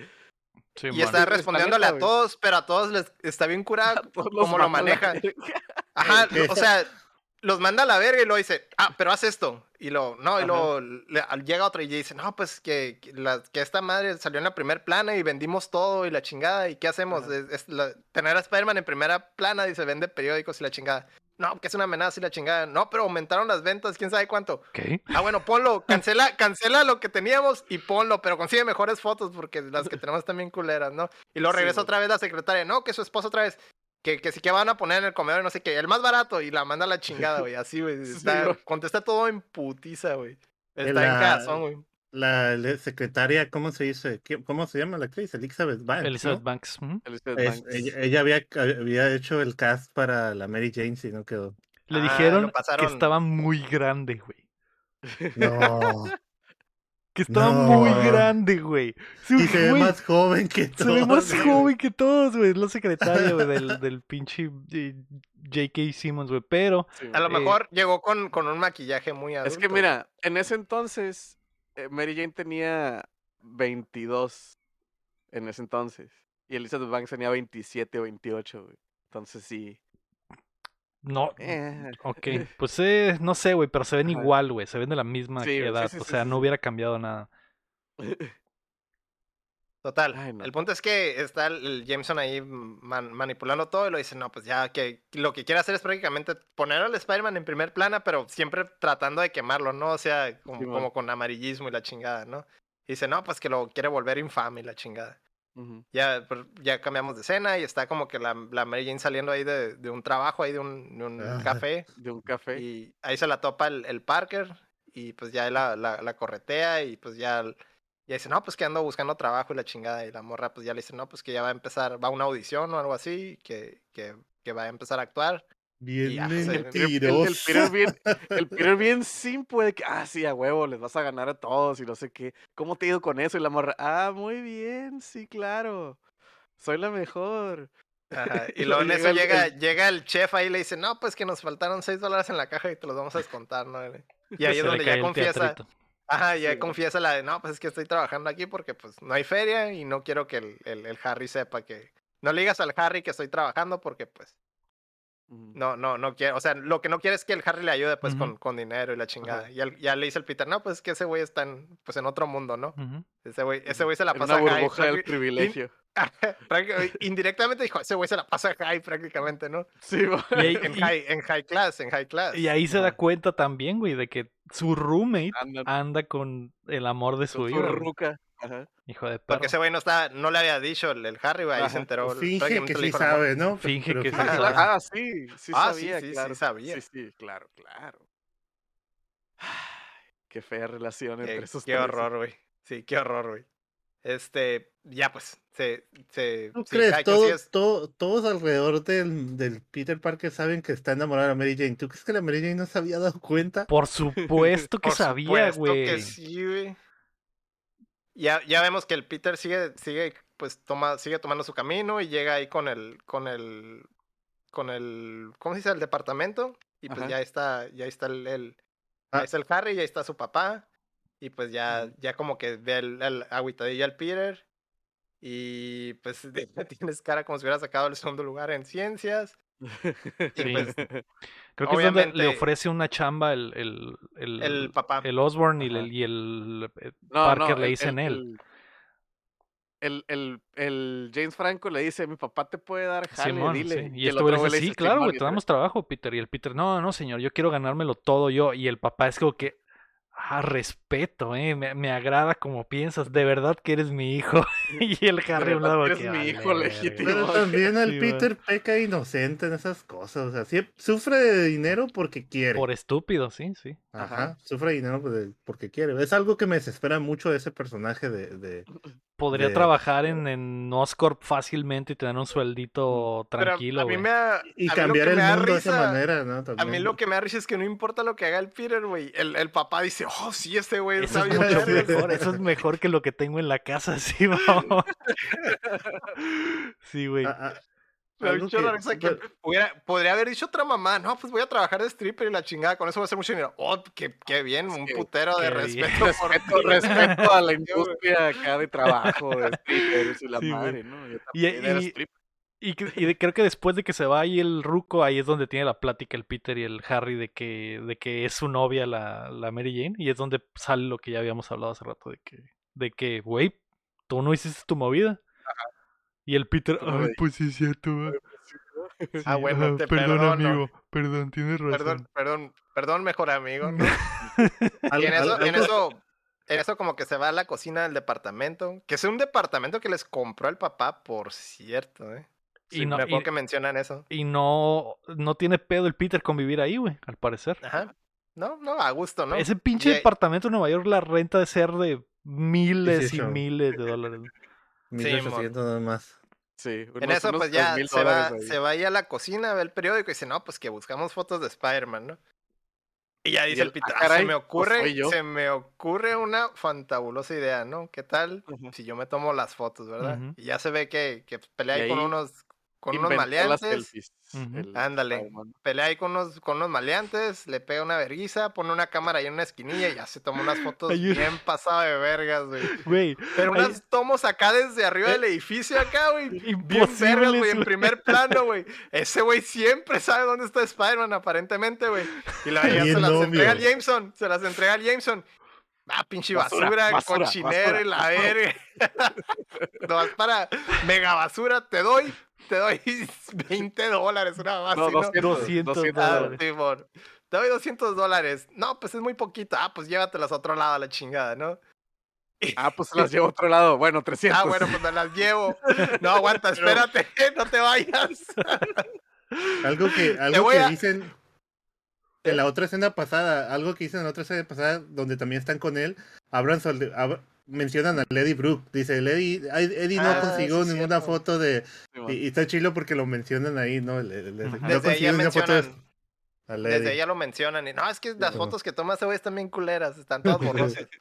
Sí, Y mon. está respondiéndole a todos, pero a todos les está bien los cómo lo maneja. Ajá, o sea, los manda a la verga y luego dice, ah, pero haz esto. Y lo, no, y al- llega otro y dice, no, pues que, que la- que esta madre salió en la primer plana y vendimos todo y la chingada. ¿Y qué hacemos? Ajá. Es- es la- tener a Spider-Man en primera plana y se vende periódicos y la chingada. No, que es una amenaza y la chingada. No, pero aumentaron las ventas, quién sabe cuánto. ¿Qué? Ah, bueno, ponlo, cancela, cancela lo que teníamos y ponlo, pero consigue mejores fotos porque las que tenemos bien culeras, ¿no? Y Sí, regresa otra vez la secretaria, no, que su esposa otra vez, que, que sí que van a poner en el comedor y no sé qué, el más barato y la manda a la chingada, güey, así, güey. Está- contesta todo en putiza, güey. Está La- en cagazón, güey. La secretaria, ¿cómo se dice? ¿Qué- ¿Cómo se llama la actriz? Elizabeth Banks. Elizabeth ¿no? Banks. ujú. Elizabeth Es- Banks. ella, ella había, había hecho el cast para la Mary Jane y no quedó. Le Ah, dijeron que estaba muy grande, güey. No. Que estaba No. muy grande, güey. Sí, y se ve güey, más joven que se ve todos, más güey. joven que todos, güey. Es la secretaria, güey, del, del pinche eh, J.K. Simmons, güey. Pero Sí, A lo Eh, mejor llegó con, con un maquillaje muy adulto. Es que mira, en ese entonces, Mary Jane tenía 22 en ese entonces. Y Elizabeth Banks tenía 27 o 28, güey. Entonces sí. no. eh, Ok, pues eh, no sé, güey, pero se ven igual, güey. Se ven de la misma Sí, güey, sí, edad. sí, o sea, no hubiera cambiado nada. Total. Ay, no. El punto es que está el, Jameson ahí man- manipulando todo y lo dice, no, pues ya que lo que quiere hacer es prácticamente poner al Spider-Man en primer plana, pero siempre tratando de quemarlo, ¿no? O sea, como, con amarillismo y la chingada, ¿no? Y dice, no, pues que lo quiere volver infame y la chingada. ujú. Ya, pues, ya cambiamos de escena y está como que la, la Mary Jane saliendo ahí de, de un trabajo, ahí de un, de un Ajá. café. De un café. Y ahí se la topa el, el Parker y pues ya la, la, la corretea y pues ya, ya dice, no, pues que ando buscando trabajo y la chingada. Y la morra pues ya le dice, no, pues que ya va a empezar, va a una audición o algo así, que, que, que va a empezar a actuar. Bien ya, pues, el- el- El, el mentiroso. Peter bien, el Peter bien simple de que, ah, sí, a huevo, les vas a ganar a todos y no sé qué. ¿Cómo te digo con eso? Y la morra, ah, muy bien, sí, claro. Soy la mejor. Ajá, Y Y luego en eso llega llega, el- chef ahí y le dice, no, pues que nos faltaron 6 dólares en la caja y te los vamos a descontar, ¿no? Y ahí es donde ya confiesa. teatrito. Ajá, ya Sí. confiesa la de, no, pues es que estoy trabajando aquí porque pues no hay feria y no quiero que el, el, el Harry sepa que... No le digas al Harry que estoy trabajando porque pues no, no, no quiere, o sea, lo que no quiere es que el Harry le ayude pues con, con dinero y la chingada. Y ya le dice el Peter, no, pues es que ese güey está en, pues en otro mundo, ¿no? Ese güey, ese güey se la En pasa una high, burbuja del privilegio. indirectamente dijo, ese güey se la pasa high prácticamente, ¿no? Sí, ahí, En y- high, en high class, en high class. y ahí se da cuenta también, güey, de que su roommate Anda anda con el amor de su güey. ruca. Ajá. Hijo de perro. Porque ese güey no está, no le había dicho el, el Harry, güey, ahí se enteró. Finge que sí sabe, ¿no? Finge Pero que sí Ah, sabe. ah, sí, sí Ah, sí, sabía, sí, sí claro. sabía. Sí, sí, claro, claro. Qué fea relación Qué, entre esos qué tres. horror, güey. Sí, qué horror, güey. Este, ya pues, se, se, ¿Tú crees? Todo, todos alrededor del, del Peter Parker saben que está enamorado de Mary Jane. ¿Tú crees que la Mary Jane no se había dado cuenta? Por supuesto que Por sabía, supuesto güey. que sí, güey. Ya, ya vemos que el Peter sigue, sigue, pues toma, sigue tomando su camino y llega ahí con el, con el, con el, ¿cómo se dice? El departamento. Y pues Ajá. ya está, ya está el, el- Ah. ya está el Harry, ya está su papá. Y pues ya, ya como que ve el, el agüitadillo al Peter. Y pues tienes cara como si hubiera sacado el segundo lugar en ciencias. Y Sí. pues Creo que es donde le obviamente- ofrece una chamba el, el, el, el papá. el Osborn y el, y el eh, No, Parker no, le dicen él. El, el, el James Franco le dice, mi papá te puede dar jale, Simón, dile. sí. Y, este güey le dice, sí, claro, güey, y te damos trabajo, Peter. Y el Peter, no, no, señor, yo quiero ganármelo todo yo. Y el papá es como que, ah, respeto, eh, me, me agrada como piensas, de verdad que eres mi hijo. y el Harry a un verdad lado que eres que, mi "Vale, hijo verga". legítimo. Pero también el Sí, Peter peca inocente en esas cosas. O sea, sí, sufre de dinero porque quiere. Por estúpido, sí, sí. Ajá, Ajá. sufre de dinero de- porque quiere. Es algo que me desespera mucho de ese personaje de... de- Podría De- trabajar en, en Oscorp fácilmente y tener un sueldito Pero tranquilo, a mí güey. me da- y a mí lo cambiar el mundo de esa manera, ¿no? A mí También. lo que me da risa es que no importa lo que haga el Peter, güey. El, el papá dice, oh, sí, este güey Eso está es bien mucho vergas". mejor, eso es mejor que lo que tengo en la casa, sí, vamos. Sí, güey. Ah, que- que pero- hubiera- podría haber dicho otra mamá, no, pues voy a trabajar de stripper y la chingada, con eso voy a hacer mucho dinero. Oh, qué, qué bien, un putero de respeto por Respeto, respeto a la industria acá de trabajo, de strippers y la Sí, madre, ¿no? Yo Y- era y-. Y, y creo que después de que se va ahí el ruco, ahí es donde tiene la plática el Peter y el Harry de que, de que es su novia la, la Mary Jane. Y es donde sale lo que ya habíamos hablado hace rato de que, de que, güey, tú no hiciste tu movida. Y el Peter, ay, pues sí es cierto. Ah, Sí, bueno, ajá, te perdón, perdono. amigo, perdón, tienes razón. Perdón, perdón, perdón, mejor amigo. Y en eso, en eso, en eso como que se va a la cocina del departamento, que es un departamento que les compró el papá, por cierto, ¿eh? Y Sí, no- me acuerdo y- que mencionan eso. Y no, no tiene pedo el Peter con vivir ahí, güey, al parecer. Ajá. No, no, a gusto, ¿no? Ese pinche Y departamento en Nueva York, la renta de ser de miles y 18. miles de dólares. 1800 nada más. Sí, En eso, unos pues ya 3,000 se va, ahí. se va ahí a la cocina, ve el periódico y dice, no, pues que buscamos fotos de Spider-Man, ¿no? Y ya dice el Peter, "Ah, "Ah, se me pues ocurre, soy yo". se me ocurre una fantabulosa idea, ¿no? ¿Qué tal si yo me tomo las fotos, verdad? Y ya se ve que, que pelea Y ahí con unos, con unos maleantes. Ándale. Pelea ahí con unos, con unos maleantes, le pega una verguiza, pone una cámara ahí en una esquinilla y ya se toma unas fotos Ayuda. bien pasado de vergas, güey. Güey, Pero Ay. unas tomos acá desde arriba Eh, del edificio acá, güey. Bien vergas, güey, en primer plano, güey. Ese güey siempre sabe dónde está Spider-Man, aparentemente, güey. Y la ya se las obvio. entrega al Jameson, se las entrega al Jameson. Ah, pinche basura, Basura, basura, cochinero y la verga. Nomás para mega basura, te doy, te doy 20 dólares, una más. No, ¿sí, no? 200, 200 200 Ah, dólares. Simón. Te doy 200 dólares. No, pues es muy poquito. Ah, pues llévatelas a otro lado a la chingada, ¿no? Ah, pues se las llevo a otro lado. Bueno, 300. Ah, bueno, pues me las llevo. No, aguanta, espérate, no te vayas. Algo que, algo que a- dicen en la otra escena pasada, algo que dicen en la otra escena pasada, donde también están con él, hablan sobre, hab- mencionan a Lady Brooke. Dice, Lady, ay, Eddie no Ah, consiguió sí, ninguna cierto. foto de... Sí, man. Y, y está chilo porque lo mencionan ahí, ¿no? Le- le- Ujú. no Desde ya ninguna foto de mencionan. a Lady. Desde ahí ya lo mencionan. Y no, es que las fotos que toma ese güey están bien culeras, están todas borrosas.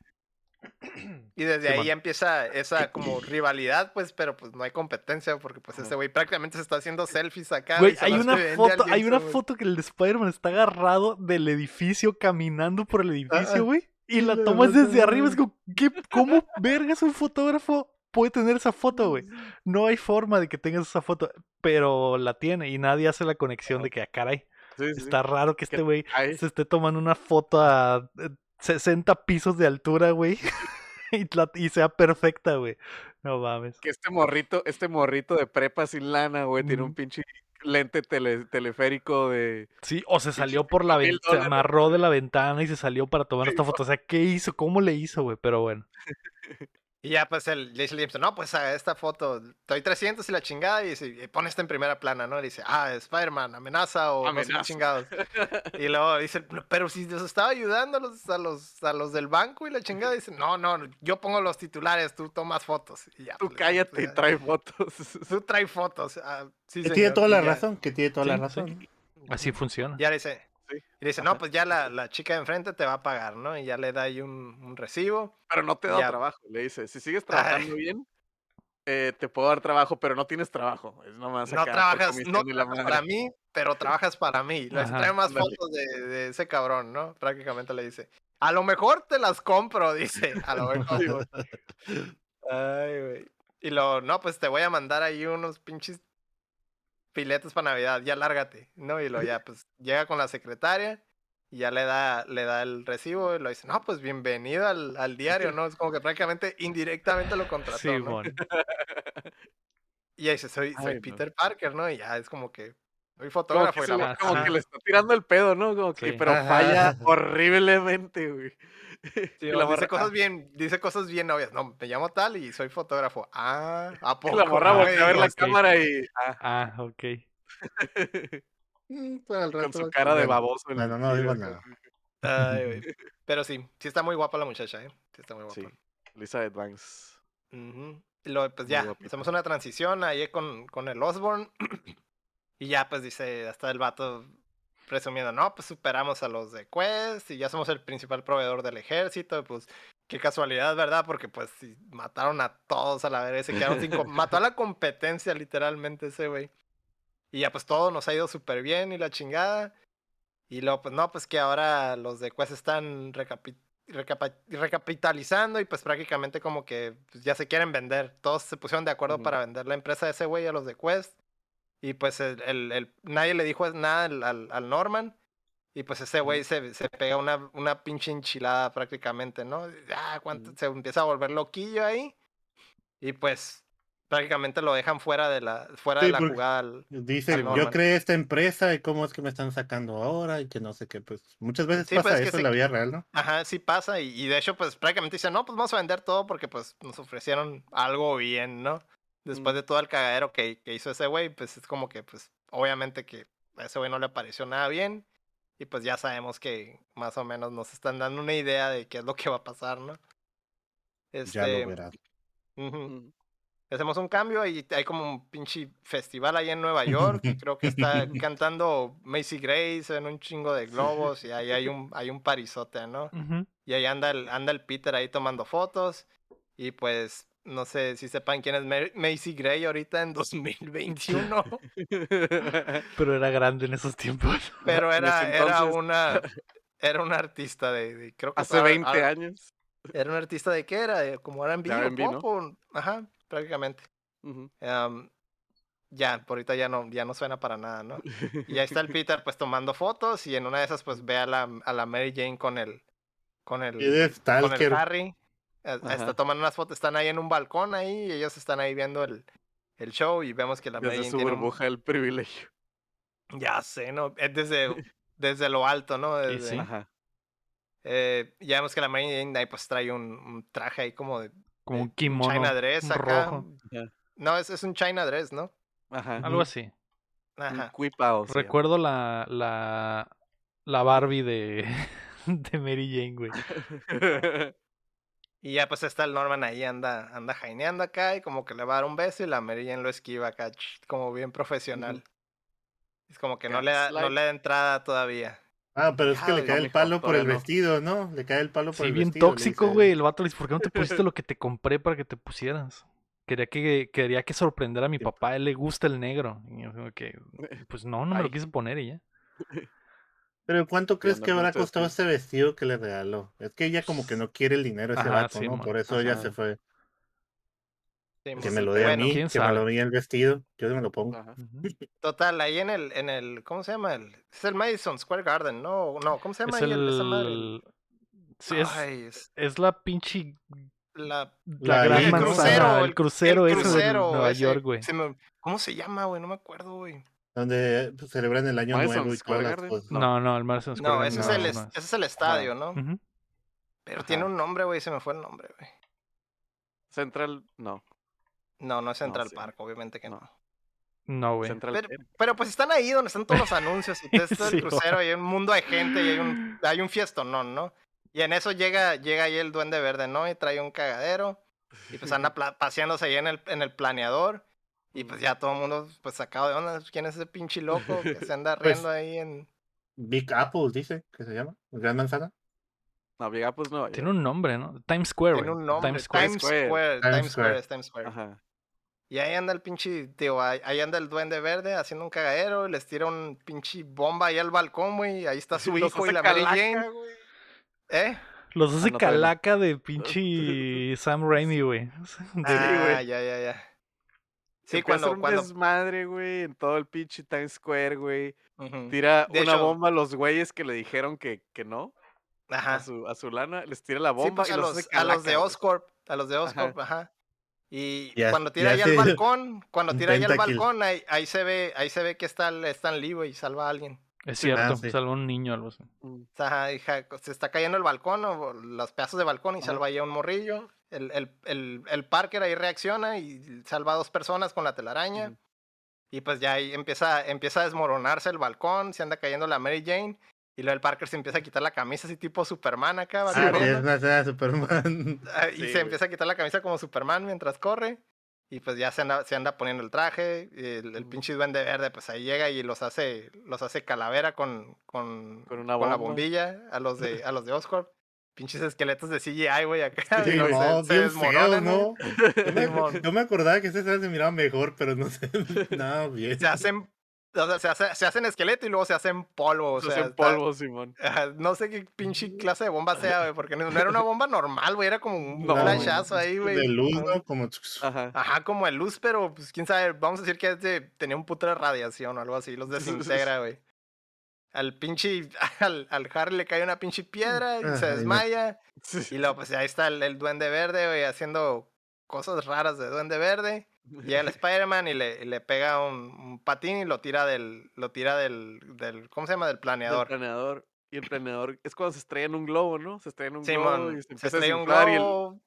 Y desde ahí ya empieza esa como rivalidad, pues, pero pues no hay competencia porque pues ese güey prácticamente se está haciendo selfies acá. Güey, hay una foto, hay una foto que el de Spider-Man está agarrado del edificio caminando por el edificio, güey. Y la tomas desde arriba, es como, ¿qué, ¿cómo vergas un fotógrafo puede tener esa foto, güey? No hay forma de que tengas esa foto, pero la tiene y nadie hace la conexión de que, ah, caray, Sí, sí, sí. está raro que este güey se esté tomando una foto a eh, 60 pisos de altura, güey. y, la- y sea perfecta, güey. No mames. que este morrito, este morrito de prepa sin lana, güey, tiene un pinche lente tele- teleférico de. Sí, o se salió por la ventana, se amarró de la ventana y se salió para tomar esta foto. O sea, ¿qué hizo? ¿Cómo le hizo, güey? Pero bueno. Y ya pues el, le dice no, pues a esta foto, doy 300 y la chingada, y, dice, y pone esta en primera plana, ¿no? Y dice, ah, Spider-Man, amenaza o no sé Amenaza. chingados. Y luego dice, "No, pero si los estaba ayudando a los, a los, a los del banco y la chingada, dice, no, no, yo pongo los titulares, tú tomas fotos. Y ya, Tú pues, cállate y ya, trae fotos. Tú trae fotos. ah, sí, Que señor", tiene toda y la ya- razón, que tiene toda la Sí, razón. sí. Así funciona. Ya le dice, Sí. y le dice, no, pues ya la, la chica de enfrente te va a pagar, ¿no? Y ya le da ahí un, un recibo. Pero no te da Ya. trabajo, le dice. Si sigues trabajando bien, eh, te puedo dar trabajo, pero no tienes trabajo. Es nomás No trabajas, no la para mí, pero trabajas para mí. Le dice, Ajá, trae más fotos de, de ese cabrón, ¿no? Prácticamente le dice. A lo mejor te las compro, dice. A lo mejor. Ay, güey. Y lo, no, pues te voy a mandar ahí unos pinches filetes para Navidad, ya lárgate, ¿no? Y lo ya, pues llega con la secretaria y ya le da, le da el recibo y lo dice, no, pues bienvenido al, al diario, ¿no? Es como que prácticamente indirectamente lo contrató, Sí, ¿no? Y ya dice, soy, soy Ay, no. Peter Parker, ¿no? Y ya es como que soy Como fotógrafo que, y la como que le está tirando el pedo, ¿no? Como que, Sí. pero Ajá. falla horriblemente, güey. Sí, dice cosas ah, bien, dice cosas bien obvias. No, me llamo tal y soy fotógrafo. Ah, ¿a poco? la morra Ah, voltea a ver la ok. cámara y ah, Ah, ok. Mm, para el con su cara de baboso. Bueno, no digo video, nada. Ay, güey. Pero sí, sí está muy guapa la muchacha, ¿eh? Sí está muy guapa. Sí, Elizabeth Banks. Ujú. Y luego, pues ya, hacemos una transición ahí con, con el Osborne. y ya, pues dice, hasta el vato presumiendo, no, pues superamos a los de Quest y ya somos el principal proveedor del ejército. Pues qué casualidad, ¿verdad? Porque pues mataron a todos a la vez, se quedaron sin... com- Mató a la competencia literalmente ese güey. Y ya pues todo nos ha ido súper bien y la chingada. Y luego, pues no, pues que ahora los de Quest están recapi- recapa- recapitalizando y pues prácticamente como que pues, ya se quieren vender. Todos se pusieron de acuerdo para vender la empresa de ese güey a los de Quest. Y pues el, el- el- nadie le dijo nada al, al- Norman. Y pues ese güey se, se pega una, una pinche enchilada prácticamente, ¿no? Ah, cuánto- se empieza a volver loquillo ahí. Y pues prácticamente lo dejan fuera de la, fuera Sí, de la jugada. al- Dice, yo creé esta empresa y cómo es que me están sacando ahora y que no sé qué, pues muchas veces Sí, pues, pasa es que eso en la vida real, ¿no? Ajá, sí pasa. Y, y de hecho, pues prácticamente dicen, no, pues vamos a vender todo porque pues nos ofrecieron algo bien, ¿no? Después Mm. de todo el cagadero que, que hizo ese güey, pues es como que, pues, obviamente que a ese güey no le pareció nada bien. Y pues ya sabemos que más o menos nos están dando una idea de qué es lo que va a pasar, ¿no? Ya Este, lo verás. ujú. Mm. Hacemos un cambio y hay como un pinche festival ahí en Nueva York. creo que está cantando Macy Grace en un chingo de globos y ahí hay un, hay un parizote, ¿no? Y ahí anda el, anda el Peter ahí tomando fotos. Y pues, no sé si sepan quién es Macy Gray ahorita en 2021. Pero era grande en esos tiempos. pero En era, era una. Era una artista de. de- creo que Hace estaba- 20 ah, años. Era una artista de qué era? De, como R&B De o R&B, ¿no? pop. o- Ajá, prácticamente. Ya, por ahorita ya no, ya no suena para nada, ¿no? Y ahí está el Peter pues tomando fotos y en una de esas pues ve a la, a la Mary Jane con el con el, Y de con el Stalker. Harry. Eh, Ajá. Está tomando unas fotos, están ahí en un balcón ahí y ellos están ahí viendo el, el show y vemos que la Mary Desde Jane su tiene un- burbuja del privilegio. Ya sé, ¿no? Es desde, desde lo alto, ¿no? Sí, Desde, sí. Ajá. eh, ya vemos que la Mary Jane ahí pues trae un, un traje ahí como de Como un kimono China dress acá. rojo. No, es, es un China dress, ¿no? Ajá. Algo así. Ajá. Cuipao. Recuerdo la, la, la Barbie de, de Mary Jane, güey. Y ya pues está el Norman ahí, anda, anda jaineando acá y como que le va a dar un beso y la Mary Jane lo esquiva acá, como bien profesional. Es como que no le, da, no le da entrada todavía. Ah, pero es que le cae no, el palo por el no. vestido, ¿no? Le cae el palo por Sí, el bien vestido. le tóxico, dice, güey. El vato le dice, ¿por qué no te pusiste lo que te compré para que te pusieras? Quería que, quería que sorprender a mi papá, a él le gusta el negro. Y yo como que, pues no, no me lo quise poner y ya. Pero ¿cuánto crees que habrá costado ese vestido que le regaló? Es que ella como que no quiere el dinero ese Ajá, vato, sí, ¿no? Por eso ella se fue. Sí, Que pues, me lo dé a mí, que me lo dé el vestido. Yo me lo pongo. Ajá. Total, ahí en el, en el, ¿cómo se llama? El, es el Madison Square Garden, ¿no? No, ¿cómo se llama Es ahí el, esa madre? el... Sí, es, Ay, es es la pinche... la, La, La gran isla, manzana, crucero, el crucero, el ese de crucero Nueva ese, York, güey. ¿Cómo se llama, güey? No me acuerdo, güey. Donde pues, celebran el año Madison nuevo y todas las Garden. cosas. No, no, el Madison Square No, ese es, no, el, no es- es. ese es el estadio, ¿no? Pero tiene un nombre, güey, se me fue el nombre, güey. Central, no. No, no es Central sí. Park, obviamente que no. No. Güey. Central Pero, pero, pues están ahí donde están todos los anuncios y todo esto Sí, del crucero y hay un mundo de gente y hay un, hay un fiestonón, ¿no? Y en eso llega, llega ahí el duende verde, ¿no? Y trae un cagadero y pues anda paseándose ahí en el, en el planeador y pues ya todo el mundo pues sacado de onda, ¿quién es ese pinche loco que se anda Pues, riendo ahí en... Big Apple, dice que se llama. Gran manzana. No, Vega, pues no. Tiene un nombre, ¿no? Times Square, Tiene un nombre, Times Square. Times Square. Square, Times Times Square, Square. es Times Square. Ajá. Y ahí anda el pinche, tío, ahí, anda el duende verde haciendo un cagadero, les tira un pinche bomba ahí al balcón, güey, ahí está su Los hijo y la Mary Jane, güey. ¿eh? Los hace Ah, no, todavía no. calaca de pinche Sam Raimi, güey. De- ah, ya, ya, ya. Sí, cuando, hacer un cuando... desmadre, güey, en todo el pinche Times Square, güey. Tira De una hecho- bomba a los güeyes que le dijeron que, que no. Ajá. A su, a su lana. Les tira la Sí, bomba pues y a los, a los de. Oscorp, a los de Oscorp, ajá. Y Ya- cuando tira ahí al balcón, cuando tira ahí al balcón, ahí, ahí se ve, ahí se ve que está Stan Lee, güey, y salva a alguien. Es ah, cierto, sí. salva a un niño o algo así. Mm. O sea, ajá, hija, se está cayendo el balcón, o los pedazos de balcón, y Ajá. salva ahí a un morrillo. El, el, el, el Parker ahí reacciona y salva a dos personas con la telaraña. Y pues ya ahí empieza, empieza a desmoronarse el balcón, se anda cayendo la Mary Jane. Y luego el Parker se empieza a quitar la camisa así tipo Superman acá. Ah, sí, es una escena de Superman. Ah, y Sí, se güey. empieza a quitar la camisa como Superman mientras corre. Y pues ya se anda, se anda poniendo el traje. y el, el pinche duende verde, pues ahí llega y los hace, los hace calavera con, con, Con una con la bomba. bombilla a los de, a los de Oscorp. Pinches esqueletos de CGI, güey, acá. Sí, luego no, se, se desmoronan, feo. ¿no? Yo me, Simón. acordaba que escena se miraba mejor, pero no sé. Nada, bien. Se hacen, o sea, se, hace- se hacen esqueleto y luego se hacen polvo. O Se sea, hacen está- polvo, Simón. Ajá, no sé qué pinche clase de bomba sea, güey, porque no no era una bomba normal, güey, era como un No, flashazo ahí, güey. De luz, como- ¿no? Como... Ajá. Ajá, como de luz, pero pues quién sabe, vamos a decir que es de, tenía un puto de radiación o algo así, los desintegra, güey. Al pinche, al, al Harry le cae una pinche piedra y se desmaya. Y luego pues ahí está el, el duende verde, güey, haciendo cosas raras de duende verde. Llega el Spider-Man y le, y le pega un, un patín y lo tira del, lo tira del, del, ¿cómo se llama? Del Del planeador. planeador. Y el planeador es cuando se estrella en un globo, ¿no? Se estrella en un globo y se se a un desinflar y el- globo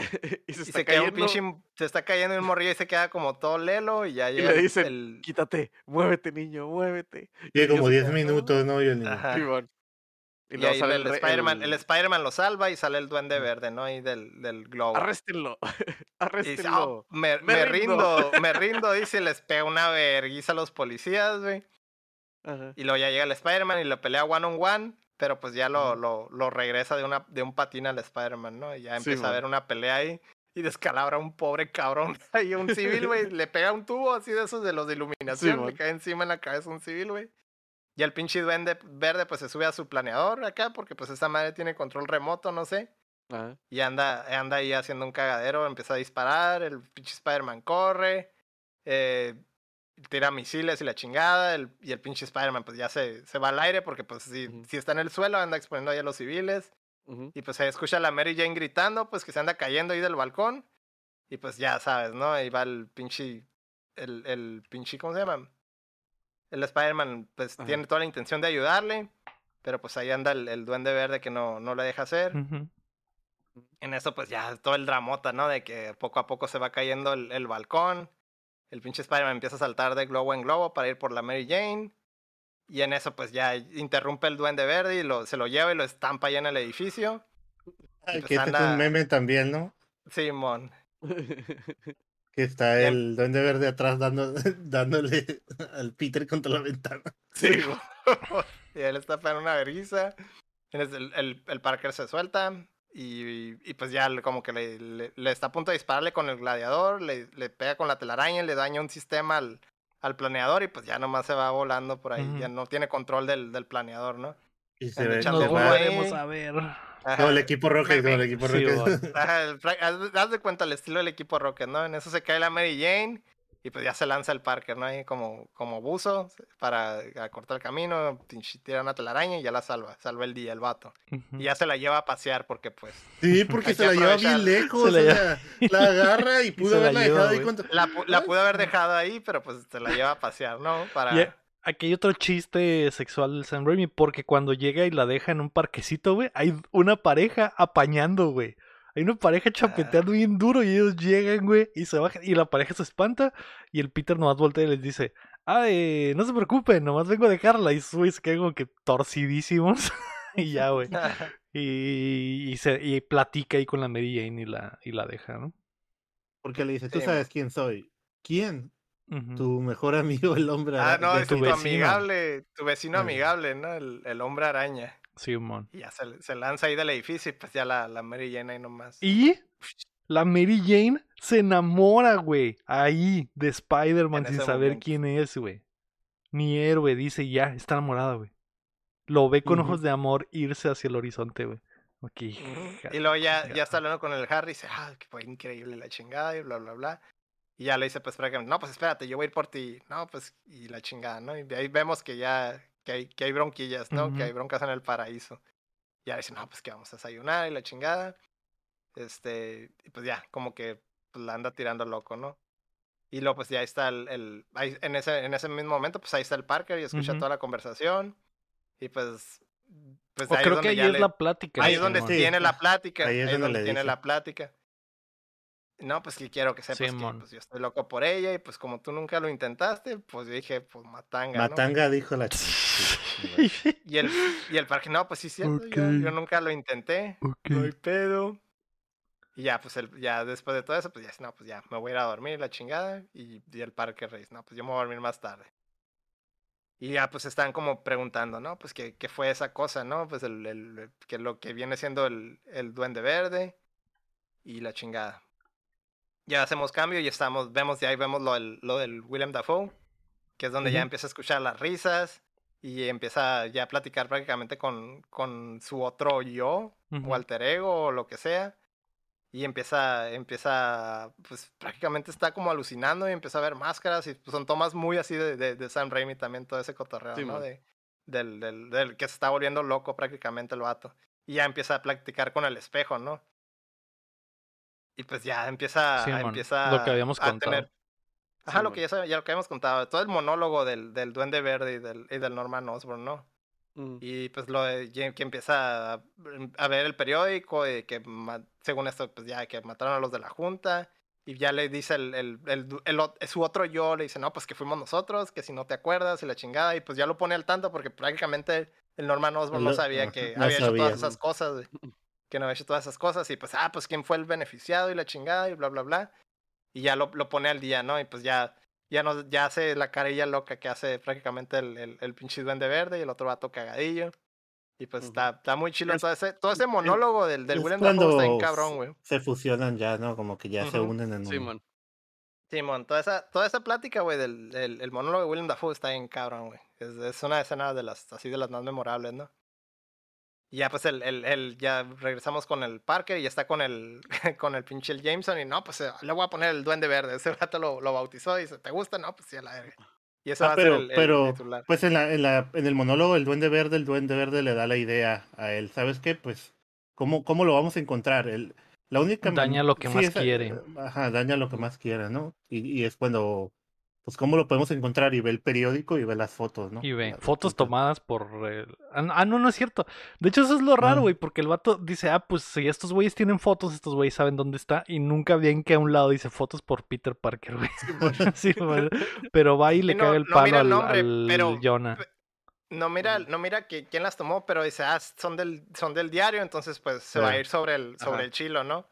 y se y está se cae un cayendo. pinche, se está cayendo un morrillo y se queda como todo lelo y ya Y llega le el- dicen, el, quítate, muévete, niño, muévete. Yo como se 10 queda, minutos, ¿no? Y el niño. Ajá. Y, ahí el, Spider-Man, el... el- Spider-Man lo salva y sale el duende verde, ¿no? Ahí del, del globo. Arréstenlo. Y dice, Arréstenlo. "Ah, me, me me rindo". rindo, me rindo, dice, y les pega una verguiza a los policías, güey. Ajá. Y luego ya llega el Spider-Man y lo pelea one on one, pero pues ya lo, lo, lo regresa de, una, de un patín al Spider-Man, ¿no? Y ya Sí, empieza a man. ver una pelea ahí y descalabra a un pobre cabrón. Ahí un civil, güey, le pega un tubo así de esos de los de iluminación, le man. cae encima en la cabeza un civil, güey. Y el pinche duende verde pues se sube a su planeador acá porque pues esta madre tiene control remoto, no sé. Ajá. Y anda, anda ahí haciendo un cagadero, empieza a disparar, el pinche Spider-Man corre, eh, tira misiles y la chingada, el, y el pinche Spider-Man pues ya se, se va al aire porque pues si, si está en el suelo anda exponiendo ahí a los civiles. Y pues se escucha a la Mary Jane gritando, pues que se anda cayendo ahí del balcón. Y pues ya sabes, ¿no? Ahí va el pinche, el, el pinche, ¿cómo se llama? El Spider-Man pues tiene toda la intención de ayudarle, pero pues ahí anda el, el duende verde que no, no le deja hacer en eso pues ya todo el dramota, ¿no? De que poco a poco se va cayendo el, el balcón. El pinche Spider-Man empieza a saltar de globo en globo para ir por la Mary Jane. Y en eso pues ya interrumpe el duende verde y lo, se lo lleva y lo estampa allá en el edificio. Ay, pues que este es un meme también, ¿no? Simón. Que está Ya- el duende verde atrás dando, dándole al Peter contra la ventana. Sí, y él está pegando una vergüenza. El, el, el Parker se suelta y, y pues ya como que le, le- le está a punto de dispararle con el gladiador, le, le pega con la telaraña, le daña un sistema al, al planeador y pues ya nomás se va volando por ahí, ya no tiene control del, del planeador, ¿no? Y se ve como el equipo Rocket, como el equipo Rocket. Haz de cuenta el estilo del equipo Rocket, ¿no? En eso se cae la Mary Jane y pues ya se lanza el Parker, ¿no? Ahí como, como buzo para cortar el camino, tira una telaraña y ya la salva, salva el día el vato. Y ya se la lleva a pasear porque pues Sí, porque se la lleva bien lejos. Se la o sea, la agarra y pudo la haberla lleva, dejado ahí contra. la, la pudo haber dejado ahí, pero pues se la lleva a pasear, ¿no? Para... Y a- aquí hay otro chiste sexual del Sam Raimi porque cuando llega y la deja en un parquecito, güey, hay una pareja apañando, güey. Hay una pareja chapeteando bien duro y ellos llegan, güey, y se bajan. Y la pareja se espanta. Y el Peter nomás voltea y les dice: Ah, eh, no se preocupen, nomás vengo a dejarla. Y güeyes se quedan como que torcidísimos. y ya, güey. Y, y, se, y platica ahí con la Mary Jane y la, y la deja, ¿no? Porque le dice, tú sabes quién soy. ¿Quién? Tu mejor amigo, el hombre. Ah, ara- no, de es tu tu, amigable, tu vecino Ah. amigable, ¿no? El, el hombre araña. Sí, mon. Y ya se, se lanza ahí del edificio y pues ya la, la Mary Jane ahí nomás. Y la Mary Jane se enamora, güey. Ahí, de Spider-Man, sin saber momento. quién es, güey. Mi héroe dice ya, está enamorada, güey. Lo ve con ojos de amor irse hacia el horizonte, güey. Ok, Ujú. Y luego ya, ya está hablando con el Harry y dice, ah, que fue increíble la chingada y bla, bla, bla. Y ya le dice, pues, prácticamente, no, pues espérate, yo voy a ir por ti. No, pues, y la chingada, ¿no? Y ahí vemos que ya, que hay, que hay bronquillas, ¿no? Ujú. Que hay broncas en el paraíso. Y ya dice, no, pues que vamos a desayunar y la chingada. Este, y pues ya, como que pues, la anda tirando loco, ¿no? Y luego, pues ya está el, el ahí, en, ese, en ese mismo momento, pues ahí está el Parker y escucha Ujú. toda la conversación. Y pues, pues O ahí es creo que donde ahí ya es le- la plática. Ahí es sí, donde sí. tiene la plática. Ahí Ahí es es donde donde le tiene dice. la plática. No, pues que quiero que sepas que pues, yo estoy loco por ella y pues como tú nunca lo intentaste, pues yo dije, pues matanga, ¿no? Matanga dijo la ch- sí, sí, Y el, y el parque, no, pues sí, cierto, yo, nunca lo intenté, no hay pedo. Y ya, pues el, ya después de todo eso, pues ya, no, pues ya, me voy a ir a dormir, la chingada. Y, y el parque Reyes, no, pues yo me voy a dormir más tarde. Y ya, pues están como preguntando, ¿no? Pues qué, qué fue esa cosa, ¿no? Pues el, el, que lo que viene siendo el, el duende verde y la chingada. Ya hacemos cambio y estamos, vemos, de ahí vemos lo del, lo del William Dafoe, que es donde ya empieza a escuchar las risas y empieza ya a platicar prácticamente con, con su otro yo, Ujú. o alter ego, o lo que sea. Y empieza, empieza, pues prácticamente está como alucinando y empieza a ver máscaras y pues, son tomas muy así de, de, de Sam Raimi también, todo ese cotorreo, Sí, ¿no? De, del, del, del que se está volviendo loco prácticamente el vato. Y ya empieza a platicar con el espejo, ¿no? Y pues ya empieza, Sí, empieza lo que habíamos a contado. tener... Ajá, Sí, lo que ya, ya lo que habíamos contado, todo el monólogo del, del Duende Verde y del, y del Norman Osborn, ¿no? Mm. Y pues lo que empieza a, a ver el periódico y que según esto pues ya que mataron a los de la junta y ya le dice el, el, el el su otro yo le dice no pues que fuimos nosotros que si no te acuerdas y la chingada y pues ya lo pone al tanto porque prácticamente el Norman Osborn no sabía que no había hecho todas esas cosas que no había hecho todas esas cosas y pues ah pues quién fue el beneficiado y la chingada y bla bla bla y ya lo, lo pone al día no y pues ya ya no ya hace la carilla loca que hace prácticamente el, el, el pinche duende verde y el otro vato cagadillo y pues Ujú. está, está muy chilo Es- todo ese, todo ese monólogo del, del Es William Dafoe está cuando cabrón, güey. Se fusionan ya, ¿no? Como que ya se Ujú. unen en uno. man. Simón, toda esa, toda esa plática, güey, del, del el monólogo de William Dafoe está bien cabrón, güey. Es, es una escena de las, así de las más memorables, ¿no? Y ya pues el, el, el, ya regresamos con el Parker y ya está con el, con el pinche el Jameson y no, pues eh, le voy a poner el duende verde. Ese rato lo, lo bautizó y dice, ¿te gusta? No, pues sí, a la verga. Y eso Ah, va pero, a ser el, el pero, titular. pues en, la, en, la, en el monólogo el Duende Verde, el Duende Verde le da la idea a él. ¿Sabes qué? Pues, ¿cómo, cómo lo vamos a encontrar? El, la única Daña lo que más esa- quiere. Ajá, daña lo que más quiera, ¿no? Y, y es cuando, pues, ¿cómo lo podemos encontrar? Y ve el periódico y ve las fotos, ¿no? Y ve, Las fotos tomadas por... el- Ah, no- no, es cierto. De hecho, eso es lo raro, Ah. güey, porque el vato dice, ah, pues si estos güeyes tienen fotos, estos güeyes saben dónde está, y nunca ven que a un lado dice fotos por Peter Parker, güey. Sí. Pero va y le no- caga el no palo mira el al, nombre, al pero- Jonah. No mira, no mira que, quién las tomó, pero dice, ah, son del, son del diario, entonces pues se va a ir sobre el, sobre Ajá. el chilo, ¿no?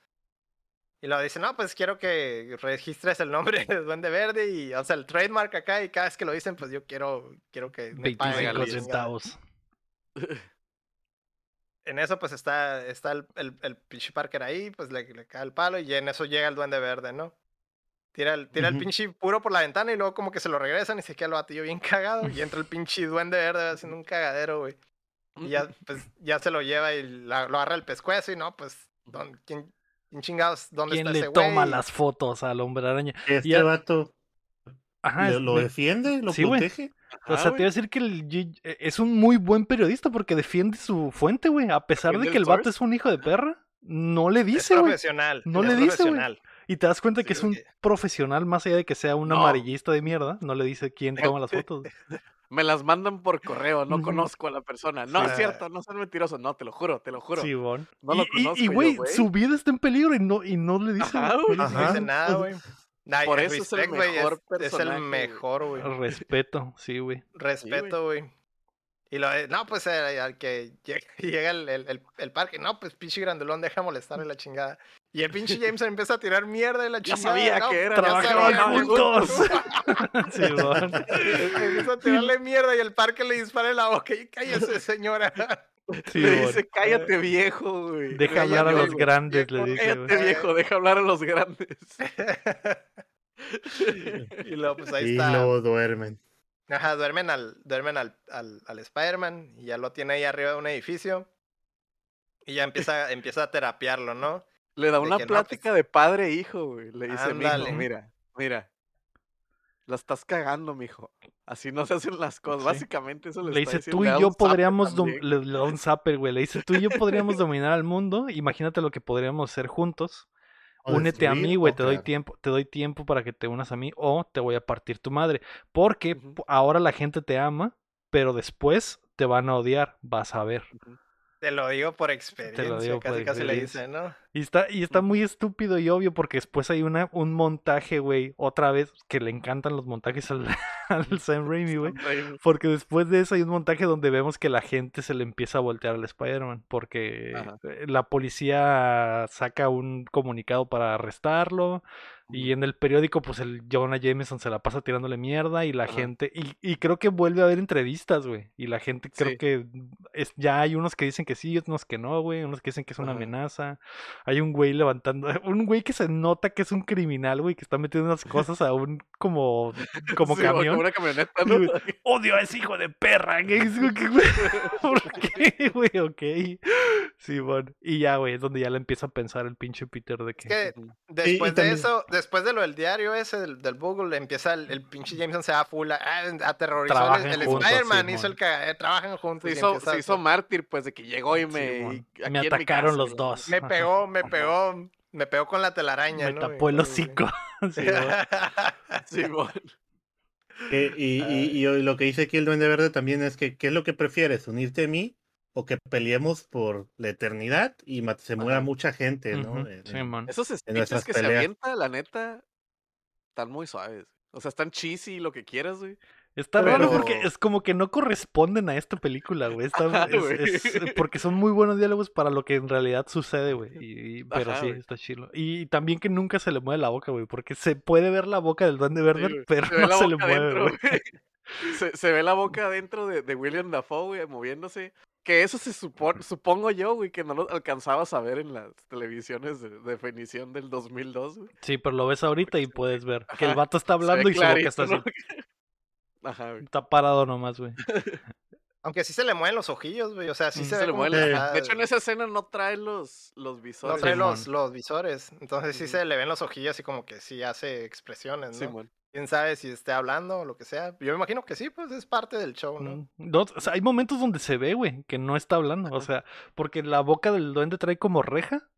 Y lo dice, no, pues quiero que registres el nombre de Duende Verde y, o sea, el trademark acá y cada vez que lo dicen, pues yo quiero, quiero que me paguen 25 la chingada". centavos. En eso pues está, está el, el, el pinche Parker ahí, pues le, le cae el palo y en eso llega el Duende Verde, ¿no? Tira el, tira el pinche puro por la ventana y luego como que se lo regresan y se queda el batillo bien cagado y entra el pinche Duende Verde haciendo un cagadero, güey. Y ya, pues, ya se lo lleva y la- lo agarra el pescuezo y no, pues, don- ¿quién, quién chingados? ¿Dónde ¿Quién está le ese güey? toma las fotos al hombre araña? Este vato Ajá, lo defiende, lo Sí, protege. O sea, te iba a decir que el eh, es un muy buen periodista porque defiende su fuente, güey. A pesar de que el vato source. es un hijo de perra, no le dice, güey. profesional. No es le dice, güey. Y te das cuenta que es un profesional, más allá de que sea un No. amarillista de mierda. No le dice quién toma las fotos. Me las mandan por correo, no conozco a la persona. No, Sí. es cierto, no son mentirosos. No, te lo juro, te lo juro. Sí, bon. No y, lo y- conozco y, güey, su vida está en peligro y no, y no le dice. Ajá, no No dice. nada, güey. Nah, Por eso es el respect, mejor es, es personaje, el güey. mejor, güey. Respeto, sí, güey. Respeto, güey. Y lo de- no, pues eh, al que llega, llega el, el, el- el parque, no, pues pinche grandulón, deja molestarle la chingada. Y el pinche James empieza a tirar mierda de la Ya chingada. sabía no, que era, ya Trabajaban juntos. sí. Empieza a tirarle mierda y el parque le dispara en la boca. Y cállese, señora. Sí, le dice, cállate viejo, güey. Deja hablar a los güey. grandes, le dice, Cállate güey. viejo, deja hablar a los grandes. y luego, pues ahí y está. luego duermen. Ajá, duermen al, duermen al, al, al Spider-Man y ya lo tiene ahí arriba de un edificio. Y ya empieza, empieza a terapiarlo, ¿no? Le da una no, plática de padre e hijo, güey. Le dice, mijo, mira, mira. La estás cagando, mijo. Así no se hacen las cosas. Sí. Básicamente eso le, Le está dice, tú y yo podríamos, le, da un zapper, güey. Le dice, tú y yo podríamos dominar al mundo. Imagínate lo que podríamos hacer juntos. O Únete a mí, güey, te doy tiempo, te doy tiempo para que te unas a mí o te voy a partir tu madre. Porque ahora la gente te ama, pero después te van a odiar, vas a ver. Te lo digo por experiencia. digo por casi, casi le experiencia. dice, ¿no? Y está, y está muy estúpido y obvio porque después hay una, un montaje, güey, otra vez, que le encantan los montajes al, al Sam Raimi, güey. Porque después de eso hay un montaje donde vemos que la gente se le empieza a voltear al Spider-Man. Porque Ajá. la policía saca un comunicado para arrestarlo. Y en el periódico, pues el Jonah Jameson se la pasa tirándole mierda. Y la Ajá. gente. Y, y creo que vuelve a haber entrevistas, güey. Y la gente creo Sí. que. Es, ya hay unos que dicen que sí, otros que no, güey. Unos que dicen que es una Ajá. amenaza. Hay un güey levantando. Un güey que se nota que es un criminal, güey. Que está metiendo unas cosas a un. Como. Como Sí, camión. Como una camioneta, ¿no? güey. Odio a ese hijo de perra. ¿qué es, güey? ¿Por qué, güey? Ok. Sí, bueno. Y ya, güey, es donde ya le empieza a pensar el pinche Peter de Es que. Ujú. después de eso, después de lo del diario ese, del, del Google, empieza el, el pinche Jameson se da full, a- aterrorizó el, Trabajan el juntos, Spider-Man, hizo el cagadero, trabajan juntos. Se y hizo, empieza se hizo mártir, pues, de que llegó y me... Y atacaron casa, los dos. Me pegó, me pegó, me pegó con la telaraña, Me ¿no? tapó el Y- hocico. Sí. Sí. Eh, y, y- y lo que dice aquí el Duende Verde también es que, ¿qué es lo que prefieres? ¿Unirte a mí o que peleemos por la eternidad y se muera Ajá. mucha gente, ¿no? Ujú, En- sí, man. Esos speeches que se avienta, la neta, están muy suaves. O sea, están cheesy y lo que quieras, güey. Está raro porque Pero- es como que no corresponden a esta película, güey. Está- Ajá, es- güey. es- porque son muy buenos diálogos para lo que en realidad sucede, güey. Y- y- pero Ajá, sí, güey. está chilo. Y también que nunca se le mueve la boca, güey. Porque se puede ver la boca del Duende Verde, pero Se no se le mueve, adentro, güey. güey. Se, se ve la boca adentro de, de William Dafoe, güey, moviéndose. Que eso se supone, supongo yo, güey, que no lo alcanzabas a ver en las televisiones de definición del 2002, güey. Sí, pero lo ves ahorita y puedes ver que el vato está hablando y su boca está así. Ajá, güey. Está parado nomás, güey. Aunque sí se le mueven los ojillos, güey. O sea, sí Mm. se, Se le como mueve que, la- ajá, De hecho, en esa escena no trae los, los no visores. trae Simón. los, los visores. Entonces sí se le ven los ojillos y como que sí hace expresiones, ¿no? Simón. Quién sabe si esté hablando o lo que sea. Yo me imagino que sí, pues es parte del show, ¿no? Mm, no, o sea, hay momentos donde se ve, güey, que no está hablando. O sea, porque la boca del duende trae como reja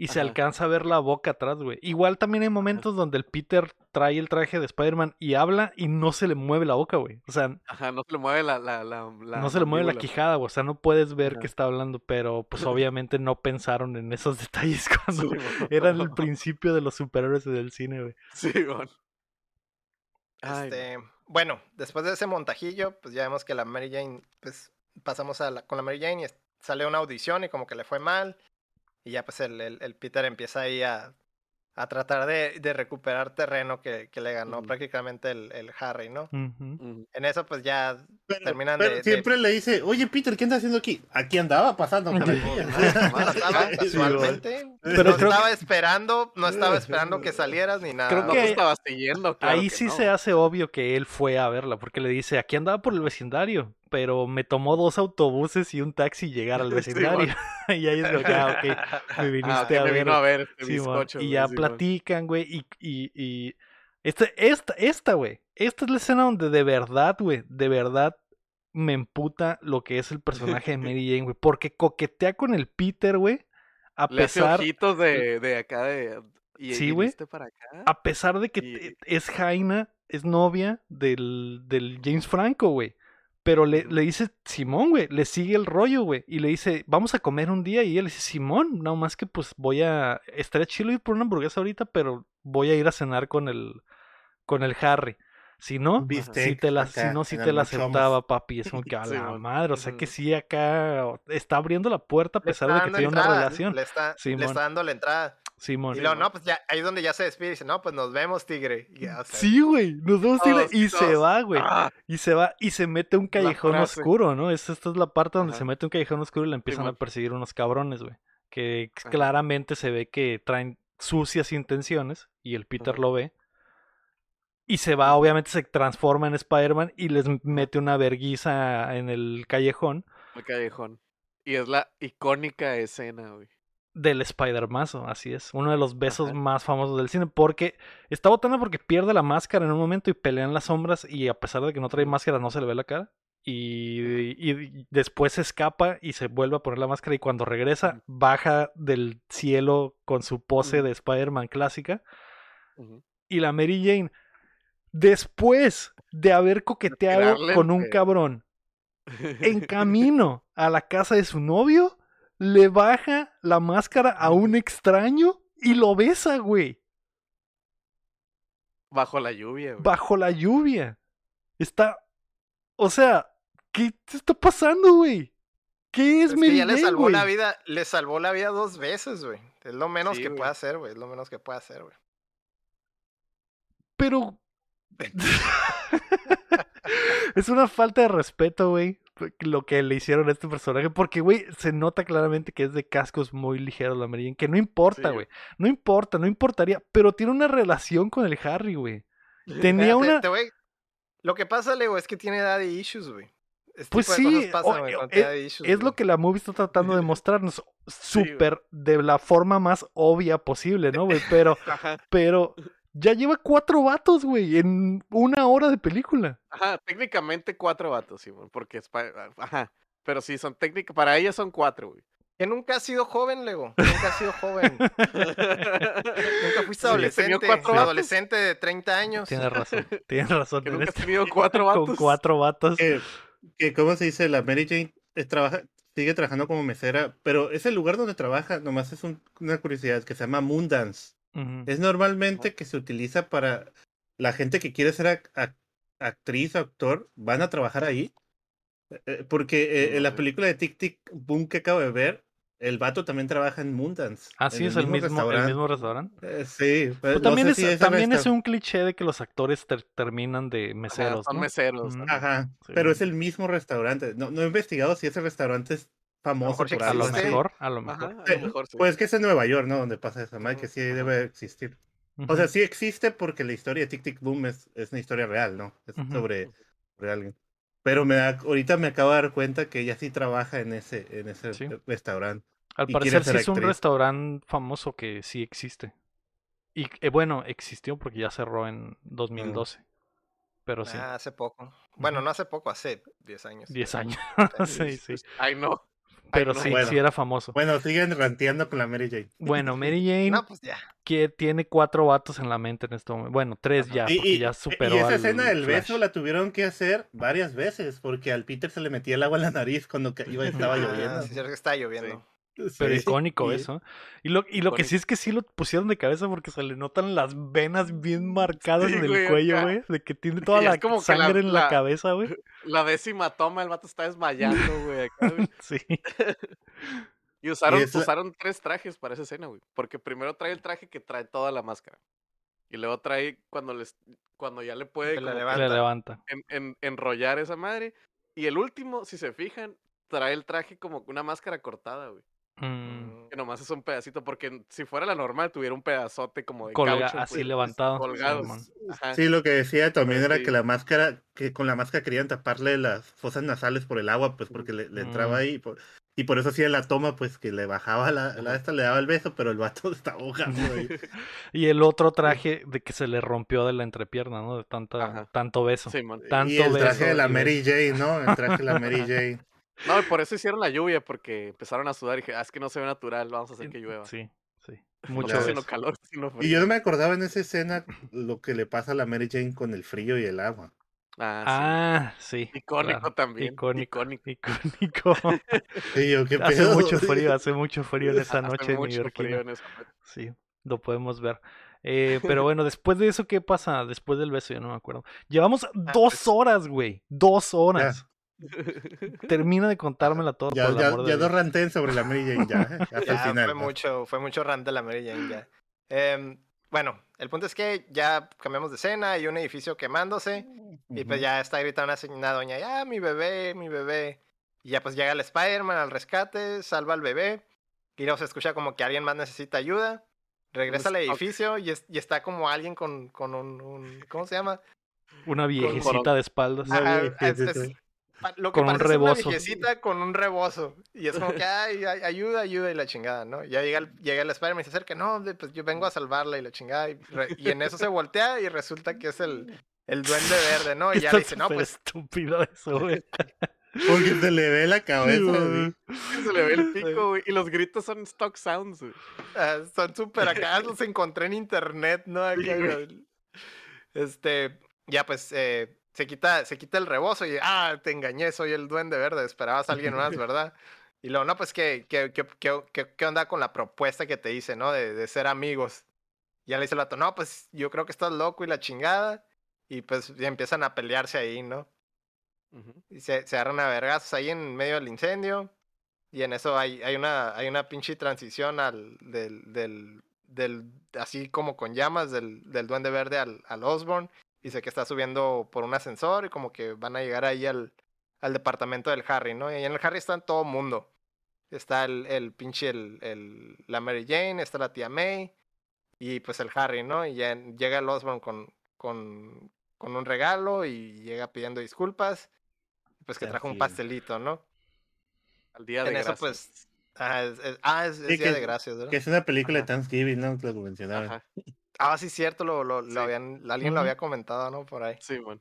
y se alcanza a ver la boca atrás, güey. Igual también hay momentos donde el Peter trae el traje de Spider-Man y habla y no se le mueve la boca, güey. O sea, Ajá, no se le mueve la. la, la, la no se le mueve la quijada, güey. O sea, no puedes ver Ajá. que está hablando, pero pues obviamente no pensaron en esos detalles cuando eran el principio de los superhéroes del cine, güey. Simón. Ay, Este, bueno, después de ese montajillo, pues ya vemos que la Mary Jane, pues pasamos a la, con la Mary Jane y sale una audición y como que le fue mal. Y ya pues el, el- el Peter empieza ahí a, a tratar de, de recuperar terreno que, que le ganó Ujú. prácticamente el, el Harry, ¿no? En eso pues ya Pero, terminan pero de- de- siempre le dice, oye Peter, ¿qué andas haciendo aquí? Aquí andaba pasando pasaba Sí, casualmente. Pero no creo estaba esperando, no estaba esperando que salieras ni nada. Creo No que- te estabas siguiendo, claro Ahí que sí no. se hace obvio que él fue a verla, porque le dice, aquí andaba por el vecindario, pero me tomó dos autobuses y un taxi llegar al Sí, vecindario. y ahí es lo que, ah, ok, me viniste Ah, ok, a me ver. vino a ver este Simón, bizcocho, y ya platican, güey, y, y, y este, esta, esta, güey, esta es la escena donde de verdad, güey, de verdad me emputa lo que es el personaje de Mary Jane, güey, porque coquetea con el Peter, güey, a Le hace pesar, ojitos de, de acá de... Y, Sí, güey. a pesar de que y- es Jaina es novia del, del James Franco, güey. Pero le, le dice Simón, güey, le sigue el rollo, güey. Y le dice, vamos a comer un día. Y él le dice, Simón, no más que pues voy a. Estaría chido ir por una hamburguesa ahorita, pero voy a ir a cenar con el, con el Harry. Si no, si Bistec te la, si acá, no, si te la aceptaba, papi. Es como que a la madre. O sea que sí, acá está abriendo la puerta a pesar de que tiene una relación. Le está, le está dando la entrada. Simón. Y luego, no, pues ya, ahí es donde ya se despide y dice, no, pues nos vemos, tigre. Y ya, o sea, Sí, güey, nos vemos tigre, y se va, güey. Ah, Y se va y se mete un callejón oscuro, ¿no? Es- Esta es la parte donde Ajá. se mete un callejón oscuro y le empiezan a perseguir unos cabrones, güey. Que Ajá. claramente se ve que traen sucias intenciones y el Peter Ajá. lo ve. Y se va, obviamente se transforma en Spider-Man y les mete una verguiza en el callejón el callejón. Y es la icónica escena, güey. Del Spider-Mazo, así es. Uno de los besos Ajá. más famosos del cine. Porque está botando porque pierde la máscara en un momento y pelea en las sombras. Y a pesar de que no trae máscara, no se le ve la cara. Y, y después se escapa y se vuelve a poner la máscara. Y cuando regresa, baja del cielo con su pose de Spider-Man clásica. Y la Mary Jane, después de haber coqueteado con un cabrón en camino a la casa de su novio, le baja la máscara a un extraño y lo besa, güey, Bajo la lluvia, güey. bajo la lluvia. Está, o sea, ¿qué te está pasando, güey? ¿Qué es, Es que Mary ya le salvó güey? la vida, le salvó la vida dos veces, güey. Es lo menos Sí, que güey. puede hacer, güey. Es lo menos que puede hacer, güey. Pero es una falta de respeto, güey, lo que le hicieron a este personaje, porque, güey, se nota claramente que es de cascos muy ligeros la Mary Jane, que no importa, Sí. güey, no importa, no importaría, pero tiene una relación con el Harry, güey. Tenía Espérate, una... te voy- Lo que pasa, Lego, es que tiene daddy issues, güey. Este Pues sí, pasan, cuando es- issues, lo que la movie está tratando de mostrarnos, súper, de la forma más obvia posible, ¿no, güey? Pero, Ajá. pero, ya lleva cuatro vatos, güey, en una hora de película. Ajá, técnicamente cuatro vatos, sí, porque es pa- Ajá. Pero sí, son técnicas. Para ella son cuatro, güey. Que nunca has sido joven, Lego. Nunca has sido joven. Nunca fuiste adolescente. cuatro adolescente de 30 años. Tienes razón, tienes razón. Que nunca has este- tenido cuatro Con vatos. cuatro vatos. Que, que, ¿cómo se dice? La Mary Jane trabaja, sigue trabajando como mesera, pero ese lugar donde trabaja, nomás es un- una curiosidad, que se llama Moondance. Es normalmente que se utiliza para la gente que quiere ser ac- ac- actriz o actor, van a trabajar ahí. Eh, eh, Porque eh, en la película de Tic Tic Boom que acabo de ver, el vato también trabaja en Moondance. Ah, en sí, es el mismo, el restaurante. mismo restaurante. Eh, sí, Pero no también sé es, si también es un cliché de que los actores ter- terminan de Ajá, meseros, son ¿no? meseros. Ajá. Ajá, Sí, pero es el mismo restaurante. No, no he investigado si ese restaurante es famoso por A lo mejor, a lo Ajá, mejor. a lo mejor sí. Pues que es en Nueva York, ¿no? Donde pasa esa madre, que sí debe existir. O sea, sí existe porque la historia de Tic Tic Boom es, es una historia real, ¿no? Es Ujú. sobre, sobre alguien. Pero me da, ahorita me acabo de dar cuenta que ella sí trabaja en ese, en ese Sí. restaurante. Al parecer sí es un restaurante famoso que sí existe. Y eh, bueno, existió porque ya cerró en 2012. Pero sí, Ah, hace poco. Bueno, no hace poco, hace 10 años. 10 pero- años. sí, sí. Ay, no. Pero no. sí, Bueno. sí era famoso. Bueno, siguen ranteando con la Mary Jane. Bueno, Mary Jane No, pues ya. que tiene cuatro vatos en la mente en este momento. Bueno, tres ya, Y, porque y- ya y superó esa al escena del Flash. beso la tuvieron que hacer varias veces porque al Peter se le metía el agua en la nariz cuando iba, estaba Ah, lloviendo. sí, cierto que está Pero icónico eso. Y lo, y lo que sí es que sí lo pusieron de cabeza porque se le notan las venas bien marcadas Sí, en el güey, cuello, güey. De que tiene toda la como sangre en la, la- cabeza, güey. La décima toma, el vato está desmayando, güey. acá, güey. Sí. Y usaron, usaron tres trajes para esa escena, güey. Porque primero trae el traje que trae toda la máscara. Y luego trae cuando les cuando ya le puede Que la como que Le levanta. levanta. en- en- enrollar esa madre. Y el último, si se fijan, trae el traje como una máscara cortada, güey. Mm, Que nomás es un pedacito, porque si fuera la normal tuviera un pedazote como de Colga- caucho, así güey, levantado. colgado. Sí, lo que decía también Pues era sí. que la máscara, que con la máscara querían taparle las fosas nasales por el agua, pues porque le, le entraba Mm. ahí. y por- Y por eso hacía la toma, pues que le bajaba la, la esta, le daba el beso, pero el vato estaba ahogando ahí. Y el otro traje de que se le rompió de la entrepierna, ¿no? De tanta, Ajá. tanto beso. Simón. Tanto y el traje de la Mary Jane, ¿no? El traje de la Mary Jane. No, y por eso hicieron la lluvia, porque empezaron a sudar y dije, ah, es que no se ve natural, vamos a hacer que llueva. Sí, sí. Mucho no calor, sino frío. Y yo no me acordaba en esa escena lo que le pasa a la Mary Jane con el frío y el agua. Ah, Ah, sí. sí. Icónico claro. también. Icónico. Icónico. Icónico. Sí, yo, ¿qué hace mucho frío, hace mucho frío en esa Hace noche en esa noche. Sí, lo podemos ver. Eh, pero bueno, después de eso, ¿qué pasa? Después del beso, yo no me acuerdo. Llevamos dos pues- horas, güey. Dos horas. Termina de contármela todo. Ya, por ya, Dios. ranteen sobre la Mary Jane, ya. eh, Hasta Ya, el final. fue ¿no? mucho, fue mucho rant de la Mary Jane ya. Em, bueno, el punto es que ya cambiamos de escena, hay un edificio quemándose y pues ya está gritando una, una doña, ya mi bebé, mi bebé. Y ya pues llega el Spider-Man al rescate, salva al bebé y luego se escucha como que alguien más necesita ayuda. Regresa al Stock. edificio y, es- y está como alguien con, con un, un- ¿cómo se llama? Una viejecita de espaldas. Ah, viejecita. es- lo que Con un una rebozo. viejecita con un rebozo. Y es como que, ay, ay, ayuda, ayuda y la chingada, ¿no? Ya llega el, llega el Spider-Man y se acerca, no, pues yo vengo a salvarla y la chingada. Y, re- y en eso se voltea y resulta que es el, el duende verde, ¿no? Y ya le dice, no, pues estúpido eso, güey. Porque se le ve la cabeza. güey. Se le ve el pico, güey. Y los gritos son stock sounds, güey. ah, son súper acá, los encontré en internet, ¿no? Acá, Sí, güey. este, ya pues eh, se, quita, se quita el rebozo y, ah, te engañé, soy el duende verde, esperabas a alguien más, ¿verdad? Y luego, no, pues, ¿qué, qué, qué, qué, qué- onda con la propuesta que te hice, ¿no? De, de ser amigos. Y ya le dice el vato, no, pues, yo creo que estás loco y la chingada. Y pues ya empiezan a pelearse ahí, ¿no? Y se, se agarran a vergazos ahí en medio del incendio. Y en eso hay, hay, una, hay una pinche transición al, del, del, del, así como con llamas, del, del duende verde al, al Osborn. Dice que está subiendo por un ascensor y como que van a llegar ahí al, al departamento del Harry, ¿no? Y ahí en el Harry está todo mundo. Está el, el pinche, el, el, la Mary Jane, está la tía May y pues el Harry, ¿no? Y ya llega el Osborn con, con, con un regalo y llega pidiendo disculpas. Pues que trajo un pastelito, ¿no? Al día de En eso, pues. Ah, es, es- ah, es, es Sí, Día que- de Gracias, ¿verdad? Que es una película de. Thanksgiving, ¿no? Lo mencionaron. Ah, sí, cierto, lo, lo, lo habían, alguien lo había comentado, ¿no? Por ahí. Sí, man.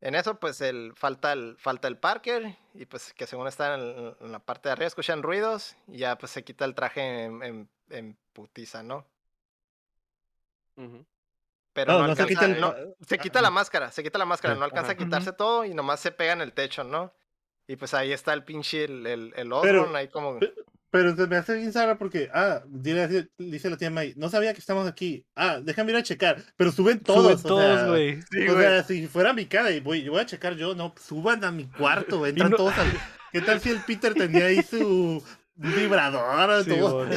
En eso, pues, el, falta, el, falta el Parker, y pues que según está en, el- en la parte de arriba, escuchan ruidos, y ya pues se quita el traje en, en, en putiza, ¿no? Ujú. Pero No, no, no se alcanza, quita el- no, se quita la máscara, se quita la máscara, no alcanza a quitarse todo y nomás se pega en el techo, ¿no? Y pues ahí está el pinche, el, el, el Pero- ahí como... Pero se me hace bien Sara porque, ah, dile- dice la tía May, no sabía que estamos aquí. Ah, déjame ir a checar. Pero suben todos. Suben o todos, sea, güey. Sí, o sea, si fuera mi cara y voy, yo voy a checar yo, no, suban a mi cuarto, entran no- todos al... ¿Qué tal si el Peter tenía ahí su vibrador? Sí,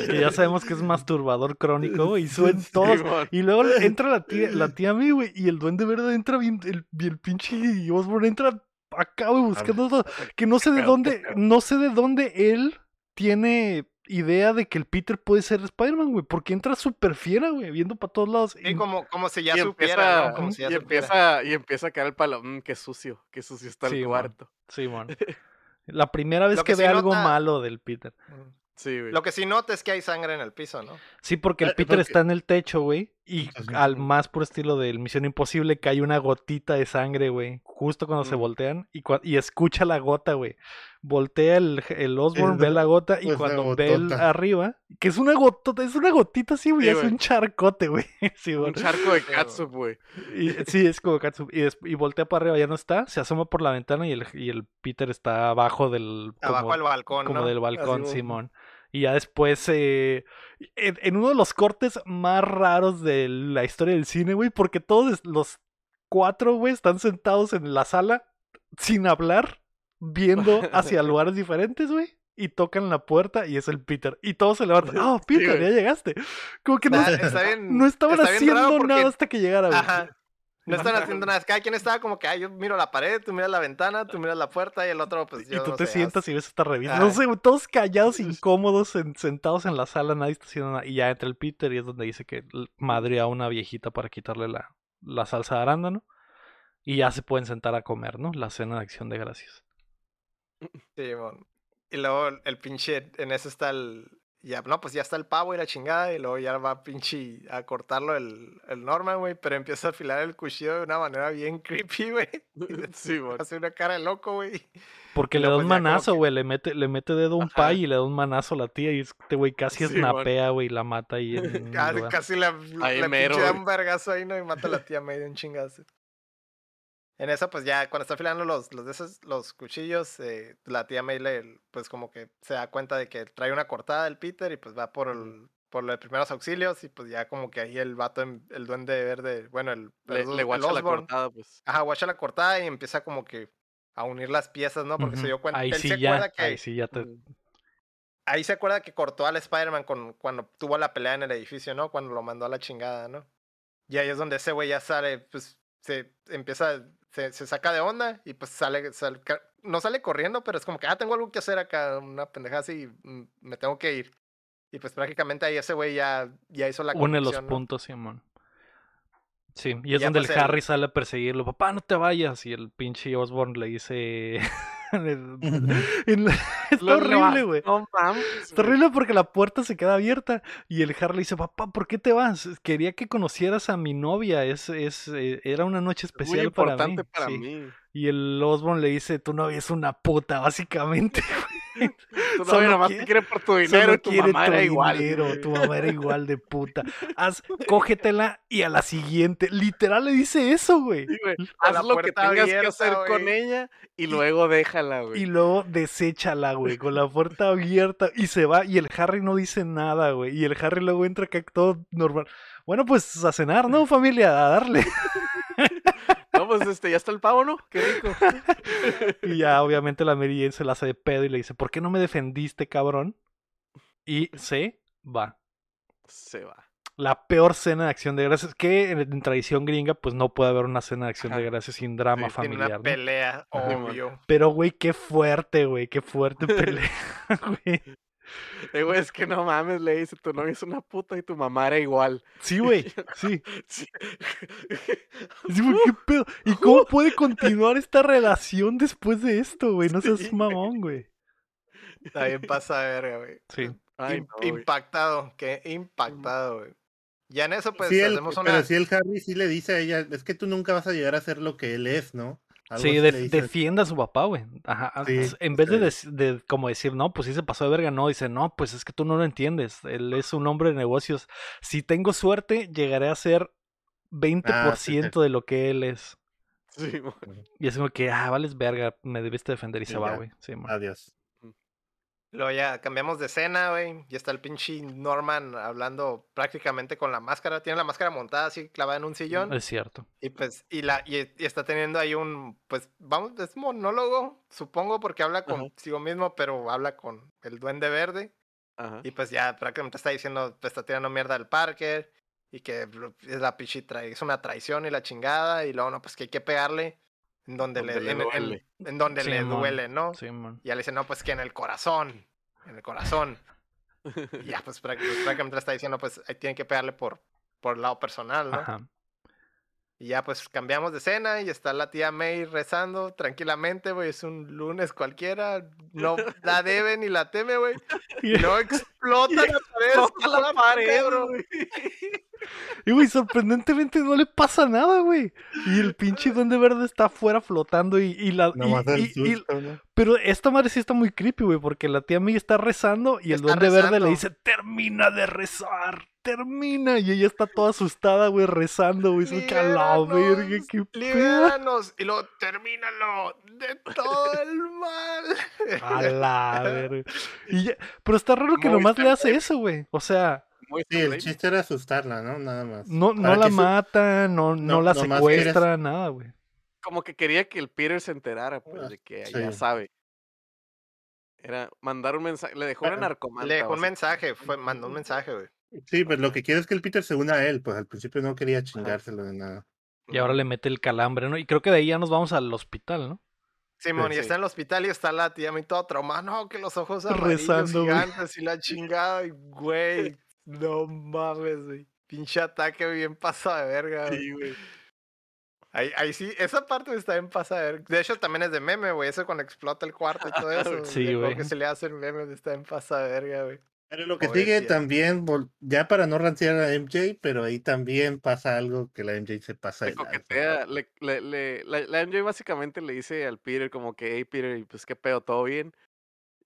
que ya sabemos que es masturbador crónico, güey, y suben todos. Y luego entra la tía, la tía May, güey, y el duende verde entra bien, el, y el pinche Osborn entra acá, güey, buscando todo. Que no sé de dónde, no sé de dónde él tiene idea de que el Peter puede ser Spider-Man, güey, porque entra súper fiera, güey, viendo para todos lados. Sí, y- como, como si ya y supiera, empieza, ¿no? Como si ya y, supiera. empieza, y empieza a caer el palo. Mm, qué sucio, qué sucio está Sí, el man. cuarto. Sí, man. La primera vez Lo que, que ve sí algo malo del Peter. Sí, güey. Lo que sí nota es que hay sangre en el piso, ¿no? Sí, porque el Eh, Peter porque- está en el techo, güey. Y al más por estilo del Misión Imposible cae una gotita de sangre, güey. Justo cuando se voltean y, y escucha la gota, güey. Voltea el, el Osborn, Es ve la- gota y pues, cuando ve el arriba, que es una gotota, es una gotita así, güey. Sí, es güey. un charcote, güey. Sí, Un charco de catsup, güey. Y, sí, es como catsup. Y, y voltea para arriba, ya no está. Se asoma por la ventana y el, y el Peter está abajo del. Abajo del balcón, como ¿no? del balcón, Así, Simón. Y ya después, eh, en, en uno de los cortes más raros de la historia del cine, güey, porque todos los cuatro, güey, están sentados en la sala sin hablar, viendo hacia lugares diferentes, güey. Y tocan la puerta y es el Peter. Y todos se levantan. ¡Oh, Peter, ya llegaste! Como que no, está bien, no estaban está haciendo porque- nada hasta que llegara, güey. Ajá. No están haciendo nada. Cada quien estaba como que, ay, yo miro la pared, tú miras la ventana, tú miras la puerta y el otro, pues Y yo tú no te sé, sientas y ves esta revista. Ay. No sé, todos callados, incómodos, en- sentados en la sala, nadie está haciendo nada. Y ya entra el Peter y es donde dice que madre a una viejita para quitarle la, la salsa de arándano. Y ya se pueden sentar a comer, ¿no? La cena de acción de gracias. Sí. Y luego el pinche, en eso está el, ya, no, pues ya está el pavo y la chingada, y luego ya va pinche a cortarlo el, el Norman, güey, pero empieza a afilar el cuchillo de una manera bien creepy, güey. Sí, mon. Hace una cara de loco, güey. Porque Y le da un pues, manazo, que- güey. Le mete, le mete dedo a un pay y le da un manazo a la tía. Y este güey casi Sí, snapea, güey, y la mata ahí en. Casi, casi le, Ahí le mero, pinche da güey. un vergazo ahí, ¿no? Y mata a la tía medio un chingazo. En eso, pues ya, cuando está afilando los, los, de esos, los cuchillos, eh, la tía May le, pues como que se da cuenta de que trae una cortada del Peter y pues va por el, por los primeros auxilios y pues ya como que ahí el vato, em- el duende verde, bueno, el, Le, el, le el guacha la cortada, pues. Ajá, guacha la cortada y empieza como que a unir las piezas, ¿no? Porque se dio cuenta. Ahí él sí se ya. acuerda que, Ahí sí ya te. Ahí se acuerda que cortó al Spider-Man con, cuando tuvo la pelea en el edificio, ¿no? Cuando lo mandó a la chingada, ¿no? Y ahí es donde ese güey ya sale, pues se empieza, se, se saca de onda y pues sale, no sale corriendo, pero es como que, ah, tengo algo que hacer acá, una pendejada así, mm, me tengo que ir. Y pues prácticamente ahí ese güey ya, ya hizo la Une los puntos, Simón. Sí, y es Ya, donde pues, el el- Harry sale a perseguirlo. Papá, no te vayas. Y el pinche Osborn le dice. Está horrible, güey. No mames. Está güey. horrible porque la puerta se queda abierta y el Harry le dice, papá, ¿por qué te vas? Quería que conocieras a mi novia, es, es, eh, era una noche Es muy especial para mí. importante para Sí. mí. Y el Osborn le dice, tu novia es una puta, básicamente. Tu Solo novia nomás quiere- te quiere por tu dinero y tu mamá tu era igual. dinero, tu mamá era igual de puta. Haz, cógetela y a la siguiente. Literal le dice eso, güey. Sí, Haz lo que tengas que hacer con ella y luego déjala, güey. Y luego deséchala, güey, con la puerta abierta y se va y el Harry no dice nada, güey. Y el Harry luego entra acá todo normal. Bueno, pues a cenar, ¿no, familia? A darle. No, pues este, ya está el pavo, ¿no? Qué rico. Y ya obviamente la Mary Jane se la hace de pedo y le dice, ¿por qué no me defendiste, cabrón? Y se va. Se va. La peor cena de acción de gracias, que en, tradición gringa, pues no puede haber una cena de acción de gracias sin drama Sí, Tiene familiar. una ¿no? pelea, obvio. Pero, güey, qué fuerte, güey, qué fuerte pelea, güey. Eh, güey, es que no mames, le dice, tu novia es una puta y tu mamá era igual. Sí, güey, sí. Sí. Sí, güey, qué pedo. ¿Y cómo puede continuar esta relación después de esto, güey? No seas Sí. mamón, güey. También pasa de verga, güey. Sí. Ay, no, impactado, que impactado, güey. Ya en eso, pues, Sí, hacemos pero una. sí el Harry sí le dice a ella, es que tú nunca vas a llegar a ser lo que él es, ¿no? Sí, de- defienda a su papá, güey. Ajá. Sí, en vez de, sí. como decir, no, pues sí se pasó de verga, no, dice, no, pues es que tú no lo entiendes. Él es un hombre de negocios. Si tengo suerte, llegaré a ser 20% de lo que él es. Sí, güey. Y es como que, ah, vales verga, me debiste defender y Sí, se va, güey. Sí, man. Adiós. Luego ya cambiamos de escena, güey. Y está el pinche Norman hablando prácticamente con la máscara. Tiene la máscara montada así clavada en un sillón. Es cierto. Y pues, y la, y, y está teniendo ahí un, pues, vamos, es monólogo, supongo, porque habla Ajá. consigo mismo, pero habla con el duende verde. Ajá. Y pues ya prácticamente está diciendo, pues está tirando mierda al Parker. Y que lo- es la pinche es una traición y la chingada. Y luego, no, pues que hay que pegarle en donde, Donde le, le en, duele. en donde le duele, ¿no? Sí, man. Y ya le dice, no, pues que en el corazón. En el corazón. Y ya, pues pues, prácticamente le está diciendo, pues ahí tienen que pegarle por, por el lado personal, ¿no? Ajá. Y ya, pues cambiamos de escena y está la tía May rezando tranquilamente, güey. Es un lunes cualquiera. No la debe ni la teme, güey. Y luego explota la pared. Explota la pared, cabrón. Y, güey, sorprendentemente no le pasa nada, güey. Y el pinche duende verde está afuera flotando y, y la... y- Nomás el y- y- susto, ¿no? pero esta madre sí está muy creepy, güey, porque la tía May está rezando y el Está duende verde rezando. le dice, termina de rezar, termina. Y ella está toda asustada, güey, rezando, güey. A la verga, qué. Libéranos. Y luego termínalo de todo el mal. A la verga. Y ya- Pero está raro que Muy nomás le hace eso, güey. O sea, Muy Sí, el chiste era asustarla, ¿no? Nada más. no, no la que su- mata, no, no, No, la nomás secuestra, nada, güey. Como que quería que el Peter se enterara, pues, Ah, de que sí. ya sabe. Era mandar un mensaje. Le dejó una Ah, narcomanta. Le dejó un mensaje, fue, mandó un mensaje, güey. Sí, pues lo que quiere es que el Peter se una a él, pues al principio no quería chingárselo de nada. Y ahora le mete el calambre, ¿no? Y creo que de ahí ya nos vamos al hospital, ¿no? Simón, y Sí. está en el hospital y está la tía toda traumada. No, que los ojos amarillos Rezando, güey. gigantes y la chingada. Y, güey, no mames, güey. Pinche ataque bien pasado de verga, güey. Sí, güey. Ahí, ahí sí, esa parte está bien pasada de verga. De hecho, también es de meme, güey. Eso cuando explota el cuarto y todo eso. Sí, güey. que se le hace el meme está bien pasada de verga, güey. Pero lo que Pobre sigue tía. también, ya para no ranciar a MJ, pero ahí también pasa algo que la MJ se pasa Le coquetea, le, le, le- la, la MJ básicamente le dice al Peter como que, hey Peter, pues qué pedo, todo bien.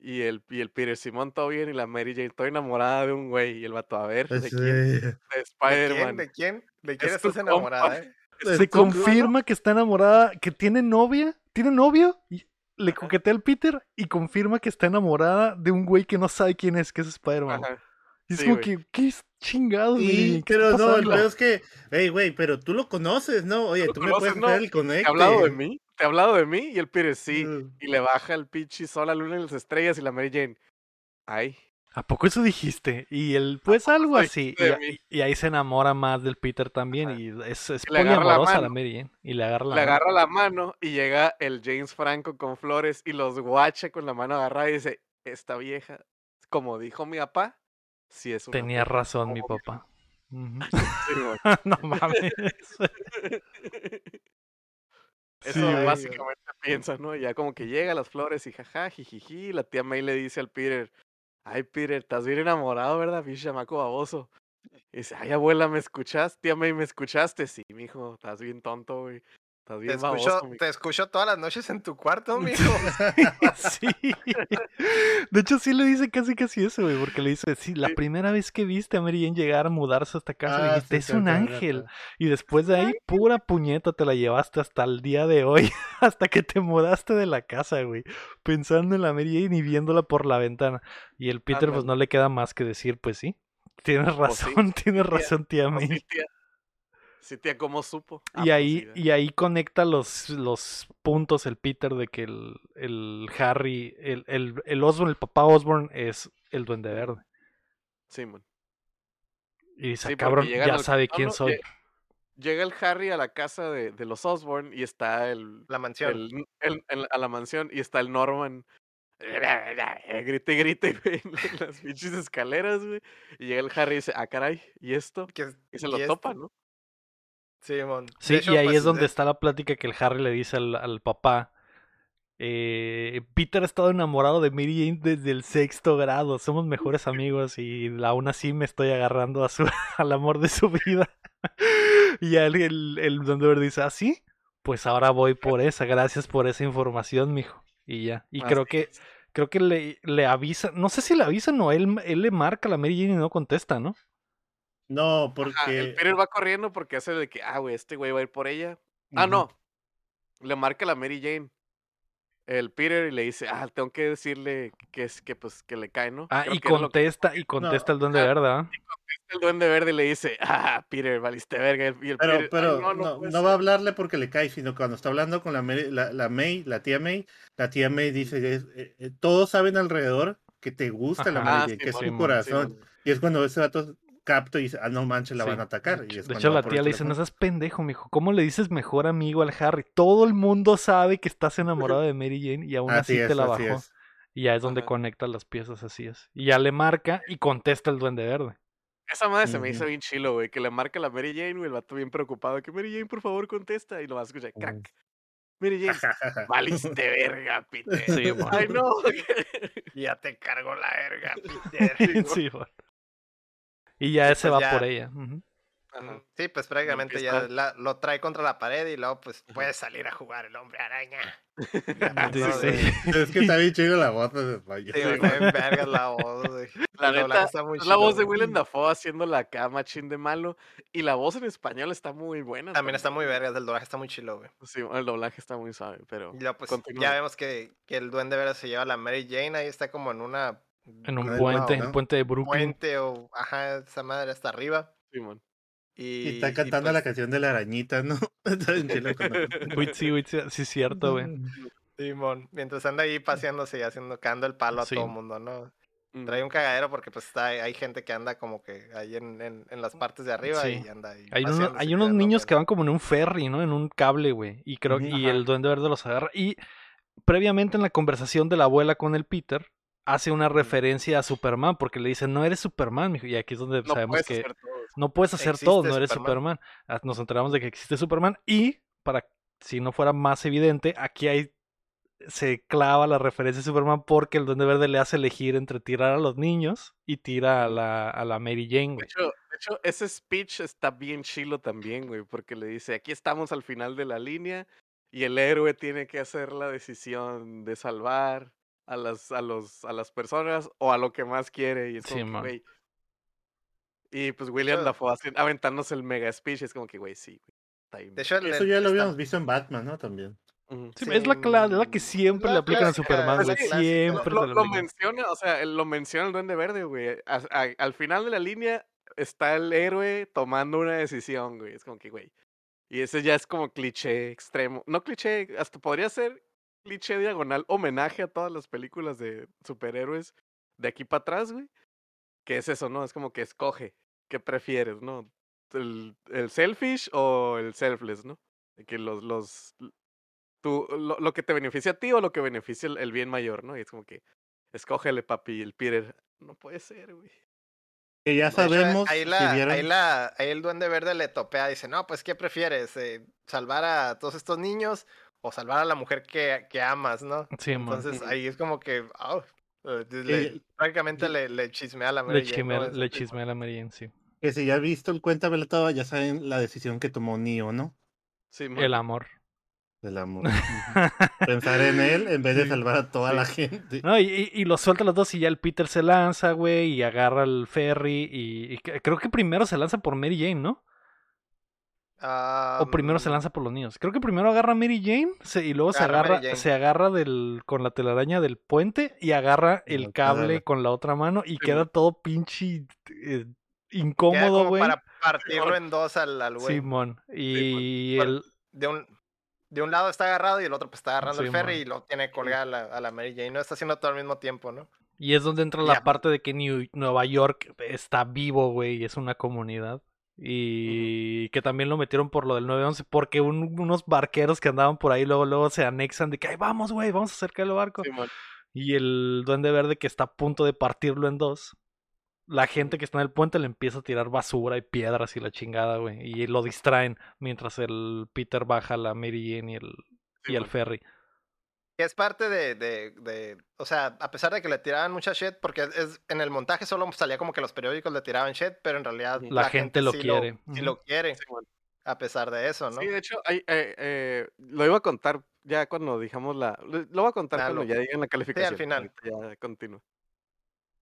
Y el, y el Peter, Simón, todo bien, y la Mary Jane, estoy enamorada de un güey. Y el vato, a ver, ¿de quién? De ¿De quién? Spider-Man. ¿De quién? ¿De quién Es estás enamorada, compa. eh? Es Se confirma que está enamorada, que tiene novia, tiene novio, y le Ajá. coquetea al Peter y confirma que está enamorada de un güey que no sabe quién es, que es Spider-Man. Y es Sí, como güey. que, ¿qué es chingados, Sí, güey? ¿Qué está pero no, el pedo es que, hey, güey, pero tú lo conoces, ¿no? Oye, tú me conoces, puedes ¿no? hacer el ¿Te ha conecte. hablado de mí? ¿Te ha hablado de mí? Y el Peter, sí. Mm. Y le baja el pinche sol, la luna y las estrellas y la Mary Jane. Ay. ¿A poco eso dijiste? Y el, pues algo así. Y, ahí se enamora más del Peter también. Ajá. Y es, es Y la la. Mary Jane. Y le agarra la Le mano. agarra la mano y llega el James Franco con flores y los guacha con la mano agarrada y dice, esta vieja, como dijo mi papá, sí es una Tenía puta". razón mi papá. Sí, güey. no mames. Eso Sí, güey. básicamente piensa, ¿no? Ya como que llega las flores y jaja, jijiji, la tía May le dice al Peter, ay Peter, estás bien enamorado, ¿verdad? Pinche chamaco baboso. Y dice, ay abuela, ¿me escuchas? Tía May, ¿me escuchaste? Sí, mijo, estás bien tonto, güey. Estás Te escucho, baboso, mijo". te escucho todas las noches en tu cuarto, mijo. sí. De hecho, sí le dice casi casi eso, güey. Porque le dice, sí, la primera vez que viste a Mary Jane llegar a mudarse a esta casa, Ah, dijiste, sí, es sí, un sí, ángel. Y después de ahí, pura puñeta te la llevaste hasta el día de hoy, hasta que te mudaste de la casa, güey, pensando en la Mary Jane y viéndola por la ventana. Y el Peter, pues no le queda más que decir, pues sí, tienes Pues sí, razón, tienes tía. razón, tía "Oh, May. sí, tía. Sí, tía, ¿cómo supo? Ah, Y pues ahí, y ahí conecta los, los puntos el Peter de que el, el Harry, el, el, el Osborn, el papá Osborn es el Duende Verde. Simón. Y dice, Sí, "Ah, porque cabrón, ya al- sabe quién no, soy. lle- Llega el Harry a la casa de, de los Osborn y está el, La mansión. el, el- el- a la mansión y está el Norman. Grite, grite, güey, en las pinches escaleras, güey. Y llega el Harry y dice, ah, caray, ¿y esto? Que Y se y lo esto- topa, ¿no? Sí, hecho, y ahí pues, es donde eh, está la plática que el Harry le dice al, al papá. eh, Peter ha estado enamorado de Mary Jane desde el sexto grado. Somos mejores amigos y aún así me estoy agarrando a su, al amor de su vida. y ya el, el, el Verde dice, ¿ah, sí? Pues ahora voy por esa. Gracias por esa información, mijo. Y ya. Y creo que creo que le, le avisa. No sé si le avisan o él, él le marca a la Mary Jane y no contesta, ¿no? No, Ajá, el porque. Peter va corriendo porque hace de que, ah, güey, este güey va a ir por ella. Ah, no. Le marca la Mary Jane. El Peter y le dice, ah, tengo que decirle que es que pues que le cae, ¿no? Ah, Creo y que contesta, y contesta el Duende. Verde, ¿ah? el duende verde le dice, ah, Peter, valiste verga. Y el- y Pero, Peter, "Ay, pero no, va a ser". hablarle porque le cae, sino cuando está hablando con la, Mary- la, la May, la tía May, la tía May dice, eh, eh, todos saben alrededor que te gusta la. Mary Jane, que es tu corazón. Y es cuando ese vato capta y dice, ah, no manches, la Sí. van a atacar. De Y hecho- es de hecho, la tía el le dice, no seas pendejo, mijo. ¿Cómo le dices mejor amigo al Harry? Todo el mundo sabe que estás enamorado de Mary Jane y aún Así así te la así bajó. es. Y ya es donde Ajá. conecta las piezas, así es. Y ya le marca y contesta el Duende Verde. Esa madre se me hizo bien chilo, güey, que le marca la Mary Jane, güey, el vato bien preocupado, que Mary Jane, por favor, contesta. Y lo vas a escuchar, crack. Mary Jane, valiste verga, Peter. Sí. Ay, no. Ya te cargo la verga, Peter. Sí, bueno. Y ya Sí, ese pues va ya. por ella. Ajá. Sí, pues prácticamente ya la- lo trae contra la pared y luego pues puede salir a jugar el hombre araña. Ya, Sí, ¿no? sí. De- Es que está bien chido la voz de. Sí, bien vergas la voz, güey. La neta, está muy es la voz de. Willem Dafoe haciendo la cama chin de malo. Y la voz en español está muy buena. También está muy vergas, el doblaje está muy chilo, güey. Sí, el doblaje está muy suave, pero. Y luego, pues continúa. ya vemos que, que el duende verde se lleva a la Mary Jane, ahí está como en una En un puente, el ¿no? puente de Brooklyn. puente o ajá, esa madre hasta arriba. Simón. Y, Y está y, cantando la pues, canción de la arañita, ¿no? Sí, sí, sí, es cierto, güey. Simón, mientras anda ahí paseándose y haciendo, cagando el palo a Sí. todo el mundo, ¿no? Mm. Trae un cagadero porque pues está, hay gente que anda como que ahí en, en, en las partes de arriba Sí. y anda ahí. Hay, uno- hay unos niños que van como en un ferry, ¿no? En un cable, güey. Y creo Ajá. el duende verde los agarra. Y previamente en la conversación de la abuela con el Peter, hace una referencia a Superman, porque le dice, no eres Superman. Y aquí es donde No sabemos que no puedes hacer Existe todo, no eres Superman. Superman. Ah, Nos enteramos de que existe Superman. Y, para si no fuera más evidente, aquí hay se clava la referencia de Superman porque el Duende Verde le hace elegir entre tirar a los niños y tira a la, a la Mary Jane, De hecho, de hecho, ese speech está bien chilo también, güey, porque le dice, aquí estamos al final de la línea y el héroe tiene que hacer la decisión de salvar a las, a los, a las personas o a lo que más quiere. Y es como que, Simón. güey. Y pues William hecho- Dafoe haci- aventándose el mega speech, es como que, güey, sí, güey. De hecho, Eso ya lo está- habíamos visto en Batman, ¿no? También. Ujú. Sí, es, la es la que Sí, siempre la le aplican a Superman, güey. sí. Siempre Lo, lo- lo menciona, o sea, lo menciona el Duende Verde, güey. al final de la línea está el héroe tomando una decisión, güey. Es como que, güey. Y ese ya es como cliché extremo. No cliché, hasta podría ser cliché diagonal, homenaje a todas las películas de superhéroes de aquí para atrás, güey. Que es eso, ¿no? Es como que escoge. ¿Qué prefieres, no? ¿El, el selfish o el selfless, no? De que los, los, tú, lo, lo que te beneficia a ti o lo que beneficia el, el bien mayor, ¿no? Y es como que, escógele, papi, y el Peter, no puede ser, güey. Que ya hecho, sabemos ahí, si la, vieron. ahí, la, ahí el Duende Verde le topea, dice, no, pues, ¿qué prefieres? eh, ¿Salvar a todos estos niños o salvar a la mujer que, que amas, no? Sí. Entonces ahí es como que, le- Que- prácticamente le, le chismea a la Le, Mary Jane, ¿no? le tipo. chismea a la Mary Jane, sí. Que si ya han visto el cuenta todo, ya saben la decisión que tomó Neo, ¿no? Sí, El man. amor. Del amor. Pensar en él en vez de salvar a toda sí. la gente. No, y, y, los suelta los dos y ya el Peter se lanza, güey, y agarra el ferry y, creo que primero se lanza por Mary Jane, ¿no? O primero se lanza por los niños. Creo que primero agarra a Mary Jane se- y luego se Agarra se agarra del, con la telaraña del puente y agarra el cable con la otra mano y Sí, queda todo pinche eh, incómodo, güey. para partirlo en dos al, al güey. Simón. Y el, de un, de un lado está agarrado y el otro pues está agarrando el ferry y lo tiene colgada a la, a la Mary Jane. No está haciendo todo al mismo tiempo, ¿no? y es donde entra la parte de que New- Nueva York está vivo, güey, y es una comunidad. Y que también lo metieron por lo del 911, porque un- unos barqueros que andaban por ahí luego, luego se anexan de que, ay, vamos, güey, vamos a acercar el barco. Sí. Y el duende verde que está a punto de partirlo en dos. La gente que está en el puente le empieza a tirar basura y piedras y la chingada, güey. Y lo distraen mientras el Peter baja la Mary Jane y el, Sí, y el ferry. Que es parte de, de, de, o sea, a pesar de que le tiraban mucha shit, porque es, en el montaje solo salía como que los periódicos le tiraban shit, pero en realidad. La gente lo sí quiere. sí Ujú. lo quiere, Sí, a pesar de eso, ¿no? Sí, de hecho, hay, eh, eh, lo iba a contar ya cuando dijamos la... Lo lo voy a contar Ah, cuando lo- ya digan la calificación. final. ahorita Ya continúa.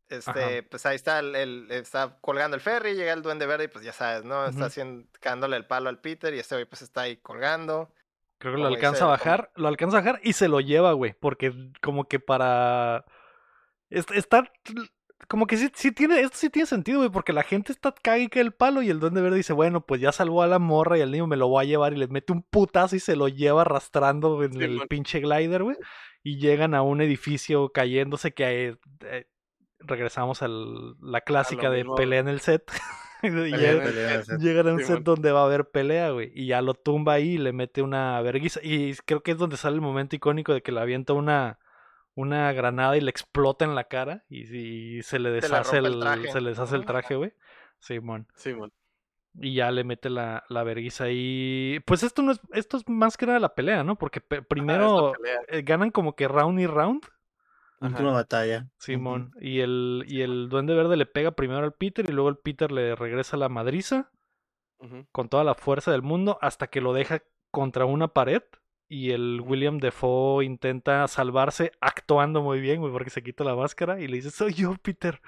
Este, pues ahí está el, el- está colgando el ferry, llega el duende verde y pues ya sabes, ¿no? Está haciendo, dándole el palo al Peter y este güey pues está ahí colgando. Creo que lo alcanza a bajar, lo alcanza a bajar y se lo lleva, güey. Porque como que para... est- Está... Como que sí, sí tiene, esto sí tiene sentido, güey, porque la gente está cague el palo y el duende verde dice, bueno, pues ya salvó a la morra y al niño me lo voy a llevar y le mete un putazo y se lo lleva arrastrando en Sí, el man. pinche glider, güey. Y llegan a un edificio cayéndose que eh, eh, regresamos a la clásica de pelea en el set. Y a un Sí, set man. donde va a haber pelea, güey. Y ya lo tumba ahí y le mete una verguiza. Y creo que es donde sale el momento icónico de que le avienta una, una granada y le explota en la cara. Y, y se le deshace el se le deshace el traje, güey. Simón. Sí, man. Y ya le mete la, la verguiza ahí. Pues esto no es, esto es más que nada la pelea, ¿no? Porque pe- primero pelea. eh, ganan como que round y round. Última batalla. Simón. Y el, y el duende verde le pega primero al Peter y luego el Peter le regresa la madriza. Con toda la fuerza del mundo hasta que lo deja contra una pared y el William Defoe intenta salvarse actuando muy bien, güey, porque se quita la máscara y le dice, soy yo, Peter,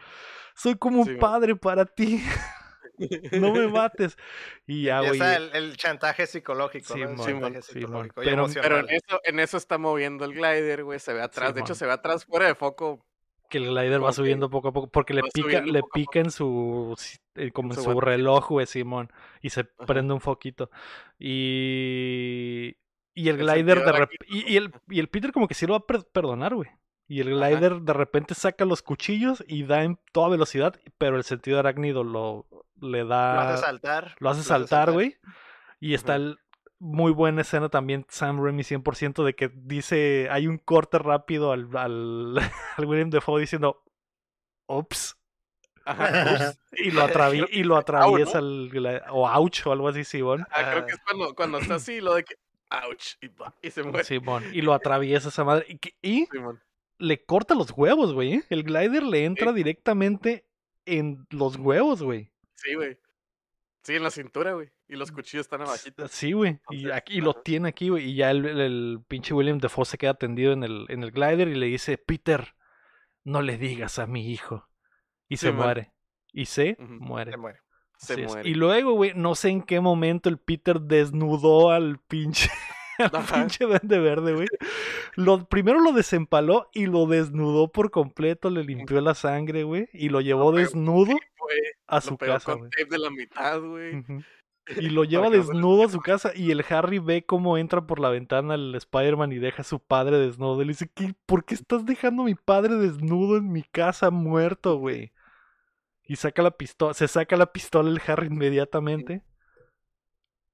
soy como un man. padre para ti, no me mates. Y ya, güey, el, el chantaje psicológico, Sí, ¿no? El mon. chantaje Sí, mon. psicológico y Pero- Pero en eso, en eso está moviendo el glider, güey. Se ve atrás. de hecho, se ve atrás fuera de foco. que el glider va subiendo poco a poco, porque le pica, le pica en su, eh, como en su reloj, güey, Simón, y se Ajá. prende un foquito. Y, y el El glider de rep- y, el, y el Peter como que sí lo va a per- perdonar, güey. Y el Ajá. glider de repente saca los cuchillos y da en toda velocidad, pero el sentido arácnido lo le Lo da, hace saltar. lo hace saltar, güey. Y está el muy buena escena también, Sam Raimi 100%, de que dice, hay un corte rápido al, al, al William Defoe diciendo, ups, Ajá, y lo, atravi- y lo Au, ¿no? atraviesa el, gla- o ouch o algo así, Simón. Ah, creo que es cuando, cuando está así, lo de que. ouch, y, y se muere. Simón, y lo atraviesa esa madre. Y, y Simón. Le corta los huevos, güey. ¿eh? El glider le entra directamente en los huevos, güey. Sí, güey. Sí, en la cintura, güey. Y los cuchillos están abajito. Sí, güey. Y, aquí, y lo tiene aquí, güey. Y ya el, el- el pinche William Defoe se queda tendido en el, en el glider y le dice, Peter, no le digas a mi hijo. Y se muere. Y se muere. Se muere. Se muere. Y luego, güey, no sé en qué momento el Peter desnudó al pinche. pinche Duende Verde, güey. Lo, primero lo desempaló y lo desnudó por completo, le limpió la sangre, güey, y lo llevó desnudo a lo su pegó casa, con güey. tape de la mitad, güey. Ujú. Y lo lleva desnudo a su casa y el Harry ve cómo entra por la ventana el Spider-Man y deja a su padre desnudo. Y le dice, ¿Qué, ¿por qué estás dejando a mi padre desnudo en mi casa muerto, güey? Y saca la pistola, se saca la pistola el Harry inmediatamente.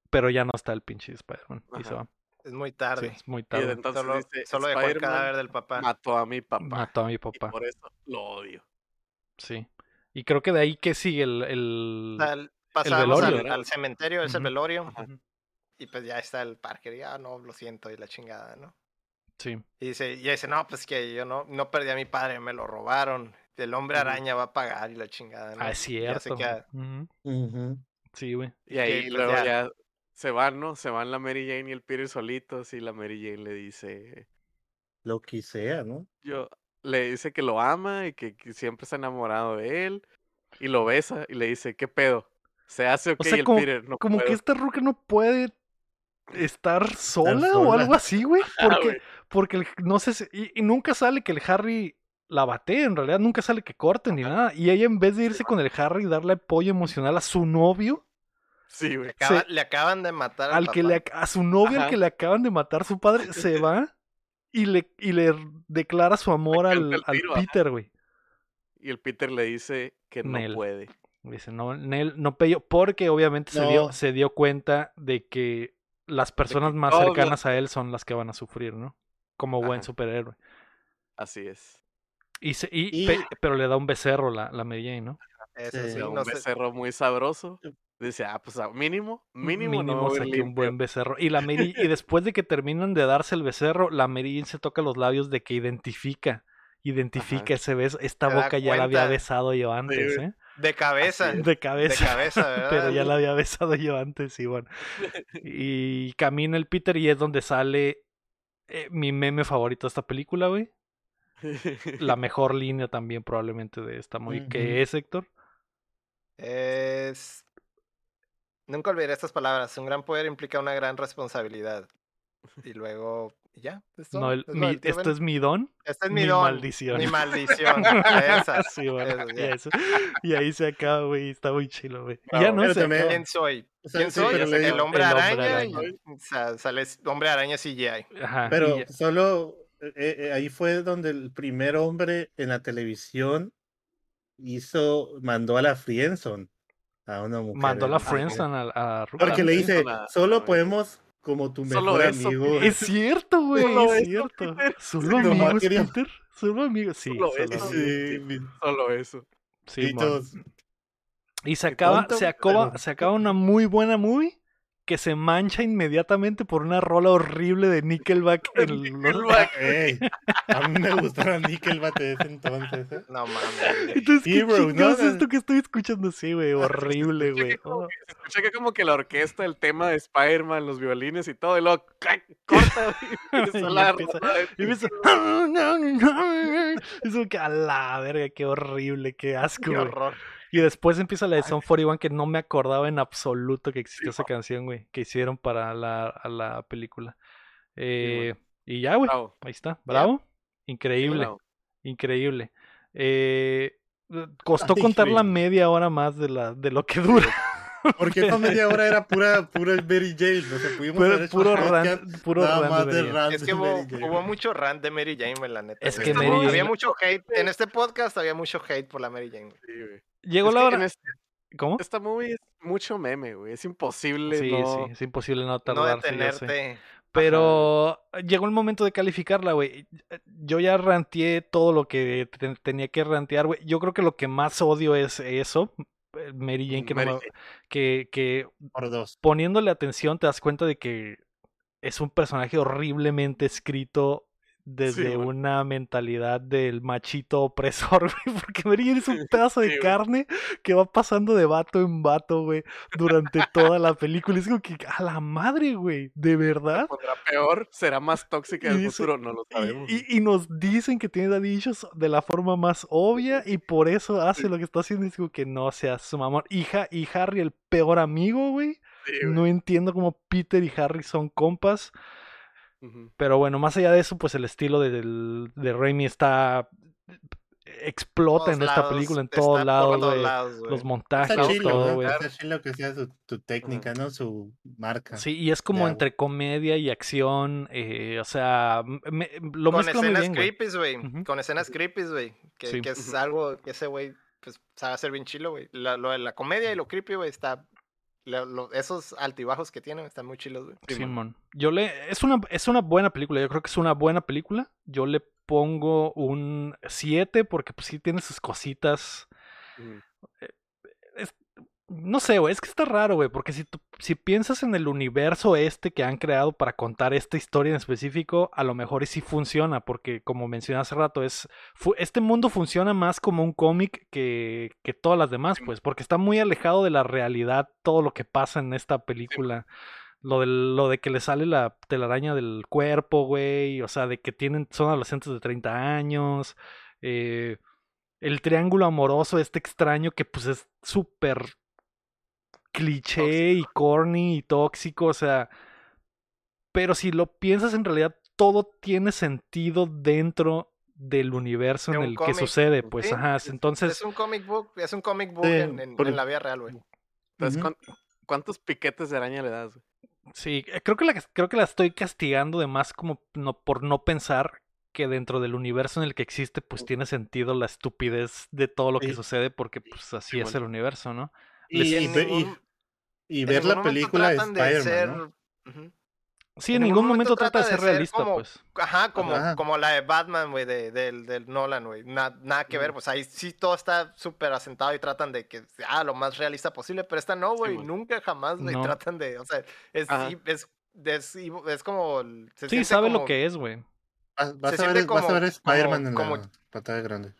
Pero ya no está el pinche Spider-Man. Y se va. Es muy Sí, tarde. es muy Y tarde. entonces solo dice, solo dejó el "Spider-Man cadáver del papá. mató a mi papá. Mató a mi Y papá. por eso lo odio. Sí. Y creo que de ahí que sigue el... el... O sea, el- velorio. al, al cementerio, es el Ujú. velorio. Y pues ya está el Parker. Ya no, lo siento, y la chingada, ¿no? Sí. Y dice, y dice, no, pues que yo no, no perdí a mi padre, me lo robaron. El hombre araña va a pagar y la chingada, ¿no? Ah, es Y ya se cierto. queda-. Sí, güey. Y ahí pues, luego ya. ya. Se van, ¿no? Se van la Mary Jane y el Peter solitos y la Mary Jane le dice, Lo que sea, ¿no? yo, le dice que lo ama y que, que siempre está enamorado de él y lo besa y le dice, ¿qué pedo? ¿Se hace o qué? sea, y el como- Peter, no Como que puedo". esta ruca no puede estar sola, o sola. algo así, güey. Ah, Porque, porque el- no sé si, y, y nunca sale que el Harry la bate, en realidad nunca sale que corten ni nada. Y ella en vez de irse con el Harry y darle apoyo emocional a su novio, Sí, güey. Acaba- se- le acaban de matar al, al que papá. le, a su novio al que le acaban de matar su padre, se va y le, y le declara su amor al, al. Peter, güey. Y el Peter le dice que no Nel. puede. Dice, no, Nel, no pello, porque obviamente se, dio, se dio cuenta de que las personas más cercanas a él son las que van a sufrir, ¿no? Como buen Ajá. superhéroe. Así es. Y, se- y- Y- pe- pero le da un becerro la, la Jane, ¿no? Eso Sí. un no sé. becerro muy sabroso. Dice, ah, pues ah, mínimo, mínimo, no me voy a ir saqué un limpio". buen becerro. Y la Mary, y después de que terminan de darse el becerro, la Mary Jane se toca los labios de que identifica, identifica Ajá. ese beso. Esta boca ya la había besado yo antes. ¿eh? De cabeza. Así es. De De cabeza. cabeza, ¿verdad? Pero ya la había besado yo antes, y bueno. Y camina el Peter y es donde sale eh, mi meme favorito de esta película, güey. La mejor línea también probablemente de esta movie. Ujú. que es, Héctor? Es. Nunca olvidaré estas palabras. Un gran poder implica una gran responsabilidad. Y luego, ya. es todo, No, el- es mi- esto Ben. es mi don. Este es mi mi don. maldición. Mi maldición. Esa. Sí, bueno, eso, eso. Y ahí se acaba, güey. Está muy chilo, güey. Ya no acaba. ¿Quién soy? O sea, ¿Quién sí, soy? el hombre el hombre araña. araña. y- o sea, sale hombre araña CGI. Ajá, Pero solo eh, eh, ahí fue donde el primer hombre en la televisión hizo, mandó a la Friendzone a una mujer. mandó la en- Friendzone a, a Ruka. Porque le dice, a- solo a- podemos como tu Solo mejor eso, amigo. Es cierto, güey. Solo Es eso, cierto. Peter. Solo amigos, quería- Peter. Solo amigos. Sí, Solo solo eso. Sí, mi- Solo eso. Sí, y mon. todos, Y se acaba, se acaba, pero- se acaba una muy buena movie que se mancha inmediatamente por una rola horrible de Nickelback en los- Nickelback. A mí me gustaba Nickelback de ese entonces. ¿eh? No mames. Entonces, ¿qué ¿no? es esto que estoy escuchando? Sí, güey, horrible, escucha güey. Oh. que- Se escucha que como que la orquesta, el tema de Spider-Man, los violines y todo, y luego ¡clac! corta güey, y Y empieza la empieza- de Y empieza, Es como que a la verga, qué horrible, qué asco, Qué horror. Y después empieza la de Son 41 que no me acordaba en absoluto que existía esa canción, güey, que hicieron para la, a la película. Eh, y ya, güey, Bravo. ahí está. Bravo. Increíble, Bravo. increíble. Eh, costó Ay, contar la media hora más de, la, de lo que dura. Porque esta media hora era pura, pura Mary Jane. O sea, pudimos haber hecho puro rant, puro nada rant más de de Mary rant Es que hubo, Mary Jane. hubo mucho rant de Mary Jane, la neta. Es que Mary Había Jane- mucho hate. En este podcast había mucho hate por la Mary Jane. Sí, güey. Llegó Es la hora. este- ¿Cómo? esta movie es mucho meme, güey. Es imposible Sí, no... sí, es imposible no No sé. detenerte. Pero llegó el momento de calificarla, güey. Yo ya ranteé todo lo que te- tenía que rantear, güey. Yo creo que lo que más odio es eso. eh, Mary Jane, que, no Mary que, que Por dos. poniéndole atención te das cuenta de que es un personaje horriblemente escrito desde una mentalidad del machito opresor, güey, porque Mary Jane es un pedazo de carne que va pasando de vato en vato, güey, durante toda la película. Es como que, a la madre, güey, ¿de verdad? ¿Pondrá peor? ¿Será más tóxica en Y el futuro? No lo sabemos. y- y nos dicen que tiene daddy issues de la forma más obvia y por eso hace Sí. lo que está haciendo. Es como que no sea su mamón. Y, Ha- y Harry, el peor amigo, güey. No entiendo cómo Peter y Harry son compas. Pero bueno, más allá de eso, pues el estilo de, de Raimi está. explota en esta película, en todos lados, todos lados, güey. Los montajes, Está chilo, todo, güey. Está chilo que sea su, tu técnica, ¿no? Su marca. Sí, y es como Ya, entre comedia y acción. eh, o sea, me- lo Con escenas güey. creepy, güey. Con escenas creepy, güey. Que, Sí. que es algo que ese güey pues, sabe hacer bien chilo, güey. La, lo de la comedia y lo creepy, güey, está. Lo- lo- esos altibajos que tienen están muy chilos, güey. Simón. Yo le. Es una, es una buena película. Yo creo que es una buena película. Yo le pongo un 7 porque pues sí tiene sus cositas. No sé, güey, es que está raro, güey, porque si, tú- si piensas en el universo este que han creado para contar esta historia en específico, a lo mejor sí funciona, porque como mencioné hace rato, es este mundo funciona más como un cómic que, que todas las demás, pues, porque está muy alejado de la realidad todo lo que pasa en esta película. Lo, del- lo de que le sale la telaraña del cuerpo, güey, o sea, de que tienen, son adolescentes de 30 años, eh, el triángulo amoroso este extraño que pues es súper cliché y corny y tóxico, o sea, pero si lo piensas en realidad todo tiene sentido dentro del universo De en el cómic. que sucede, pues, Sí, ajá, es- entonces, Es un comic book, es un comic book Sí, en, en- por- en la vida real, güey. Entonces, Ujú. ¿cuán- ¿cuántos piquetes de araña le das? güey? sí, eh, creo que la creo que la estoy castigando de más como no por no pensar que dentro del universo en el que existe pues tiene sentido la estupidez de todo lo que Sí. sucede porque pues así Sí, es el universo, ¿no? Y, Y en en ver ningún la película de Spider-Man, ser- ¿no? Sí, en ningún momento trata de ser realista, como- pues. Ajá, como, Ajá. como la de Batman, güey, de, del, del Nolan, güey. Na- nada que ver, pues ahí sí todo está súper asentado y tratan de que sea lo más realista posible, pero esta no, güey. nunca jamás, güey, No. tratan de, o sea, es, es, es, es como... se Sí, sabe lo como- que es, güey. Vas, vas se a ver, siente vas a como- ver Spider-Man en como- la pantalla grande.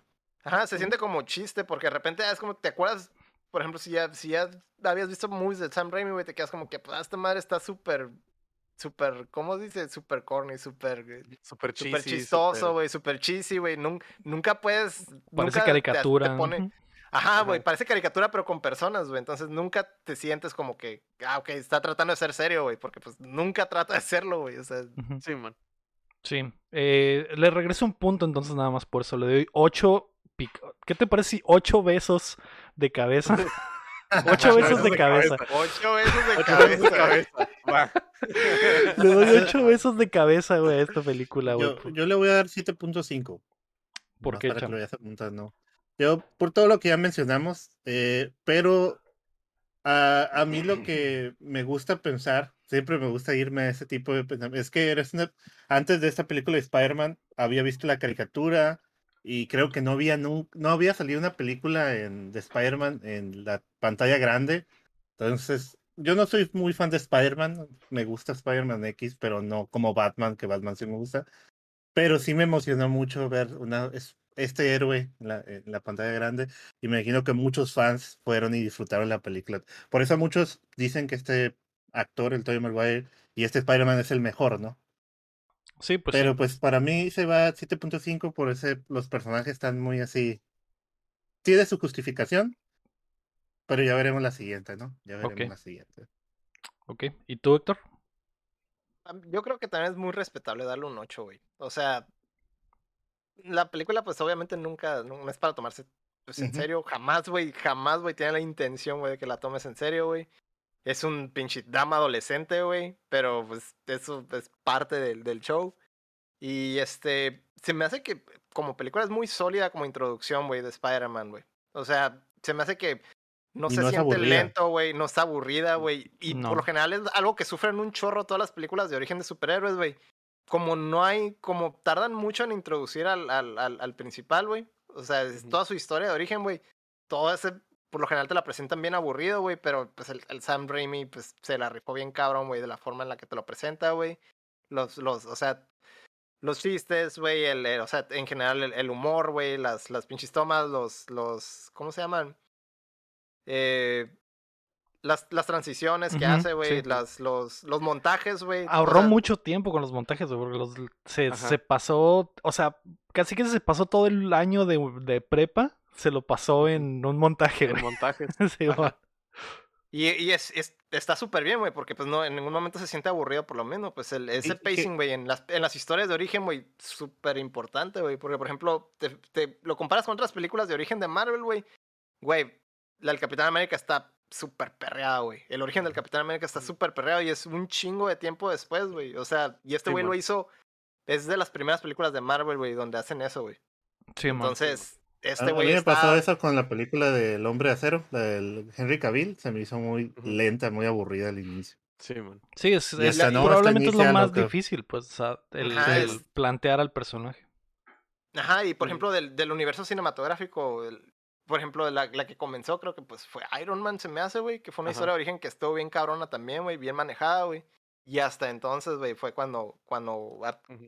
Ajá, se siente como chiste, porque de repente ah, es como, ¿te acuerdas? por ejemplo, si ya, si ya habías visto movies de Sam Raimi, güey, te quedas como que, pues, ah, esta madre está súper, súper, ¿cómo dice? Súper corny, súper, eh, súper chistoso, güey, súper cheesy, güey. Nunca, puedes. Parece caricatura. Te, Ajá, güey, parece caricatura, pero con personas, güey. Entonces nunca te sientes como que, ah, ok, está tratando de ser serio, güey, porque pues nunca trata de serlo, güey. O sea, sí, man. Sí. Eh, le regreso un punto entonces nada más por eso. Le doy 8 ¿Qué te parece si ocho besos de cabeza? Ocho besos de cabeza. Ocho besos de cabeza. Le doy ocho besos de cabeza, güey, a esta película, güey. Yo, le voy a dar 7.5. ¿Por qué, para que lo vayas apuntando. Yo, por todo lo que ya mencionamos, eh, pero a, a, mí lo que me gusta pensar, siempre me gusta irme a ese tipo de pensamiento, es que eres antes de esta película de Spider-Man había visto la caricatura, y creo que no había, no había salido una película en, de Spider-Man en la pantalla grande. Entonces, yo no soy muy fan de Spider-Man, me gusta Spider-Man X, pero no como Batman, que Batman sí me gusta. Pero sí me emocionó mucho ver una, es- este héroe en la, en la pantalla grande. Y me imagino que muchos fans fueron y disfrutaron la película. Por eso muchos dicen que este actor, el Tobey Maguire, y este Spider-Man es el mejor, ¿no? Sí, pues sí. Pero pues para mí se va a 7.5 por ese, los personajes están muy así. Tiene su justificación, pero ya veremos la siguiente, ¿no? Ya veremos la siguiente. Ok. ¿Y tú, Héctor? Am- Yo creo que también es muy respetable darle un 8, güey. O sea, la película, pues obviamente nunca, no, es para tomarse pues, en serio. Jamás, güey, jamás, güey, tiene la intención, güey, de que la tomes en serio, güey. Es un pinche drama adolescente, güey, pero pues eso es parte del, del show. Y este, se me hace que como película es muy sólida como introducción, güey, de Spider-Man, güey. O sea, se me hace que no Y se no siente lento, güey, no está aburrida, güey. Y No. por lo general es algo que sufren un chorro todas las películas de origen de superhéroes, güey. Como no hay, como tardan mucho en introducir al, al, al, al principal, güey. O sea, es toda su historia de origen, güey. Todo ese por lo general te la presentan bien aburrido, güey, pero pues el, el Sam Raimi pues se la rifó bien cabrón, güey, de la forma en la que te lo presenta, güey. Los, los, o sea, los chistes, güey, el, el- o sea, en general el, el humor, güey, las, las pinches tomas, los, los, ¿cómo se llaman? Eh, las, las transiciones que hace, güey, sí. las, los, los montajes, güey. o Ahorró sea, mucho tiempo con los montajes, güey, porque los, se, se pasó, o sea, casi que se pasó todo el año de, de prepa, se lo pasó en un montaje, En güey. montajes. Sí. Y, y es, es- está súper bien, güey, porque pues no, en ningún momento se siente aburrido por lo menos. Pues el, ese pacing, güey, en las, en las historias de origen, güey, súper importante, güey. Porque, por ejemplo, te, te- lo comparas con otras películas de origen de Marvel, güey. Güey, la del Capitán América está súper perreada, güey. El origen del Capitán América está súper perreado y es un chingo de tiempo después, güey. O sea, y este Sí, güey lo hizo. Es de las primeras películas de Marvel, güey, donde hacen eso, güey. Sí. Entonces, A- este a güey mí me pasó eso con la película del Hombre de Acero, la del Henry Cavill, se me hizo muy lenta, muy aburrida al inicio. Sí, man. Sí, es, es- esta no, probablemente es lo más difícil, pues, o sea, el, Ajá, el es- plantear al personaje. Ajá, y por ejemplo, del, del universo cinematográfico, el- por ejemplo, la, la que comenzó, creo que pues fue Iron Man, se me hace, güey, que fue una Ajá. historia de origen que estuvo bien cabrona también, güey, bien manejada, güey. Y hasta entonces, güey, fue cuando, cuando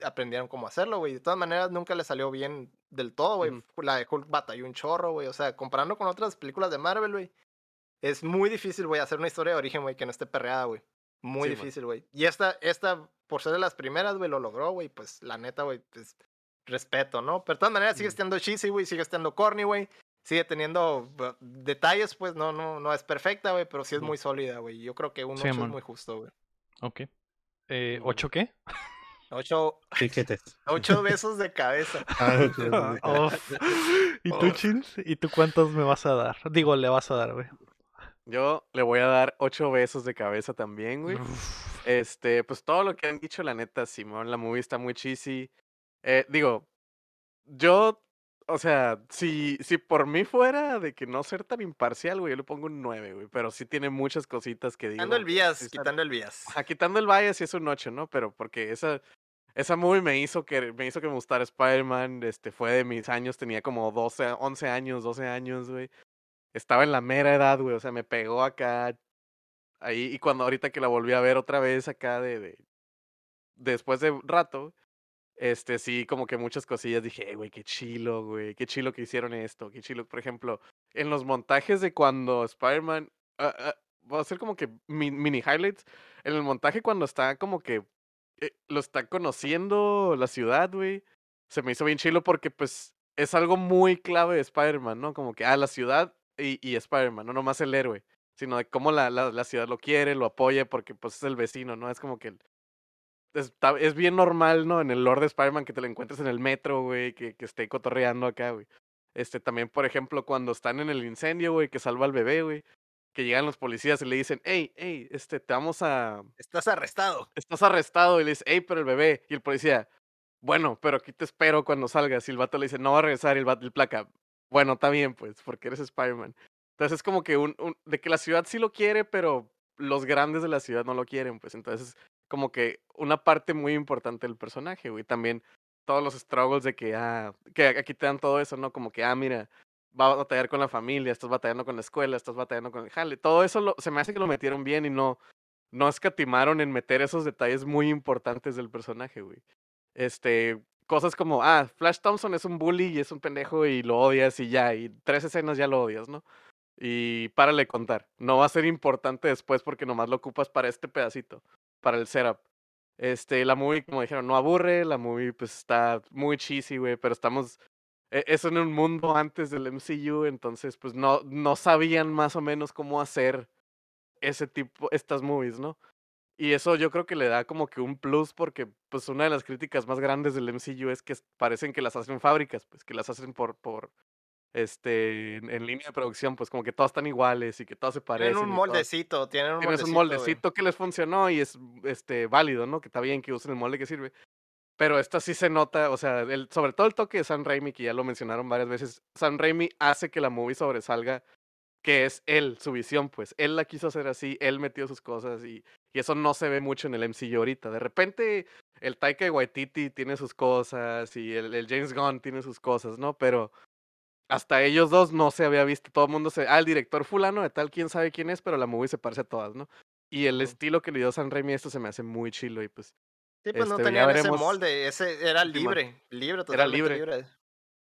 aprendieron cómo hacerlo, güey. De todas maneras, nunca le salió bien del todo, güey. La de Hulk batalló un chorro, güey. O sea, comparando con otras películas de Marvel, güey, es muy difícil, güey, hacer una historia de origen, güey, que no esté perreada, güey. Muy Sí, difícil, güey. Y esta, esta, por ser de las primeras, güey, lo logró, güey. Pues la neta, güey, pues respeto, ¿no? Pero de todas maneras sigue estando cheesy, güey, sigue estando corny, güey. Sigue teniendo detalles, pues no, no, no es perfecta, güey, pero sí es muy sólida, güey. Yo creo que un Sí, 8 es man. muy justo, güey. Ok. Eh. ¿Ocho qué? 8, Piquetes. ocho besos de cabeza. Ah. Uf. ¿Y tú. Chins? ¿Y tú cuántos me vas a dar? Digo, le vas a dar, güey. Yo le voy a dar ocho besos de cabeza también, güey. Uf. Este, pues todo lo que han dicho, la neta, Simón, la movie está muy cheesy. Eh, digo, yo, o sea, si, si por mí fuera de que no ser tan imparcial, güey, yo le pongo un 9, güey. Pero sí tiene muchas cositas que digo. Quitando el sí bias, quitando el bias. Ajá, quitando el bias sí es un 8, ¿no? Pero porque esa, esa movie me hizo que me hizo que me gustara Spider-Man, este, fue de mis años, tenía como 12, 11 años, 12 años, güey. Estaba en la mera edad, güey, o sea, me pegó acá, ahí, y cuando ahorita que la volví a ver otra vez acá de, de después de un rato, este, sí, como que muchas cosillas dije, "Eh, güey, qué chilo, güey, qué chilo que hicieron esto, qué chilo, por ejemplo, en los montajes de cuando Spider-Man, voy a hacer como que mi- mini highlights, en el montaje cuando está como que eh, lo está conociendo la ciudad, güey, se me hizo bien chilo porque pues es algo muy clave de Spider-Man, ¿no? Como que, ah, la ciudad y, y Spider-Man, no nomás el héroe, sino de cómo la, la, la ciudad lo quiere, lo apoya porque pues es el vecino, ¿no? Es como que... el- Está, es bien normal, ¿no? En el Lord de Spider-Man que te lo encuentres en el metro, güey, que, que esté cotorreando acá, güey. Este, también, por ejemplo, cuando están en el incendio, güey, que salva al bebé, güey, que llegan los policías y le dicen, hey, hey, este, te vamos a, Estás arrestado. estás arrestado. Y le dice, hey, pero el bebé. Y el policía, bueno, pero aquí te espero cuando salgas. Y el vato le dice, no va a regresar. Y el vato, el placa, bueno, está bien, pues, porque eres Spider-Man. Entonces es como que un, un, de que la ciudad sí lo quiere, pero los grandes de la ciudad no lo quieren, pues. Entonces, como que una parte muy importante del personaje, güey. También todos los struggles de que, ah, que aquí te dan todo eso, ¿no? Como que, ah, mira, va a batallar con la familia, estás batallando con la escuela, estás batallando con el jale. Todo eso lo, se me hace que lo metieron bien y no, no escatimaron en meter esos detalles muy importantes del personaje, güey. Este, cosas como, ah, Flash Thompson es un bully y es un pendejo y lo odias y ya, y tres escenas ya lo odias, ¿no? Y párale contar. No va a ser importante después porque nomás lo ocupas para este pedacito, para el setup. Este, la movie, como dijeron, no aburre, la movie pues está muy cheesy, güey, pero estamos e- es en un mundo antes del MCU, entonces pues no, no sabían más o menos cómo hacer ese tipo, estas movies, ¿no? Y eso yo creo que le da como que un plus porque pues una de las críticas más grandes del MCU es que parecen que las hacen fábricas, pues que las hacen por, por este, en, en línea de producción, pues como que todas están iguales y que todas se parecen. Tienen un todas- moldecito, tienen un tienes moldecito. un güey. moldecito que les funcionó y es este válido, ¿no? Que está bien que usen el molde que sirve. Pero esta sí se nota, o sea, el, sobre todo el toque de Sam Raimi, que ya lo mencionaron varias veces, Sam Raimi hace que la movie sobresalga, que es él, su visión, pues. Él la quiso hacer así, él metió sus cosas y, y eso no se ve mucho en el MCU ahorita. De repente el Taika Waititi tiene sus cosas y el, el James Gunn tiene sus cosas, ¿no? Pero hasta ellos dos no se había visto. Todo el mundo se. Ah, el director fulano de tal, quién sabe quién es, pero la movie se parece a todas, ¿no? Y el estilo que le dio San Raimi a esto se me hace muy chilo y pues. Sí, pues no Este, ya tenían ese molde, ese era libre, libre, totalmente libre. libre.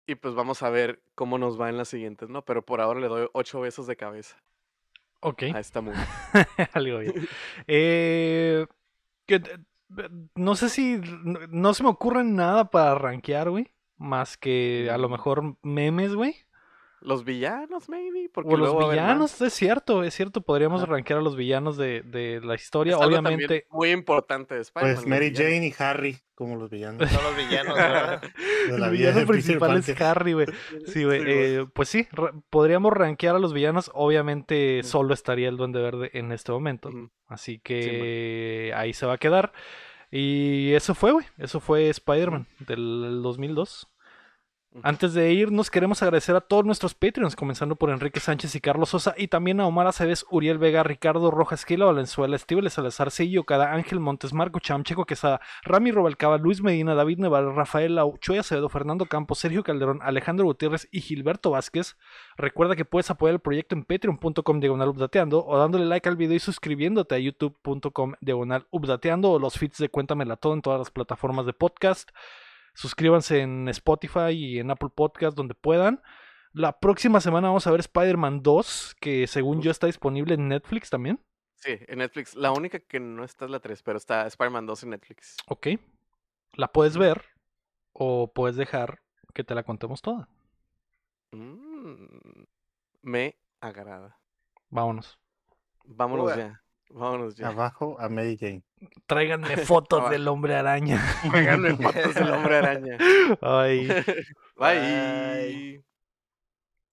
Y pues vamos a ver cómo nos va en las siguientes, ¿no? Pero por ahora le doy ocho besos de cabeza Ok. a esta movie. Algo bien. Eh, que- eh, no sé si. No, no se me ocurre nada para rankear, güey. Más que a lo Mm. mejor memes, güey. Los villanos, maybe. Porque O los villanos, es cierto, es cierto. Podríamos Ajá. rankear a los villanos de, de la Es historia. Obviamente. muy importante de Spider-Man. Pues Mary villanos. Jane y Harry como los villanos. Son los villanos, ¿verdad? de la El vida villano de Peter principal es. Harry, güey. Sí, güey. Sí, eh, pues sí, ra- podríamos rankear a los villanos. Obviamente solo estaría el Duende Verde en este momento. Así que ahí se va a quedar. Y eso fue, güey. Eso fue Spider-Man del 2002. Antes de irnos, queremos agradecer a todos nuestros Patreons, comenzando por Enrique Sánchez y Carlos Sosa, y también a Omar Aceves, Uriel Vega, Ricardo Rojas, Kila Valenzuela, Estíbal Salazar, Sillo, Cada Ángel Montes, Marco Cham, Checo Quesada, Rami Robalcaba, Luis Medina, David Neval, Rafael Lau, Choy Acevedo, Fernando Campos, Sergio Calderón, Alejandro Gutiérrez y Gilberto Vázquez. Recuerda que puedes apoyar el proyecto en patreon.com diagonal updateando o dándole like al video y suscribiéndote a youtube.com diagonal updateando o los feeds de Cuéntamela Todo en todas las plataformas de podcast. Suscríbanse en Spotify y en Apple Podcast donde puedan. La próxima semana vamos a ver Spider-Man 2, que según yo está disponible en Netflix también. Sí, en Netflix. La única que no está es la 3, pero está Spider-Man 2 en Netflix. Ok. La puedes ver o puedes dejar que te la contemos toda. Mm, me agrada. Vámonos. Vámonos ya. Vámonos ya. Abajo a Mary Jane. Tráiganme fotos Abajo. del hombre araña. Háganme fotos del hombre araña. Ay. Bye.